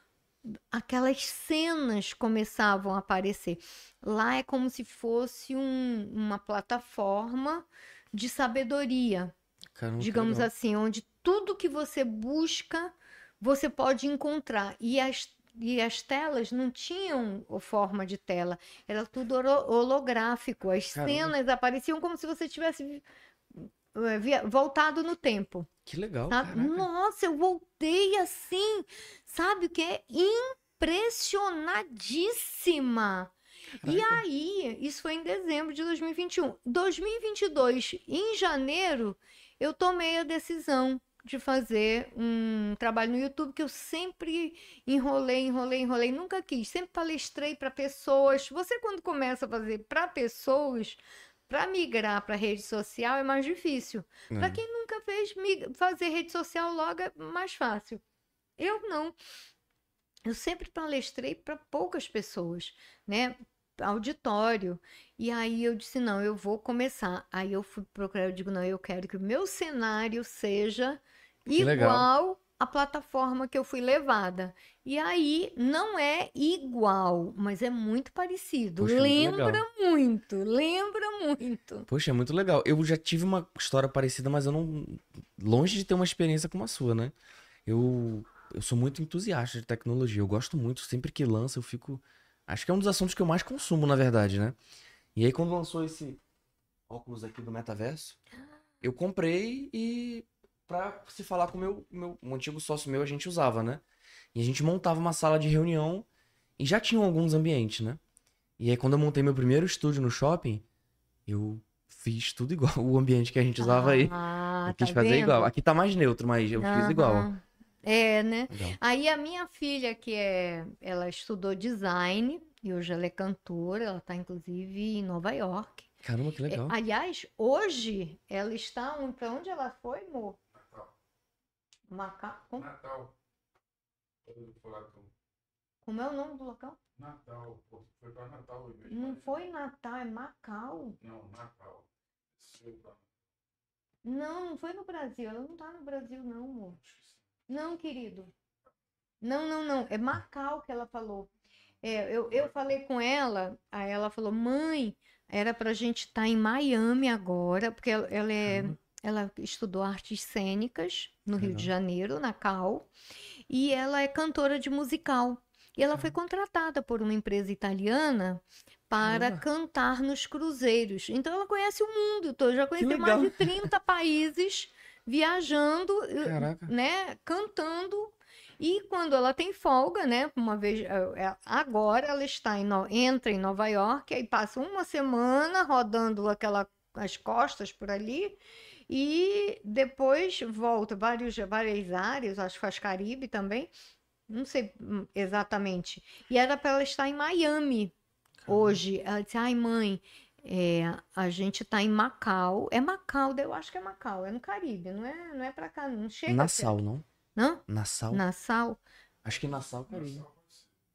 aquelas cenas começavam a aparecer. Lá é como se fosse um- uma plataforma de sabedoria Caramba, digamos legal. assim, onde tudo que você busca, você pode encontrar. E as, e as telas não tinham forma de tela, era tudo holo- holográfico. As Caramba. cenas apareciam como se você tivesse via- voltado no tempo. Que legal. Nossa, eu voltei assim, sabe o que é impressionadíssima. E Caraca. aí, isso foi em dezembro de 2021. 2022, em janeiro, eu tomei a decisão de fazer um trabalho no YouTube que eu sempre enrolei, enrolei, enrolei, nunca quis. Sempre palestrei para pessoas. Você, quando começa a fazer para pessoas, Para migrar para rede social é mais difícil. Para É. quem nunca fez, fazer rede social logo é mais fácil. Eu não. Eu sempre palestrei para poucas pessoas, né? Auditório. E aí eu disse, não, eu vou começar. Aí eu fui procurar, eu digo, não, eu quero que o meu cenário seja Que legal. À plataforma que eu fui levada. E aí não é igual, mas é muito parecido. Poxa, muito lembra legal. muito, lembra muito. Poxa, é muito legal. Eu já tive uma história parecida, mas eu não. Longe de ter uma experiência como a sua, né? Eu, eu sou muito entusiasta de tecnologia. Eu gosto muito. Sempre que lança, eu fico. Acho que é um dos assuntos que eu mais consumo, na verdade, né? E aí, quando lançou esse óculos aqui do metaverso, eu comprei e. Pra se falar com o meu, meu um antigo sócio meu, a gente usava, né? E a gente montava uma sala de reunião e já tinham alguns ambientes, né? E aí, quando eu montei meu primeiro estúdio no shopping, eu fiz tudo igual o ambiente que a gente usava aí. Ah, Eu quis tá fazer vendo? igual. Aqui tá mais neutro, mas eu fiz igual. É, né? Legal. Aí a minha filha, que é, ela estudou design e hoje ela é cantora, ela está inclusive em Nova York. Caramba, que É, legal. aliás, hoje ela está para onde ela foi, amor? Macau. Como, Natal. Como é o nome do local? Natal. Foi pra Natal. Não foi Natal, é Macau. Não, Natal. Não, não foi no Brasil. Ela não está no Brasil, não, amor. Não, querido. Não, não, não. É Macau que ela falou. É, eu, eu falei com ela, aí ela falou, mãe, era pra gente estar em Miami agora, porque ela, ela é, Caramba. Ela estudou artes cênicas no Rio de. Janeiro, na Cal, e ela é cantora de musical. E ela foi contratada por uma empresa italiana para cantar nos cruzeiros. Então ela conhece o mundo todo, já conheceu mais de 30 países viajando, eh, Caraca. né, cantando. E quando ela tem folga, né, uma vez eh, eh, agora ela está em entra em Nova York, aí passa uma semana rodando aquela as costas por ali e depois volta vários várias áreas, acho que faz Caribe também. Não sei hum, exatamente. E era para ela estar em Miami hoje. Ela disse: Ai, mãe, é, a gente está em Macau. É Macau, eu acho que é Macau, é no Caribe, não é, não é para cá, não chega. Nassau, não? Não? Nassau? Nassau? Acho que Nassau, Caribe.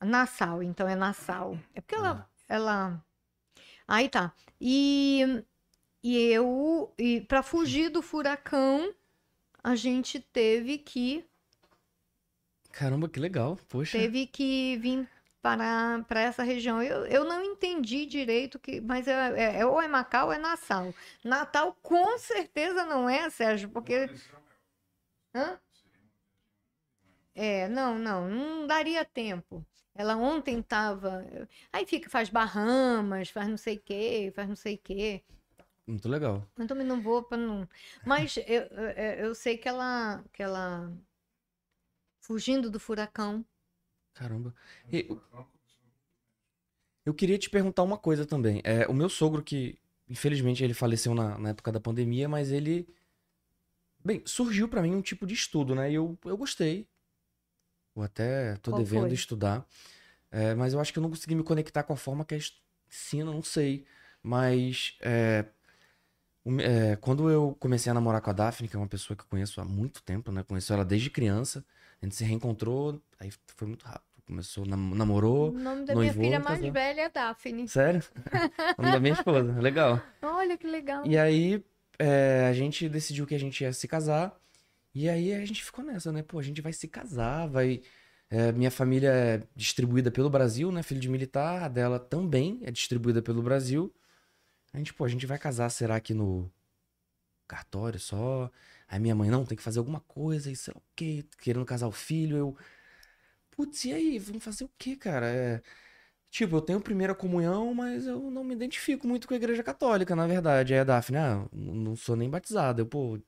Nassau, então é Nassau. É porque ela, Ah. ela. Aí tá. E, e eu, e para fugir do furacão, a gente teve que Caramba, que legal. Poxa. teve que vir para, para essa região. Eu, eu não entendi direito que, mas é, é- é- ou é Macau ou é Nassau. Natal com certeza não é, Sérgio, porque Hã? É, não, não, não daria tempo. Ela ontem estava. Aí fica, faz Bahamas, faz não sei o quê, faz não sei o quê. Muito legal. Eu também não vou para não. Mas eu, eu, sei que ela, que ela. Fugindo do furacão. Caramba. E- eu queria te perguntar uma coisa também. É, o meu sogro, que infelizmente ele faleceu na, na época da pandemia, mas ele. Bem, surgiu pra mim um tipo de estudo, né? E eu, eu gostei. Eu até tô Qual devendo foi? estudar. É, mas eu acho que eu não consegui me conectar com a forma que a ensina, não sei. Mas é, é, quando eu comecei a namorar com a Daphne, que é uma pessoa que eu conheço há muito tempo, né? Conheço ela desde criança. A gente se reencontrou, aí foi muito rápido. Começou, nam- O namorou. nome da noivou, minha filha mais casou. velha é Daphne. Sério? O nome da minha esposa. Legal. Olha que legal. E aí, é, a gente decidiu que a gente ia se casar. E aí a gente ficou nessa, né? Pô, a gente vai se casar, vai. é, minha família é distribuída pelo Brasil, né? Filho de militar, a dela também é distribuída pelo Brasil. A gente, pô, a gente vai casar, será que no cartório só? Aí minha mãe, não, tem que fazer alguma coisa, e sei lá o quê, querendo casar o filho. Eu, putz, e aí? Vamos fazer o quê, cara? É. Tipo, eu tenho primeira comunhão, mas eu não me identifico muito com a igreja católica, na verdade. Aí a Daphne, ah, não sou nem batizada. Eu, pô.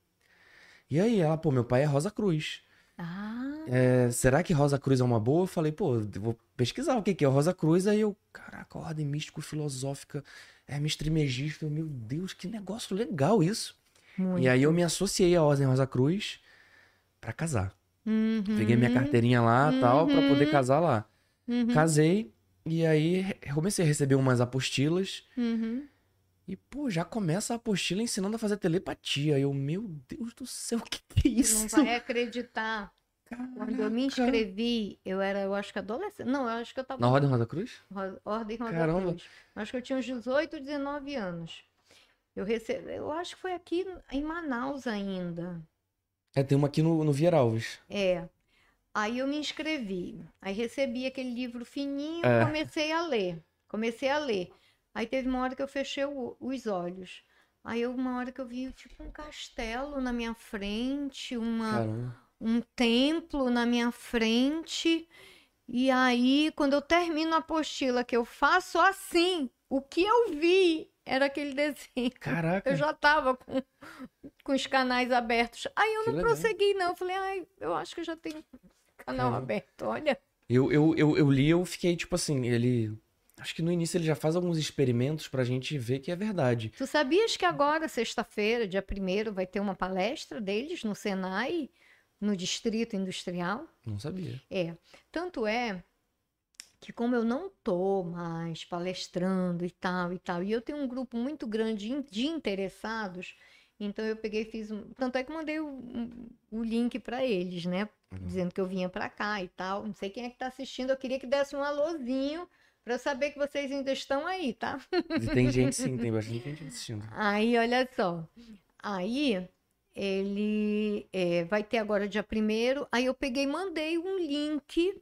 E aí, ela, pô, meu pai é Rosa Cruz. Ah, É, será que Rosa Cruz é uma boa? Eu falei, pô, eu vou pesquisar o que que é Rosa Cruz. Aí eu, caraca, ordem místico-filosófica, é mistrimegista. Eu, Meu Deus, que negócio legal isso. muito. E aí eu me associei à Ordem Rosa Cruz pra casar. Peguei minha Uhum, carteirinha lá e tal, pra poder Uhum. casar lá. uhum, Casei, e aí comecei a receber umas apostilas. uhum. E, pô, já começa a apostila ensinando a fazer telepatia. Eu, meu Deus do céu, o que, que é isso? Não vai acreditar. Quando eu me inscrevi, eu era, eu acho que adolescente. Não, eu acho que eu tava. Na Ordem Rosa Cruz? Ro- Ordem Rosa Caramba. Cruz. Acho que eu tinha uns 18, 19 anos. Eu recebi, eu acho que foi aqui em Manaus ainda. É, tem uma aqui no, no Vieira Alves. É. Aí eu me inscrevi. Aí recebi aquele livro fininho, É. comecei a ler. Comecei a ler. Aí teve uma hora que eu fechei o- os olhos. Aí uma hora que eu vi tipo um castelo na minha frente, uma Caramba. Um templo na minha frente. E aí, quando eu termino a apostila, que eu faço assim, o que eu vi era aquele desenho. Caraca. Eu já estava com, com os canais abertos. Aí eu Que não legal. prossegui, não. Eu falei, ai, eu acho que eu já tenho canal Caramba. aberto. Olha. Eu, eu, eu, eu li, eu fiquei tipo assim, ele. Acho que no início ele já faz alguns experimentos pra gente ver que é verdade. Tu sabias que agora, sexta-feira, dia 1 vai ter uma palestra deles no Senai, no Distrito Industrial? Não sabia. É, tanto é que como eu não tô mais palestrando e tal e tal, e eu tenho um grupo muito grande de interessados, então eu peguei e fiz um, tanto é que mandei o, o link para eles, né, Uhum. dizendo que eu vinha para cá e tal. Não sei quem é que tá assistindo, eu queria que desse um alôzinho para eu saber que vocês ainda estão aí, tá? E tem gente sim, tem bastante gente assistindo. Aí, olha só. Aí, ele é, vai ter agora dia primeiro. Aí eu peguei e mandei um link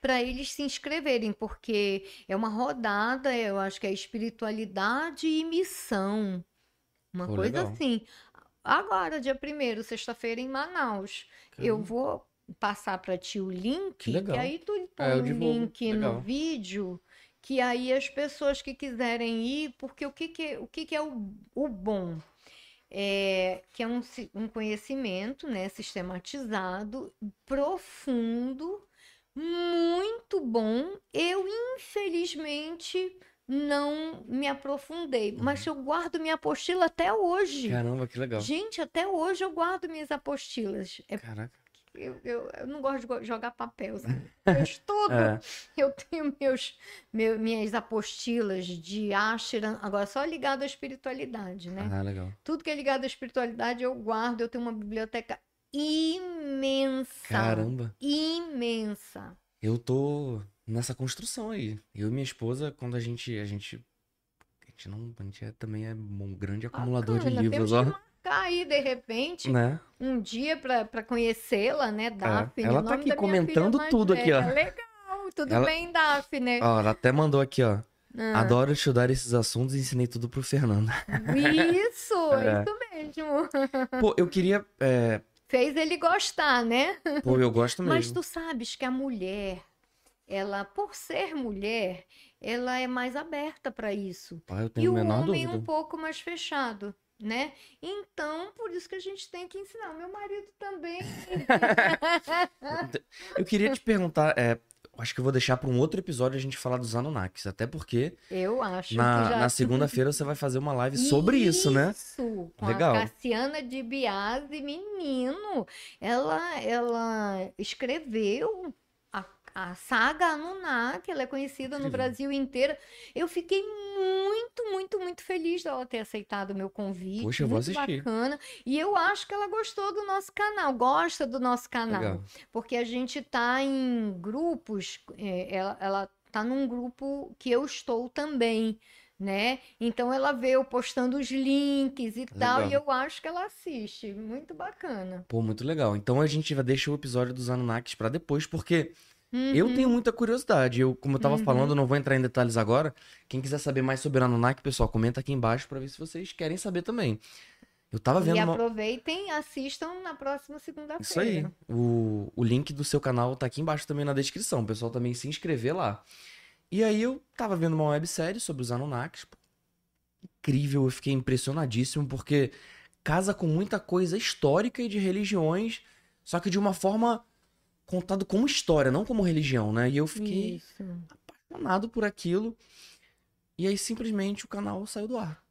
para eles se inscreverem, porque é uma rodada, eu acho que é espiritualidade e missão. Uma Pô, coisa legal. assim. Agora, dia primeiro, sexta-feira, em Manaus. Eu Caramba. vou passar para ti o link, Que legal. que aí tu põe É, eu o link Legal. no vídeo, que aí as pessoas que quiserem ir, porque o que que, o que que é o, o bom? É, que é um, um conhecimento, né, sistematizado, profundo, muito bom. Eu, infelizmente, não me aprofundei, mas eu guardo minha apostila até hoje. Caramba, que legal. Gente, até hoje eu guardo minhas apostilas. É, Caraca. Eu, eu, eu não gosto de jogar papel. assim. Eu estudo, É, eu tenho meus, meu- minhas apostilas de Ashram, agora só ligado à espiritualidade, né? ah, legal. Tudo que é ligado à espiritualidade eu guardo. Eu tenho uma biblioteca imensa. Caramba. Imensa. Eu tô nessa construção aí. Eu e minha esposa, quando a gente. A gente. A gente não. A gente é- também é um grande acumulador de Bacana, livros, temos ó. Aí, de repente, Né? um dia para conhecê-la, né, Daphne? ela o tá aqui comentando tudo aqui, ó. velha. Legal, tudo Ela- bem, Daphne? Ó, ela até mandou aqui, ó. Ah, Adoro estudar esses assuntos e ensinei tudo pro Fernando. Isso, É. isso mesmo. Pô, eu queria. é, Fez ele gostar, né? Pô, eu gosto mesmo. Mas tu sabes que a mulher, ela, por ser mulher, ela é mais aberta para isso. Pá, eu E tenho o a menor homem dúvida. um pouco mais fechado, né? Então, por isso que a gente tem que ensinar. O meu marido também. Eu queria te perguntar, é, acho que eu vou deixar para um outro episódio a gente falar dos Anunnakis, até porque Eu acho na, já na segunda-feira você vai fazer uma live sobre isso, né? Isso, Legal. a Cassiana de Biase, menino. Ela, ela escreveu a, saga Anunnaki, ela é conhecida no. Brasil inteiro. Eu fiquei muito, muito, muito feliz dela ter aceitado o meu convite. Poxa, eu vou muito assistir. bacana. E eu acho que ela gostou do nosso canal, gosta do nosso canal Legal. porque a gente tá em grupos, é, ela, ela tá num grupo que eu estou também, né? Então ela vê eu postando os links e tal, Legal. e eu acho que ela assiste. Muito bacana. Pô, muito legal. Então a gente vai deixar o episódio dos Anunnakis para depois, porque eu Uhum. tenho muita curiosidade. Eu, como eu tava Uhum. falando, eu não vou entrar em detalhes agora. Quem quiser saber mais sobre Anunnaki, pessoal, comenta aqui embaixo para ver se vocês querem saber também. Eu tava vendo E uma... aproveitem, assistam na próxima segunda-feira. Isso aí. O, o link do seu canal tá aqui embaixo também na descrição. O pessoal também se inscrever lá. E aí eu tava vendo uma websérie sobre os Anunnakis. Incrível, eu fiquei impressionadíssimo porque casa com muita coisa histórica e de religiões, só que de uma forma contado como história, não como religião, né? E eu fiquei Isso. apaixonado por aquilo. E aí simplesmente o canal saiu do ar.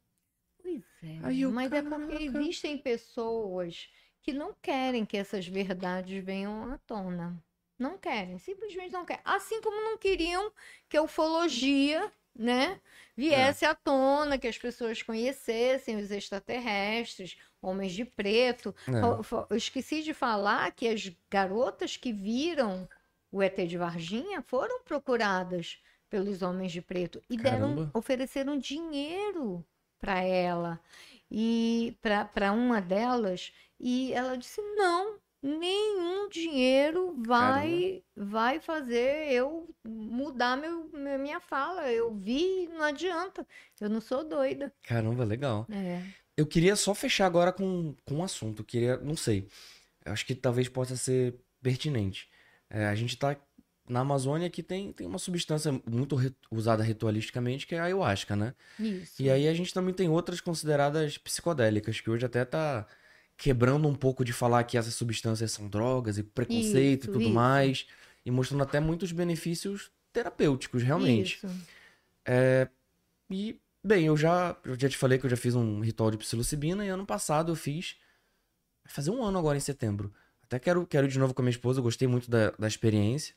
Pois é. Aí eu, Mas é porque caraca. existem pessoas que não querem que essas verdades venham à tona. Não querem, simplesmente não querem. Assim como não queriam que a ufologia né, viesse à tona, que as pessoas conhecessem os extraterrestres, homens de preto. É. Eu esqueci de falar que as garotas que viram o ET de Varginha foram procuradas pelos homens de preto e deram, Caramba. ofereceram dinheiro para ela e para uma delas e ela disse não nenhum dinheiro vai vai fazer eu mudar meu, minha fala eu vi não adianta eu não sou doida Caramba, legal. é. Eu queria só fechar agora com, com um assunto. Eu queria, não sei. Acho que talvez possa ser pertinente. É, a gente tá na Amazônia que tem, tem uma substância muito ri- usada ritualisticamente, que é a ayahuasca, né? isso E aí a gente também tem outras consideradas psicodélicas, que hoje até tá quebrando um pouco de falar que essas substâncias são drogas e preconceito Isso, e tudo isso. mais, e mostrando até muitos benefícios terapêuticos, realmente. isso E, bem, eu já, eu já te falei que eu já fiz um ritual de psilocibina e ano passado eu fiz. Vai fazer um ano agora em setembro. Até quero, quero ir de novo com a minha esposa, eu gostei muito da, da experiência.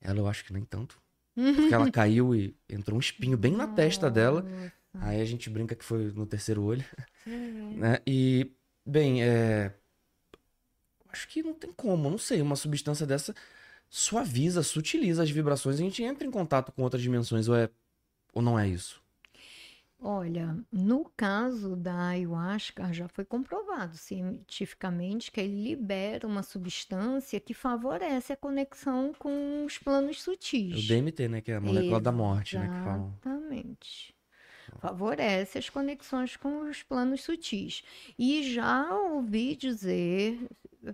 Ela eu acho que nem tanto. Porque ela caiu e entrou um espinho bem na testa dela. Aí a gente brinca que foi no terceiro olho, né? E, bem, é. Acho que não tem como, não sei. Uma substância dessa suaviza, sutiliza as vibrações e a gente entra em contato com outras dimensões, ou é. Ou não é isso? Olha, no caso da ayahuasca, já foi comprovado cientificamente que ele libera uma substância que favorece a conexão com os planos É o sutis. DMT, né? Que é a molécula da morte, né? Que falam. Exatamente. Favorece as conexões com os planos sutis. E já ouvi dizer,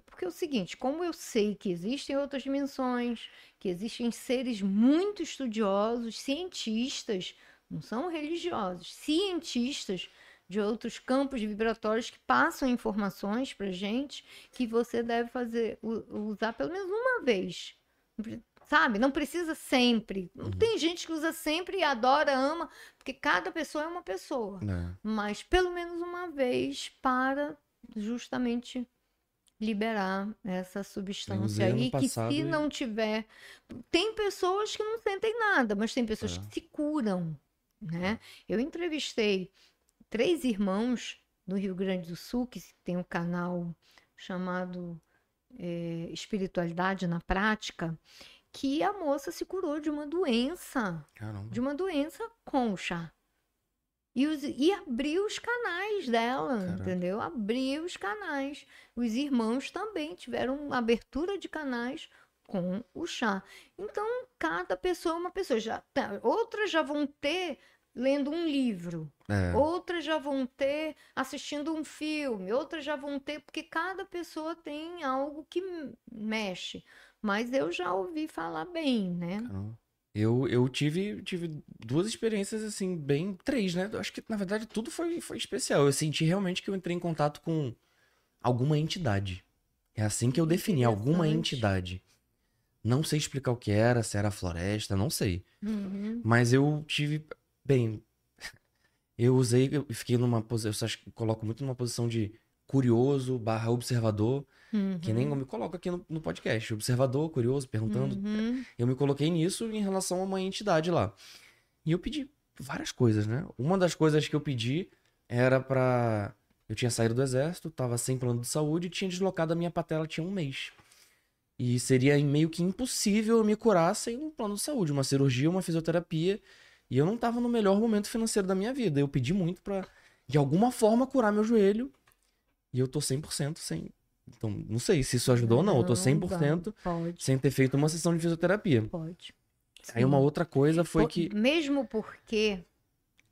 porque é o seguinte, como eu sei que existem outras dimensões, que existem seres muito estudiosos, cientistas, não são religiosos, cientistas de outros campos vibratórios que passam informações para gente que você deve fazer usar pelo menos uma vez. Sabe? Não precisa sempre. Não tem gente que usa sempre e adora, ama, porque cada pessoa é uma pessoa. É. Mas pelo menos uma vez para justamente liberar essa substância aí que se não tiver tem pessoas que não sentem nada mas tem pessoas É. que se curam né eu entrevistei três irmãos no Rio Grande do Sul que tem um canal chamado é, espiritualidade na prática que a moça se curou de uma doença Caramba. de uma doença com o chá. E, os- e abriu os canais dela, Caraca. entendeu? Abriu os canais. Os irmãos também tiveram abertura de canais com o chá. Então, cada pessoa é uma pessoa. Já, tá, outras já vão ter lendo um livro, É. outras já vão ter assistindo um filme, outras já vão ter, porque cada pessoa tem algo que mexe. Mas eu já ouvi falar bem, né? Eu, eu tive, tive duas experiências, assim, bem. Três, né? Acho que, na verdade, tudo foi, foi especial. Eu senti realmente que eu entrei em contato com alguma entidade. É assim que eu defini, alguma entidade. Não sei explicar o que era, se era floresta, não sei. Uhum. Mas eu tive. Bem. Eu usei, eu fiquei numa posição. Eu acho que coloco muito numa posição de curioso barra observador. Que nem eu me coloco aqui no, no podcast. Observador, curioso, perguntando. Uhum. Eu me coloquei nisso em relação a uma entidade lá. E eu pedi várias coisas, né? Uma das coisas que eu pedi era pra. Eu tinha saído do exército, tava sem plano de saúde e tinha deslocado a minha patela tinha um mês. E seria meio que impossível eu me curar sem um plano de saúde, uma cirurgia, uma fisioterapia. E eu não tava no melhor momento financeiro da minha vida. Eu pedi muito pra, de alguma forma, curar meu joelho. E eu tô 100% sem. Então, não sei se isso ajudou ou não. Eu tô Não, 100% Pode, sem ter feito uma sessão de fisioterapia. pode. Aí uma Sim. outra coisa foi Po- que. Mesmo porque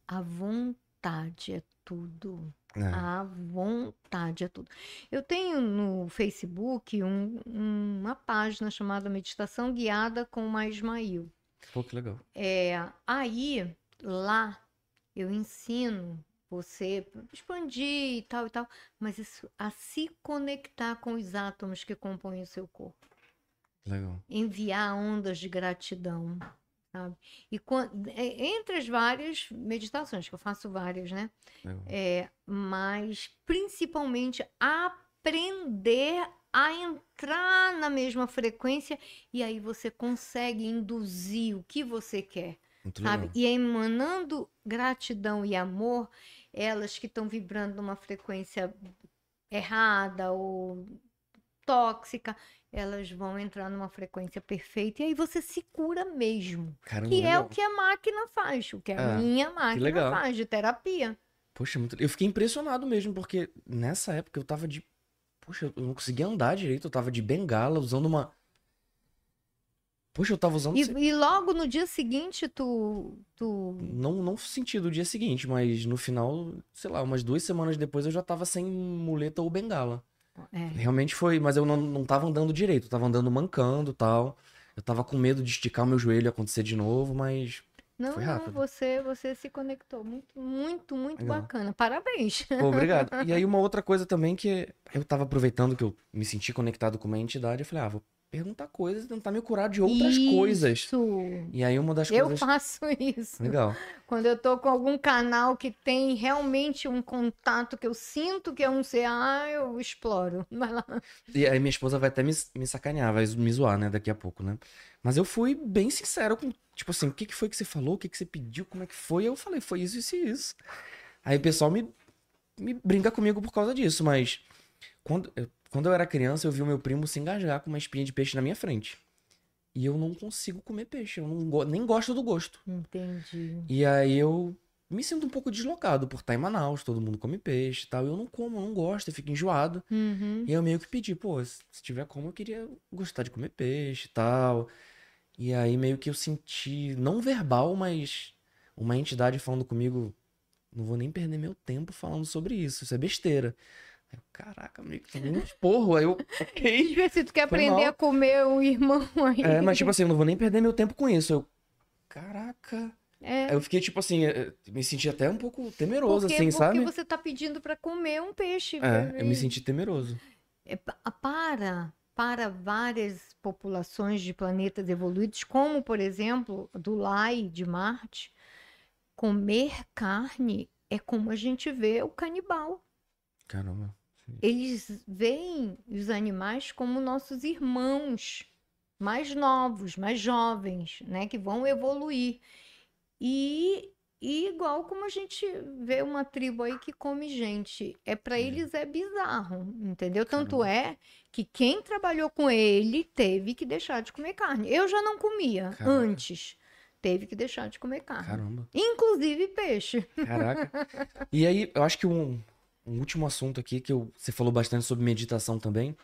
a vontade é tudo. É, A vontade é tudo. Eu tenho no Facebook um- uma página chamada Meditação Guiada com o Ismail. pô, que legal. É, aí, lá, eu ensino você expandir e tal e tal, mas isso, a se conectar com os átomos que compõem o seu corpo Legal. enviar ondas de gratidão, sabe? E quan- é, entre as várias meditações, que eu faço várias, né? legal. É, mas principalmente aprender a entrar na mesma frequência e aí você consegue induzir o que você quer. Muito sabe? legal. E emanando gratidão e amor, elas que estão vibrando numa frequência errada ou tóxica, elas vão entrar numa frequência perfeita e aí você se cura mesmo. Caramba, Que é legal. o que a máquina faz, o que a É, minha máquina legal. faz de terapia. Poxa, muito... eu fiquei impressionado mesmo, porque nessa época eu tava de. Poxa, eu não conseguia andar direito, eu tava de bengala, usando uma. Poxa, eu tava usando. E, e logo no dia seguinte, tu. tu... Não, não senti do dia seguinte, mas no final, sei lá, umas duas semanas depois eu já tava sem muleta ou bengala. É. Realmente foi, mas eu não, não tava andando direito, eu tava andando mancando e tal. Eu tava com medo de esticar o meu joelho e acontecer de novo, mas. Não, Foi não, rápido. você, você se conectou. Muito, muito, muito Legal. bacana. Parabéns. Pô, obrigado. E aí, uma outra coisa também que eu tava aproveitando que eu me senti conectado com uma entidade, eu falei, ah, vou perguntar coisas e tentar me curar de outras coisas. Isso. E aí, uma das Eu coisas. faço isso. Legal. Quando eu tô com algum canal que tem realmente um contato que eu sinto que é um CA, eu exploro. Vai lá. E aí, minha esposa vai até me, me sacanear, vai me zoar, né, daqui a pouco, né? Mas eu fui bem sincero com, tipo assim, o que, que foi que você falou, o que, que você pediu, como é que foi? Eu falei, foi isso, isso e isso. Aí o pessoal me, me brinca comigo por causa disso, mas quando eu, quando eu era criança, eu vi o meu primo se engasgar com uma espinha de peixe na minha frente. E eu não consigo comer peixe, eu não go- nem gosto do gosto. Entendi. E aí eu me sinto um pouco deslocado por estar em Manaus, todo mundo come peixe e tal. Eu não como, eu não gosto, eu fico enjoado. Uhum. E eu meio que pedi, pô, se se tiver como, eu queria gostar de comer peixe e tal. E aí meio que eu senti, não verbal, mas uma entidade falando comigo, não vou nem perder meu tempo falando sobre isso, isso é besteira. Aí eu, Caraca, tomei um esporro, aí eu, ok. Eu ver se tu quer Foi aprender mal. a comer um irmão aí. É, mas tipo assim, eu não vou nem perder meu tempo com isso. Eu, caraca. É, Aí eu fiquei tipo assim, eh, me senti até um pouco temeroso, porque, assim, porque sabe? você tá pedindo pra comer um peixe. É, eu me senti temeroso. É, pa- para para várias populações de planetas evoluídos, como por exemplo do Lai de Marte, comer carne é como a gente vê o canibal. Caramba. Eles veem os animais como nossos irmãos mais novos, mais jovens, né, que vão evoluir. E, e igual como a gente vê uma tribo aí que come gente, é para eles é bizarro, entendeu? Tanto Caramba. é que quem trabalhou com ele teve que deixar de comer carne. Eu já não comia Caraca. antes, teve que deixar de comer carne, Caramba. inclusive peixe. Caraca. E aí, eu acho que um, um último assunto aqui, que eu, você falou bastante sobre meditação também.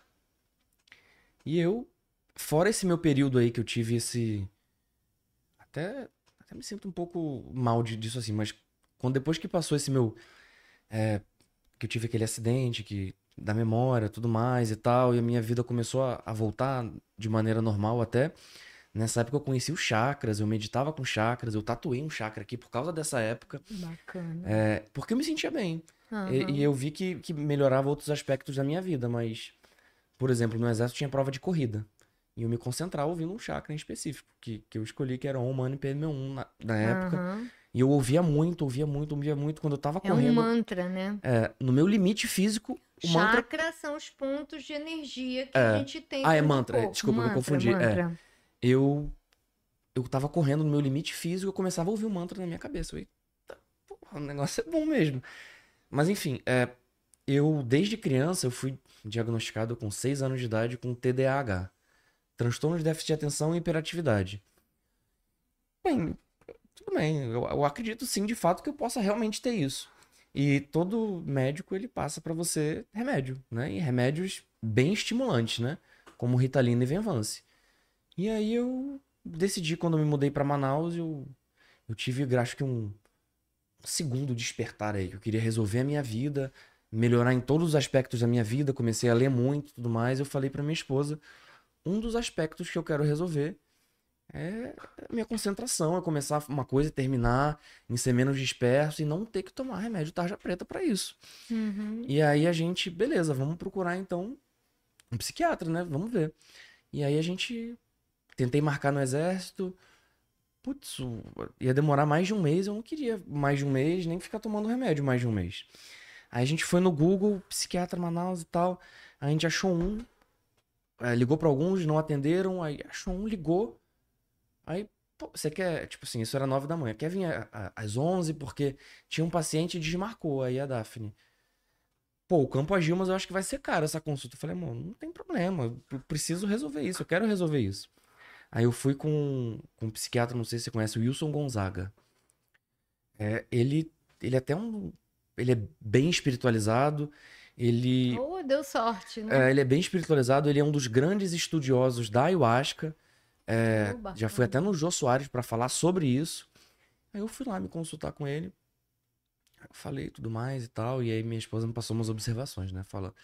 E eu, fora esse meu período aí que eu tive esse. Até, até me sinto um pouco mal de- disso assim, mas quando depois que passou esse meu. é, que eu tive aquele acidente, que da memória, tudo mais e tal, e a minha vida começou a, a voltar de maneira normal até. Nessa época eu conheci os chakras, eu meditava com chakras, eu tatuei um chakra aqui por causa dessa época. Bacana. É, porque eu me sentia bem. E, Aham. e eu vi que, que melhorava outros aspectos da minha vida, mas, por exemplo, no exército tinha prova de corrida. E eu me concentrava ouvindo um chakra em específico, que, que eu escolhi que era Om Mani Padme Hum na, na época. Aham. E eu ouvia muito, ouvia muito, ouvia muito. Quando eu tava É um correndo, mantra, né? é, no meu limite físico, o mantra... Chakras são os pontos de energia que É. a gente tem. Ah, é mantra, é, corpo. desculpa, eu me Mantra, confundi, é. mantra. Eu, eu tava correndo no meu limite físico, eu começava a ouvir o mantra na minha cabeça. Eu, porra, o negócio é bom mesmo. Mas enfim, é, eu desde criança eu fui diagnosticado com 6 anos de idade com TDAH. Transtorno de déficit de atenção e hiperatividade. Bem, tudo bem, eu, eu acredito sim de fato que eu possa realmente ter isso. E todo médico ele passa pra você remédio, né? E remédios bem estimulantes, né? Como Ritalina e Venvance. E aí eu decidi, quando eu me mudei pra Manaus, eu, eu tive, acho que um segundo despertar aí, que eu queria resolver a minha vida, melhorar em todos os aspectos da minha vida, comecei a ler muito e tudo mais. Eu falei pra minha esposa, um dos aspectos que eu quero resolver é a minha concentração, é começar uma coisa e terminar, em ser menos disperso e não ter que tomar remédio tarja preta pra isso. Uhum. E aí a gente, beleza, vamos procurar então um psiquiatra, né? Vamos ver. E aí a gente tentei marcar no exército. Putz, ia demorar mais de um mês, eu não queria mais de um mês, nem ficar tomando remédio mais de um mês. Aí a gente foi no Google, psiquiatra Manaus e tal. A gente achou um, eh, ligou pra alguns, não atenderam, aí achou um, ligou. Aí, Pô, você quer, tipo assim, isso era nove da manhã, quer vir às onze porque tinha um paciente e desmarcou aí a Daphne. Pô, o Campo Agil, mas eu acho que vai ser caro essa consulta. Eu falei, amor, não tem problema, eu preciso resolver isso, eu quero resolver isso. Aí eu fui com, com um psiquiatra, não sei se você conhece, o Wilson Gonzaga. É, ele, ele é até um. Ele é bem espiritualizado, ele. Oh, deu sorte, né? É, ele é bem espiritualizado, ele é um dos grandes estudiosos da ayahuasca. É, já fui até no Jô Soares para falar sobre isso. Aí eu fui lá me consultar com ele. Falei tudo mais e tal. E aí minha esposa me passou umas observações, né? Fala,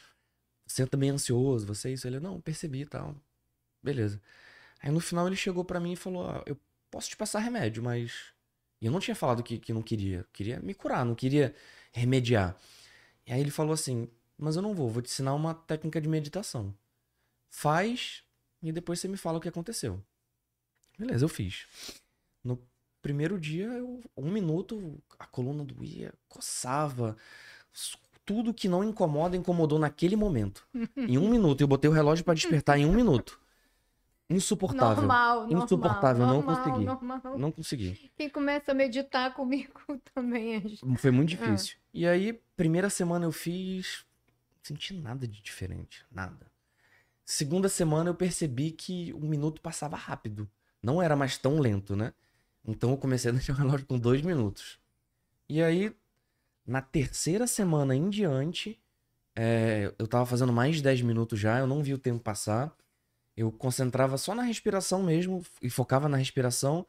você é também ansioso, você é isso? Ele, não, percebi e tal. Beleza. Aí no final ele chegou pra mim e falou, ó, eu posso te passar remédio, mas... E eu não tinha falado que, que não queria. Eu queria me curar, não queria remediar. E aí ele falou assim, mas eu não vou, vou te ensinar uma técnica de meditação. Faz e depois você me fala o que aconteceu. Beleza, eu fiz. No primeiro dia, eu, um minuto, a coluna doía, coçava. Tudo que não incomoda, incomodou naquele momento. em um minuto. Eu botei o relógio pra despertar em um minuto. Insuportável. Normal, normal. Insuportável, não normal, consegui. normal. Não consegui. Quem começa a meditar comigo também. Foi muito difícil. E aí, primeira semana eu fiz. Não senti nada de diferente. Nada. Segunda semana eu percebi que o minuto passava rápido. Não era mais tão lento, né? Então eu comecei a deixar o relógio com dois minutos. E aí, na terceira semana em diante, é, eu tava fazendo mais de 10 minutos já, eu não vi o tempo passar. Eu concentrava só na respiração mesmo e focava na respiração.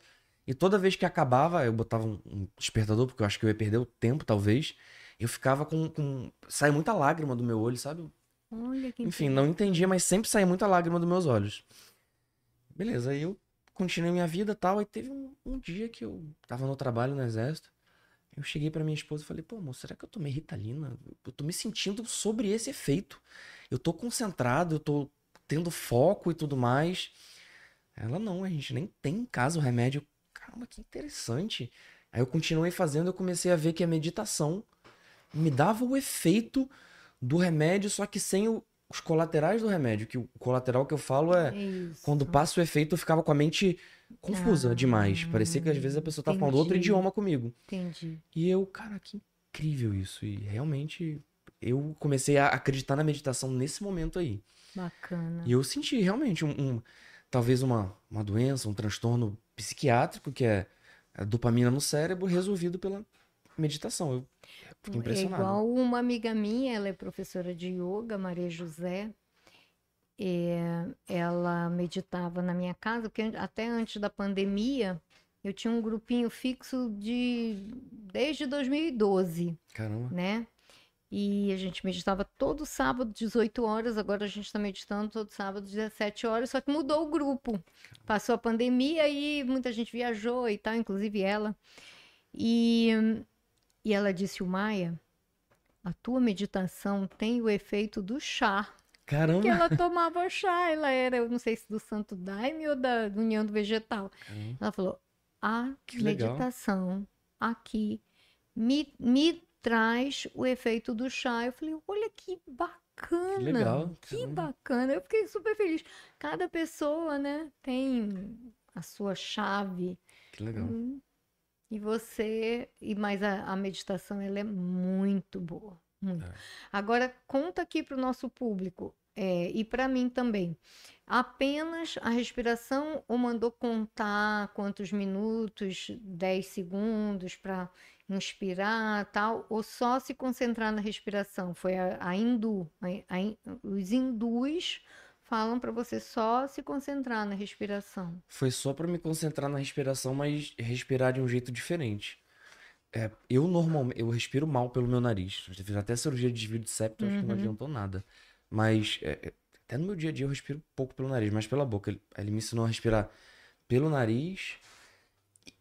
E toda vez que acabava, eu botava um, despertador, porque eu acho que eu ia perder o tempo, talvez. Eu ficava com. com... Sai muita lágrima do meu olho, sabe? Olha que Enfim, não entendia, mas sempre saía muita lágrima dos meus olhos. Beleza, aí eu continuei minha vida e tal. Aí teve um, um dia que eu tava no trabalho no exército. Eu cheguei pra minha esposa e falei, pô, amor, será que eu tomei Ritalina? Eu tô me sentindo sobre esse efeito. Eu tô concentrado, eu tô tendo foco e tudo mais. Ela, não, a gente nem tem em casa o remédio. Caramba, que interessante. Aí eu continuei fazendo, eu comecei a ver que a meditação me dava o efeito do remédio, só que sem o- os colaterais do remédio. Que o colateral que eu falo é quando passa o efeito, eu ficava com a mente confusa Ah, demais. Parecia que às vezes a pessoa tava falando outro idioma comigo. Entendi. E eu, cara, que incrível isso. E realmente eu comecei a acreditar na meditação nesse momento aí. Bacana. E eu senti realmente um, um- talvez uma, uma doença, um transtorno psiquiátrico, que é a dopamina no cérebro, resolvido pela meditação. Eu fiquei É impressionado. igual uma amiga minha, ela é professora de yoga, Maria José. É, ela meditava na minha casa, porque até antes da pandemia eu tinha um grupinho fixo de desde 2012, Caramba. né? E a gente meditava todo sábado, 18 horas. Agora a gente está meditando todo sábado, 17 horas. Só que mudou o grupo. Passou a pandemia e muita gente viajou e tal, inclusive ela. E, e ela disse: o Maia, a tua meditação tem o efeito do chá. Caramba. Que ela tomava chá. Ela era, eu não sei se do Santo Daime ou da União do Vegetal. Caramba. Ela falou: a Que legal. meditação aqui me, me traz o efeito do chá. Eu falei: olha que bacana. Que legal. Que bacana. Eu fiquei super feliz. Cada pessoa, né, tem a sua chave. Que legal. Hum, E você, e mais a, a meditação, ela é muito boa, muito. É. Agora, conta aqui para o nosso público, é, e para mim também. Apenas a respiração ou mandou contar quantos minutos, 10 segundos para inspirar, tal, ou só se concentrar na respiração? Foi a, a hindu, a- a os hindus falam para você só se concentrar na respiração. Foi só pra me concentrar na respiração, mas respirar de um jeito diferente. É, eu normalmente, eu respiro mal pelo meu nariz. Já fiz até cirurgia de desvio de septo, acho que não Uhum. adiantou nada. Mas é, é, até no meu dia a dia eu respiro pouco pelo nariz, mas pela boca. Ele, ele me ensinou a respirar pelo nariz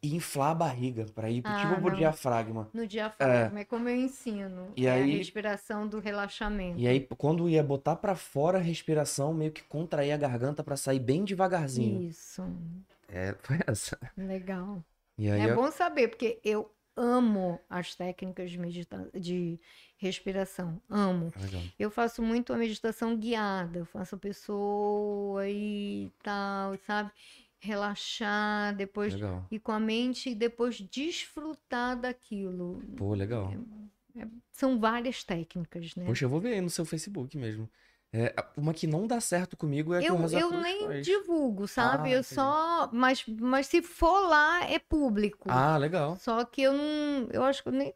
e inflar a barriga pra ir Ah, tipo pro diafragma. No diafragma, é, como eu ensino. E é aí- a respiração do relaxamento. E aí quando ia botar pra fora a respiração, meio que contrair a garganta pra sair bem devagarzinho. Isso, É, foi essa. legal. É eu- bom saber, porque eu amo as técnicas de, medita de respiração. Amo. Legal. Eu faço muito a meditação guiada. Eu faço a pessoa e tal, sabe? Relaxar, depois Legal. ir com a mente e depois desfrutar daquilo. Pô, legal. São várias técnicas, né? Poxa, eu vou ver aí no seu Facebook mesmo. É, uma que não dá certo comigo é a que o Eu, eu nem faz. divulgo, sabe? Ah, eu entendi. só. Mas, mas se for lá, é público. Ah, legal. Só que eu não. Eu acho que eu nem.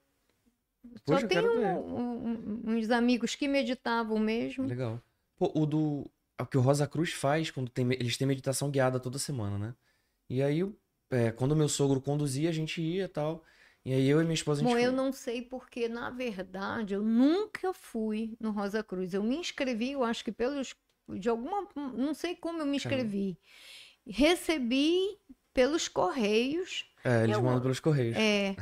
Poxa, Só eu tenho um- um- uns amigos que meditavam mesmo. Legal. Pô, o do. O que o Rosa Cruz faz quando tem. Eles têm meditação guiada toda semana, né? E aí, eu- é, quando o meu sogro conduzia, a gente ia e tal. E aí eu e minha esposa a gente Bom, eu foi. não sei porque, na verdade, eu nunca fui no Rosa Cruz. Eu me inscrevi, eu acho que pelos. De alguma. Não sei como eu me inscrevi. Recebi pelos Correios. É, eles eu- mandam pelos correios. É.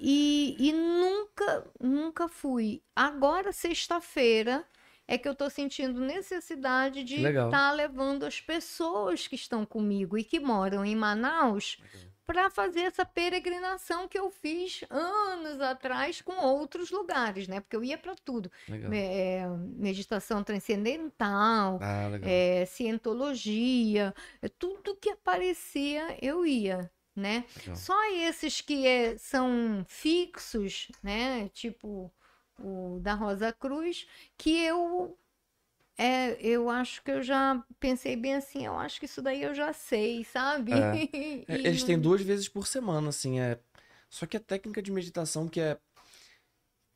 E, e nunca, nunca fui. Agora, sexta-feira, é que eu tô sentindo necessidade de estar levando as pessoas que estão comigo e que moram em Manaus para fazer essa peregrinação que eu fiz anos atrás com outros lugares, né? Porque eu ia para tudo. É, meditação transcendental, Ah, é, cientologia, é, tudo que aparecia eu ia, né? legal. Só esses que é- são fixos, né? Tipo o da Rosa Cruz, que eu é, eu acho que eu já pensei bem assim, eu acho que isso daí eu já sei, sabe? É. É, eles têm duas vezes por semana, assim, é. Só que a técnica de meditação que é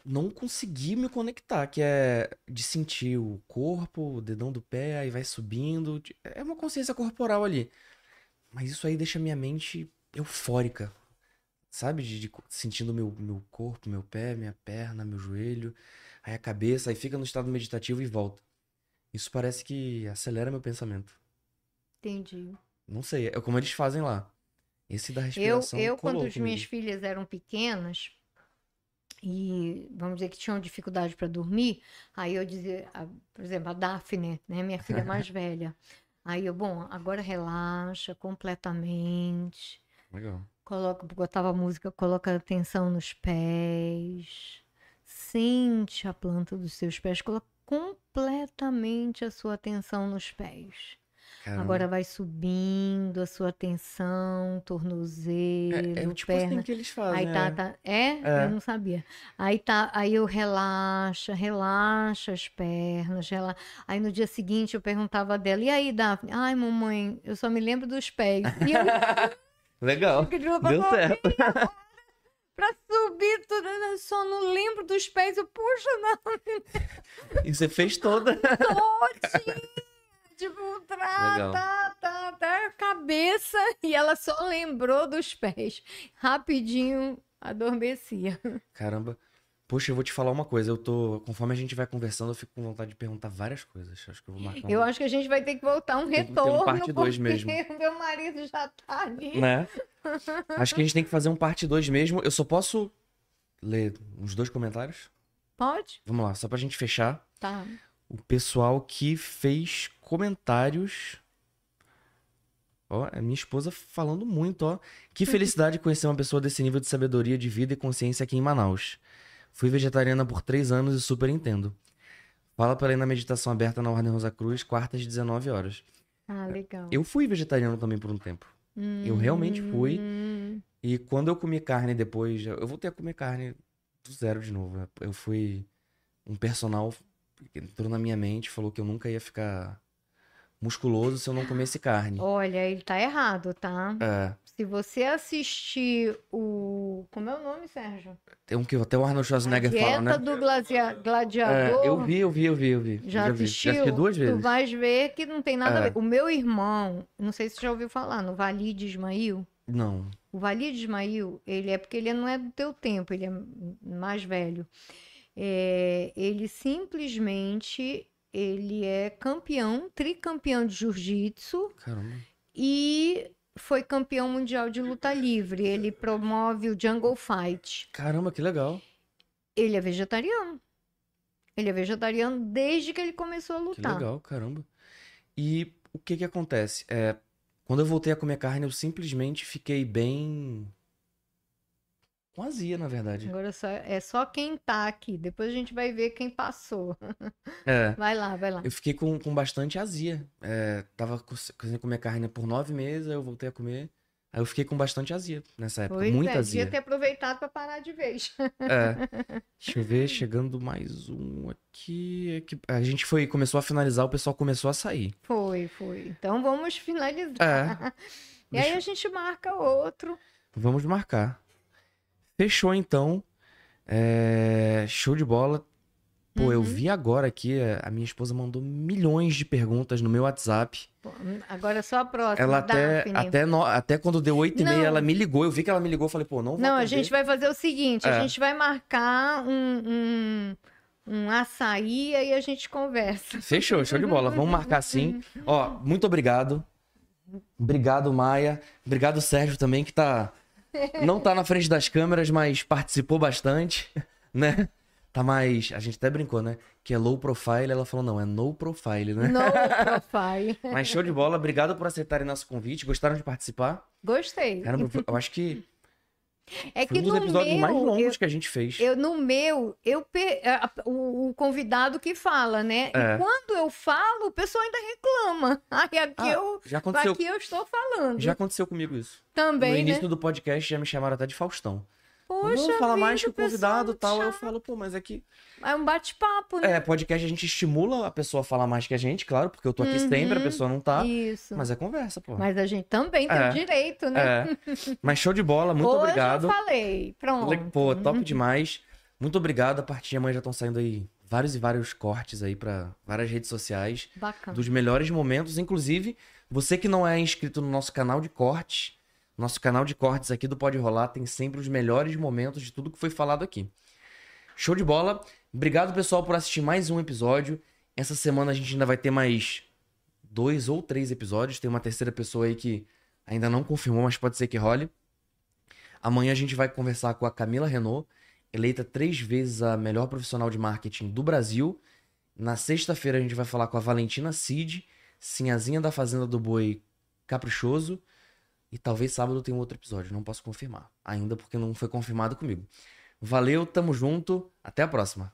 não conseguir me conectar, que é de sentir o corpo, o dedão do pé, aí vai subindo. É uma consciência corporal ali. Mas isso aí deixa minha mente eufórica. Sabe? De, de sentindo meu, meu corpo, meu pé, minha perna, meu joelho, aí a cabeça, aí fica no estado meditativo e volta. Isso parece que acelera meu pensamento. Entendi. Não sei, é como eles fazem lá. Esse da Eu, respiração eu colou quando as minhas filhas eram pequenas e vamos dizer que tinham dificuldade para dormir, aí eu dizia, a- por exemplo, a Daphne, né, minha filha mais velha. Aí eu, bom, agora relaxa completamente. Legal. Coloca, botava a música, coloca atenção nos pés. Sente a planta dos seus pés, coloca completamente a sua atenção nos pés. Caramba. Agora vai subindo a sua atenção, tornozelo, é, é tipo perna. assim que eles fazem. Aí tá, é. tá. É? É. Eu não sabia. Aí tá, aí eu relaxa, relaxa as pernas, rela... Aí no dia seguinte eu perguntava dela, e aí, Daphne? Ai, mamãe, eu só me lembro dos pés. E eu Legal. pediu Deu certo. pra subir tudo, eu só não lembro dos pés. Eu, puxa, não, E você fez toda. todinha. Tipo, tá, Legal. tá, tá, tá, a cabeça. E ela só lembrou dos pés. Rapidinho adormecia. Caramba. Poxa, eu vou te falar uma coisa. Eu tô. Conforme a gente vai conversando, eu fico com vontade de perguntar várias coisas. Acho que eu vou marcar um. Eu acho que a gente vai ter que voltar um Tem ter um retorno, parte dois porque mesmo. o meu marido já tá ali. Né? Acho que a gente tem que fazer um parte 2 mesmo. Eu só posso ler uns dois comentários? Pode? Vamos lá, só pra gente fechar. Tá. O pessoal que fez comentários. Ó, é minha esposa falando muito, ó. Que felicidade conhecer uma pessoa desse nível de sabedoria de vida e consciência aqui em Manaus. Fui vegetariana por três anos e super entendo. Fala pra ler na meditação aberta na Ordem Rosa Cruz, quartas, 19 horas. Ah, legal. Eu fui vegetariano também por um tempo. eu realmente fui. Hum, E quando eu comi carne depois, eu voltei a comer carne do zero de novo. Eu fui um personal que entrou na minha mente, falou que eu nunca ia ficar musculoso se eu não comesse carne. Olha, ele tá errado, tá? É, Se você assistir o. Como é o nome, Sérgio? tem um que até o Arnold A Schwarzenegger dieta fala, né? do É, gladiador. eu vi, eu vi, eu vi, eu vi. Já vi. assistiu? Já assisti duas Tu vezes. vais ver que não tem nada a É. ver. O meu irmão, não sei se você já ouviu falar, no Vale de Ismail. Não. O Valide Ismail, ele é porque ele não é do teu tempo, ele é mais velho. É, ele simplesmente ele é campeão, tricampeão de jiu-jitsu Caramba. e foi campeão mundial de luta livre. Ele promove o Jungle Fight. Caramba, que legal. Ele é vegetariano. Ele é vegetariano desde que ele começou a Que lutar. legal, caramba. E o que que acontece? É, quando eu voltei a comer carne, eu simplesmente fiquei bem com azia, na verdade. Agora só, é só quem tá aqui. Depois a gente vai ver quem passou. É. Vai lá, vai lá. Eu fiquei com, com bastante azia. É, tava co- conseguindo comer carne por nove meses, aí eu voltei a comer. Aí eu fiquei com bastante azia nessa época. Pois Muita é, azia. devia ter aproveitado pra parar de vez. É. Deixa eu ver, chegando mais um aqui. aqui. A gente foi, começou a finalizar, o pessoal começou a sair. Foi, foi. Então vamos finalizar. É. E aí Deixa- a gente marca outro. Vamos marcar. Fechou então. É, Show de bola. Pô, eu Uhum. vi agora aqui, é, a minha esposa mandou milhões de perguntas no meu WhatsApp. Pô, Agora é só a próxima. Ela até, Daphne. até, no- até quando deu 8 e meia, ela me ligou. Eu vi que ela me ligou, eu falei, pô, não vou Não, a atender. gente vai fazer o seguinte: É. a gente vai marcar um, um, um açaí e aí a gente conversa. Fechou, show de bola. Vamos marcar sim. Ó, muito obrigado. Obrigado, Maia. Obrigado, Sérgio, também, que tá. Não tá na frente das câmeras, mas participou bastante, né? Tá mais. A gente até brincou, né? Que é low profile. Ela falou, não, é no profile, né? No profile. Mas show de bola. Obrigado por aceitarem nosso convite. Gostaram de participar? Gostei. Caramba, eu acho que É foi que um dos no episódios meu, mais longos eu, que a gente fez. eu- no meu, eu o, o convidado que fala, né? É. E quando eu falo, o pessoal ainda reclama. Aí aqui Ah, eu já aconteceu, aqui eu estou falando. já aconteceu comigo isso. Também, no né? início do podcast já me chamaram até de Faustão. Poxa, Vamos falar mais que o convidado e tal. Aí eu chato. falo, pô, mas aqui. É um bate-papo, né? É, podcast a gente estimula a pessoa a falar mais que a gente, claro, porque eu tô aqui Uhum. sempre, a pessoa não tá. Isso. Mas é conversa, pô. Mas a gente também tem É. o direito, né? É. Mas show de bola, muito Hoje obrigado. eu falei. Pronto. Pô, top Uhum. demais. Muito obrigado. A partir de amanhã já estão saindo aí vários e vários cortes aí pra várias redes sociais. Bacana. Dos melhores momentos. Inclusive, você que não é inscrito no nosso canal de cortes, nosso canal de cortes aqui do Pode Rolar tem sempre os melhores momentos de tudo que foi falado aqui. Show de bola. Obrigado, pessoal, por assistir mais um episódio. Essa semana a gente ainda vai ter mais dois ou três episódios. Tem uma terceira pessoa aí que ainda não confirmou, mas pode ser que role. Amanhã a gente vai conversar com a Camila Renault, eleita três vezes a melhor profissional de marketing do Brasil. Na sexta-feira a gente vai falar com a Valentina Cid, Sinhazinha da Fazenda do Boi Caprichoso. E talvez sábado tenha um outro episódio, não posso confirmar. Ainda porque não foi confirmado comigo. Valeu, tamo junto, até a próxima.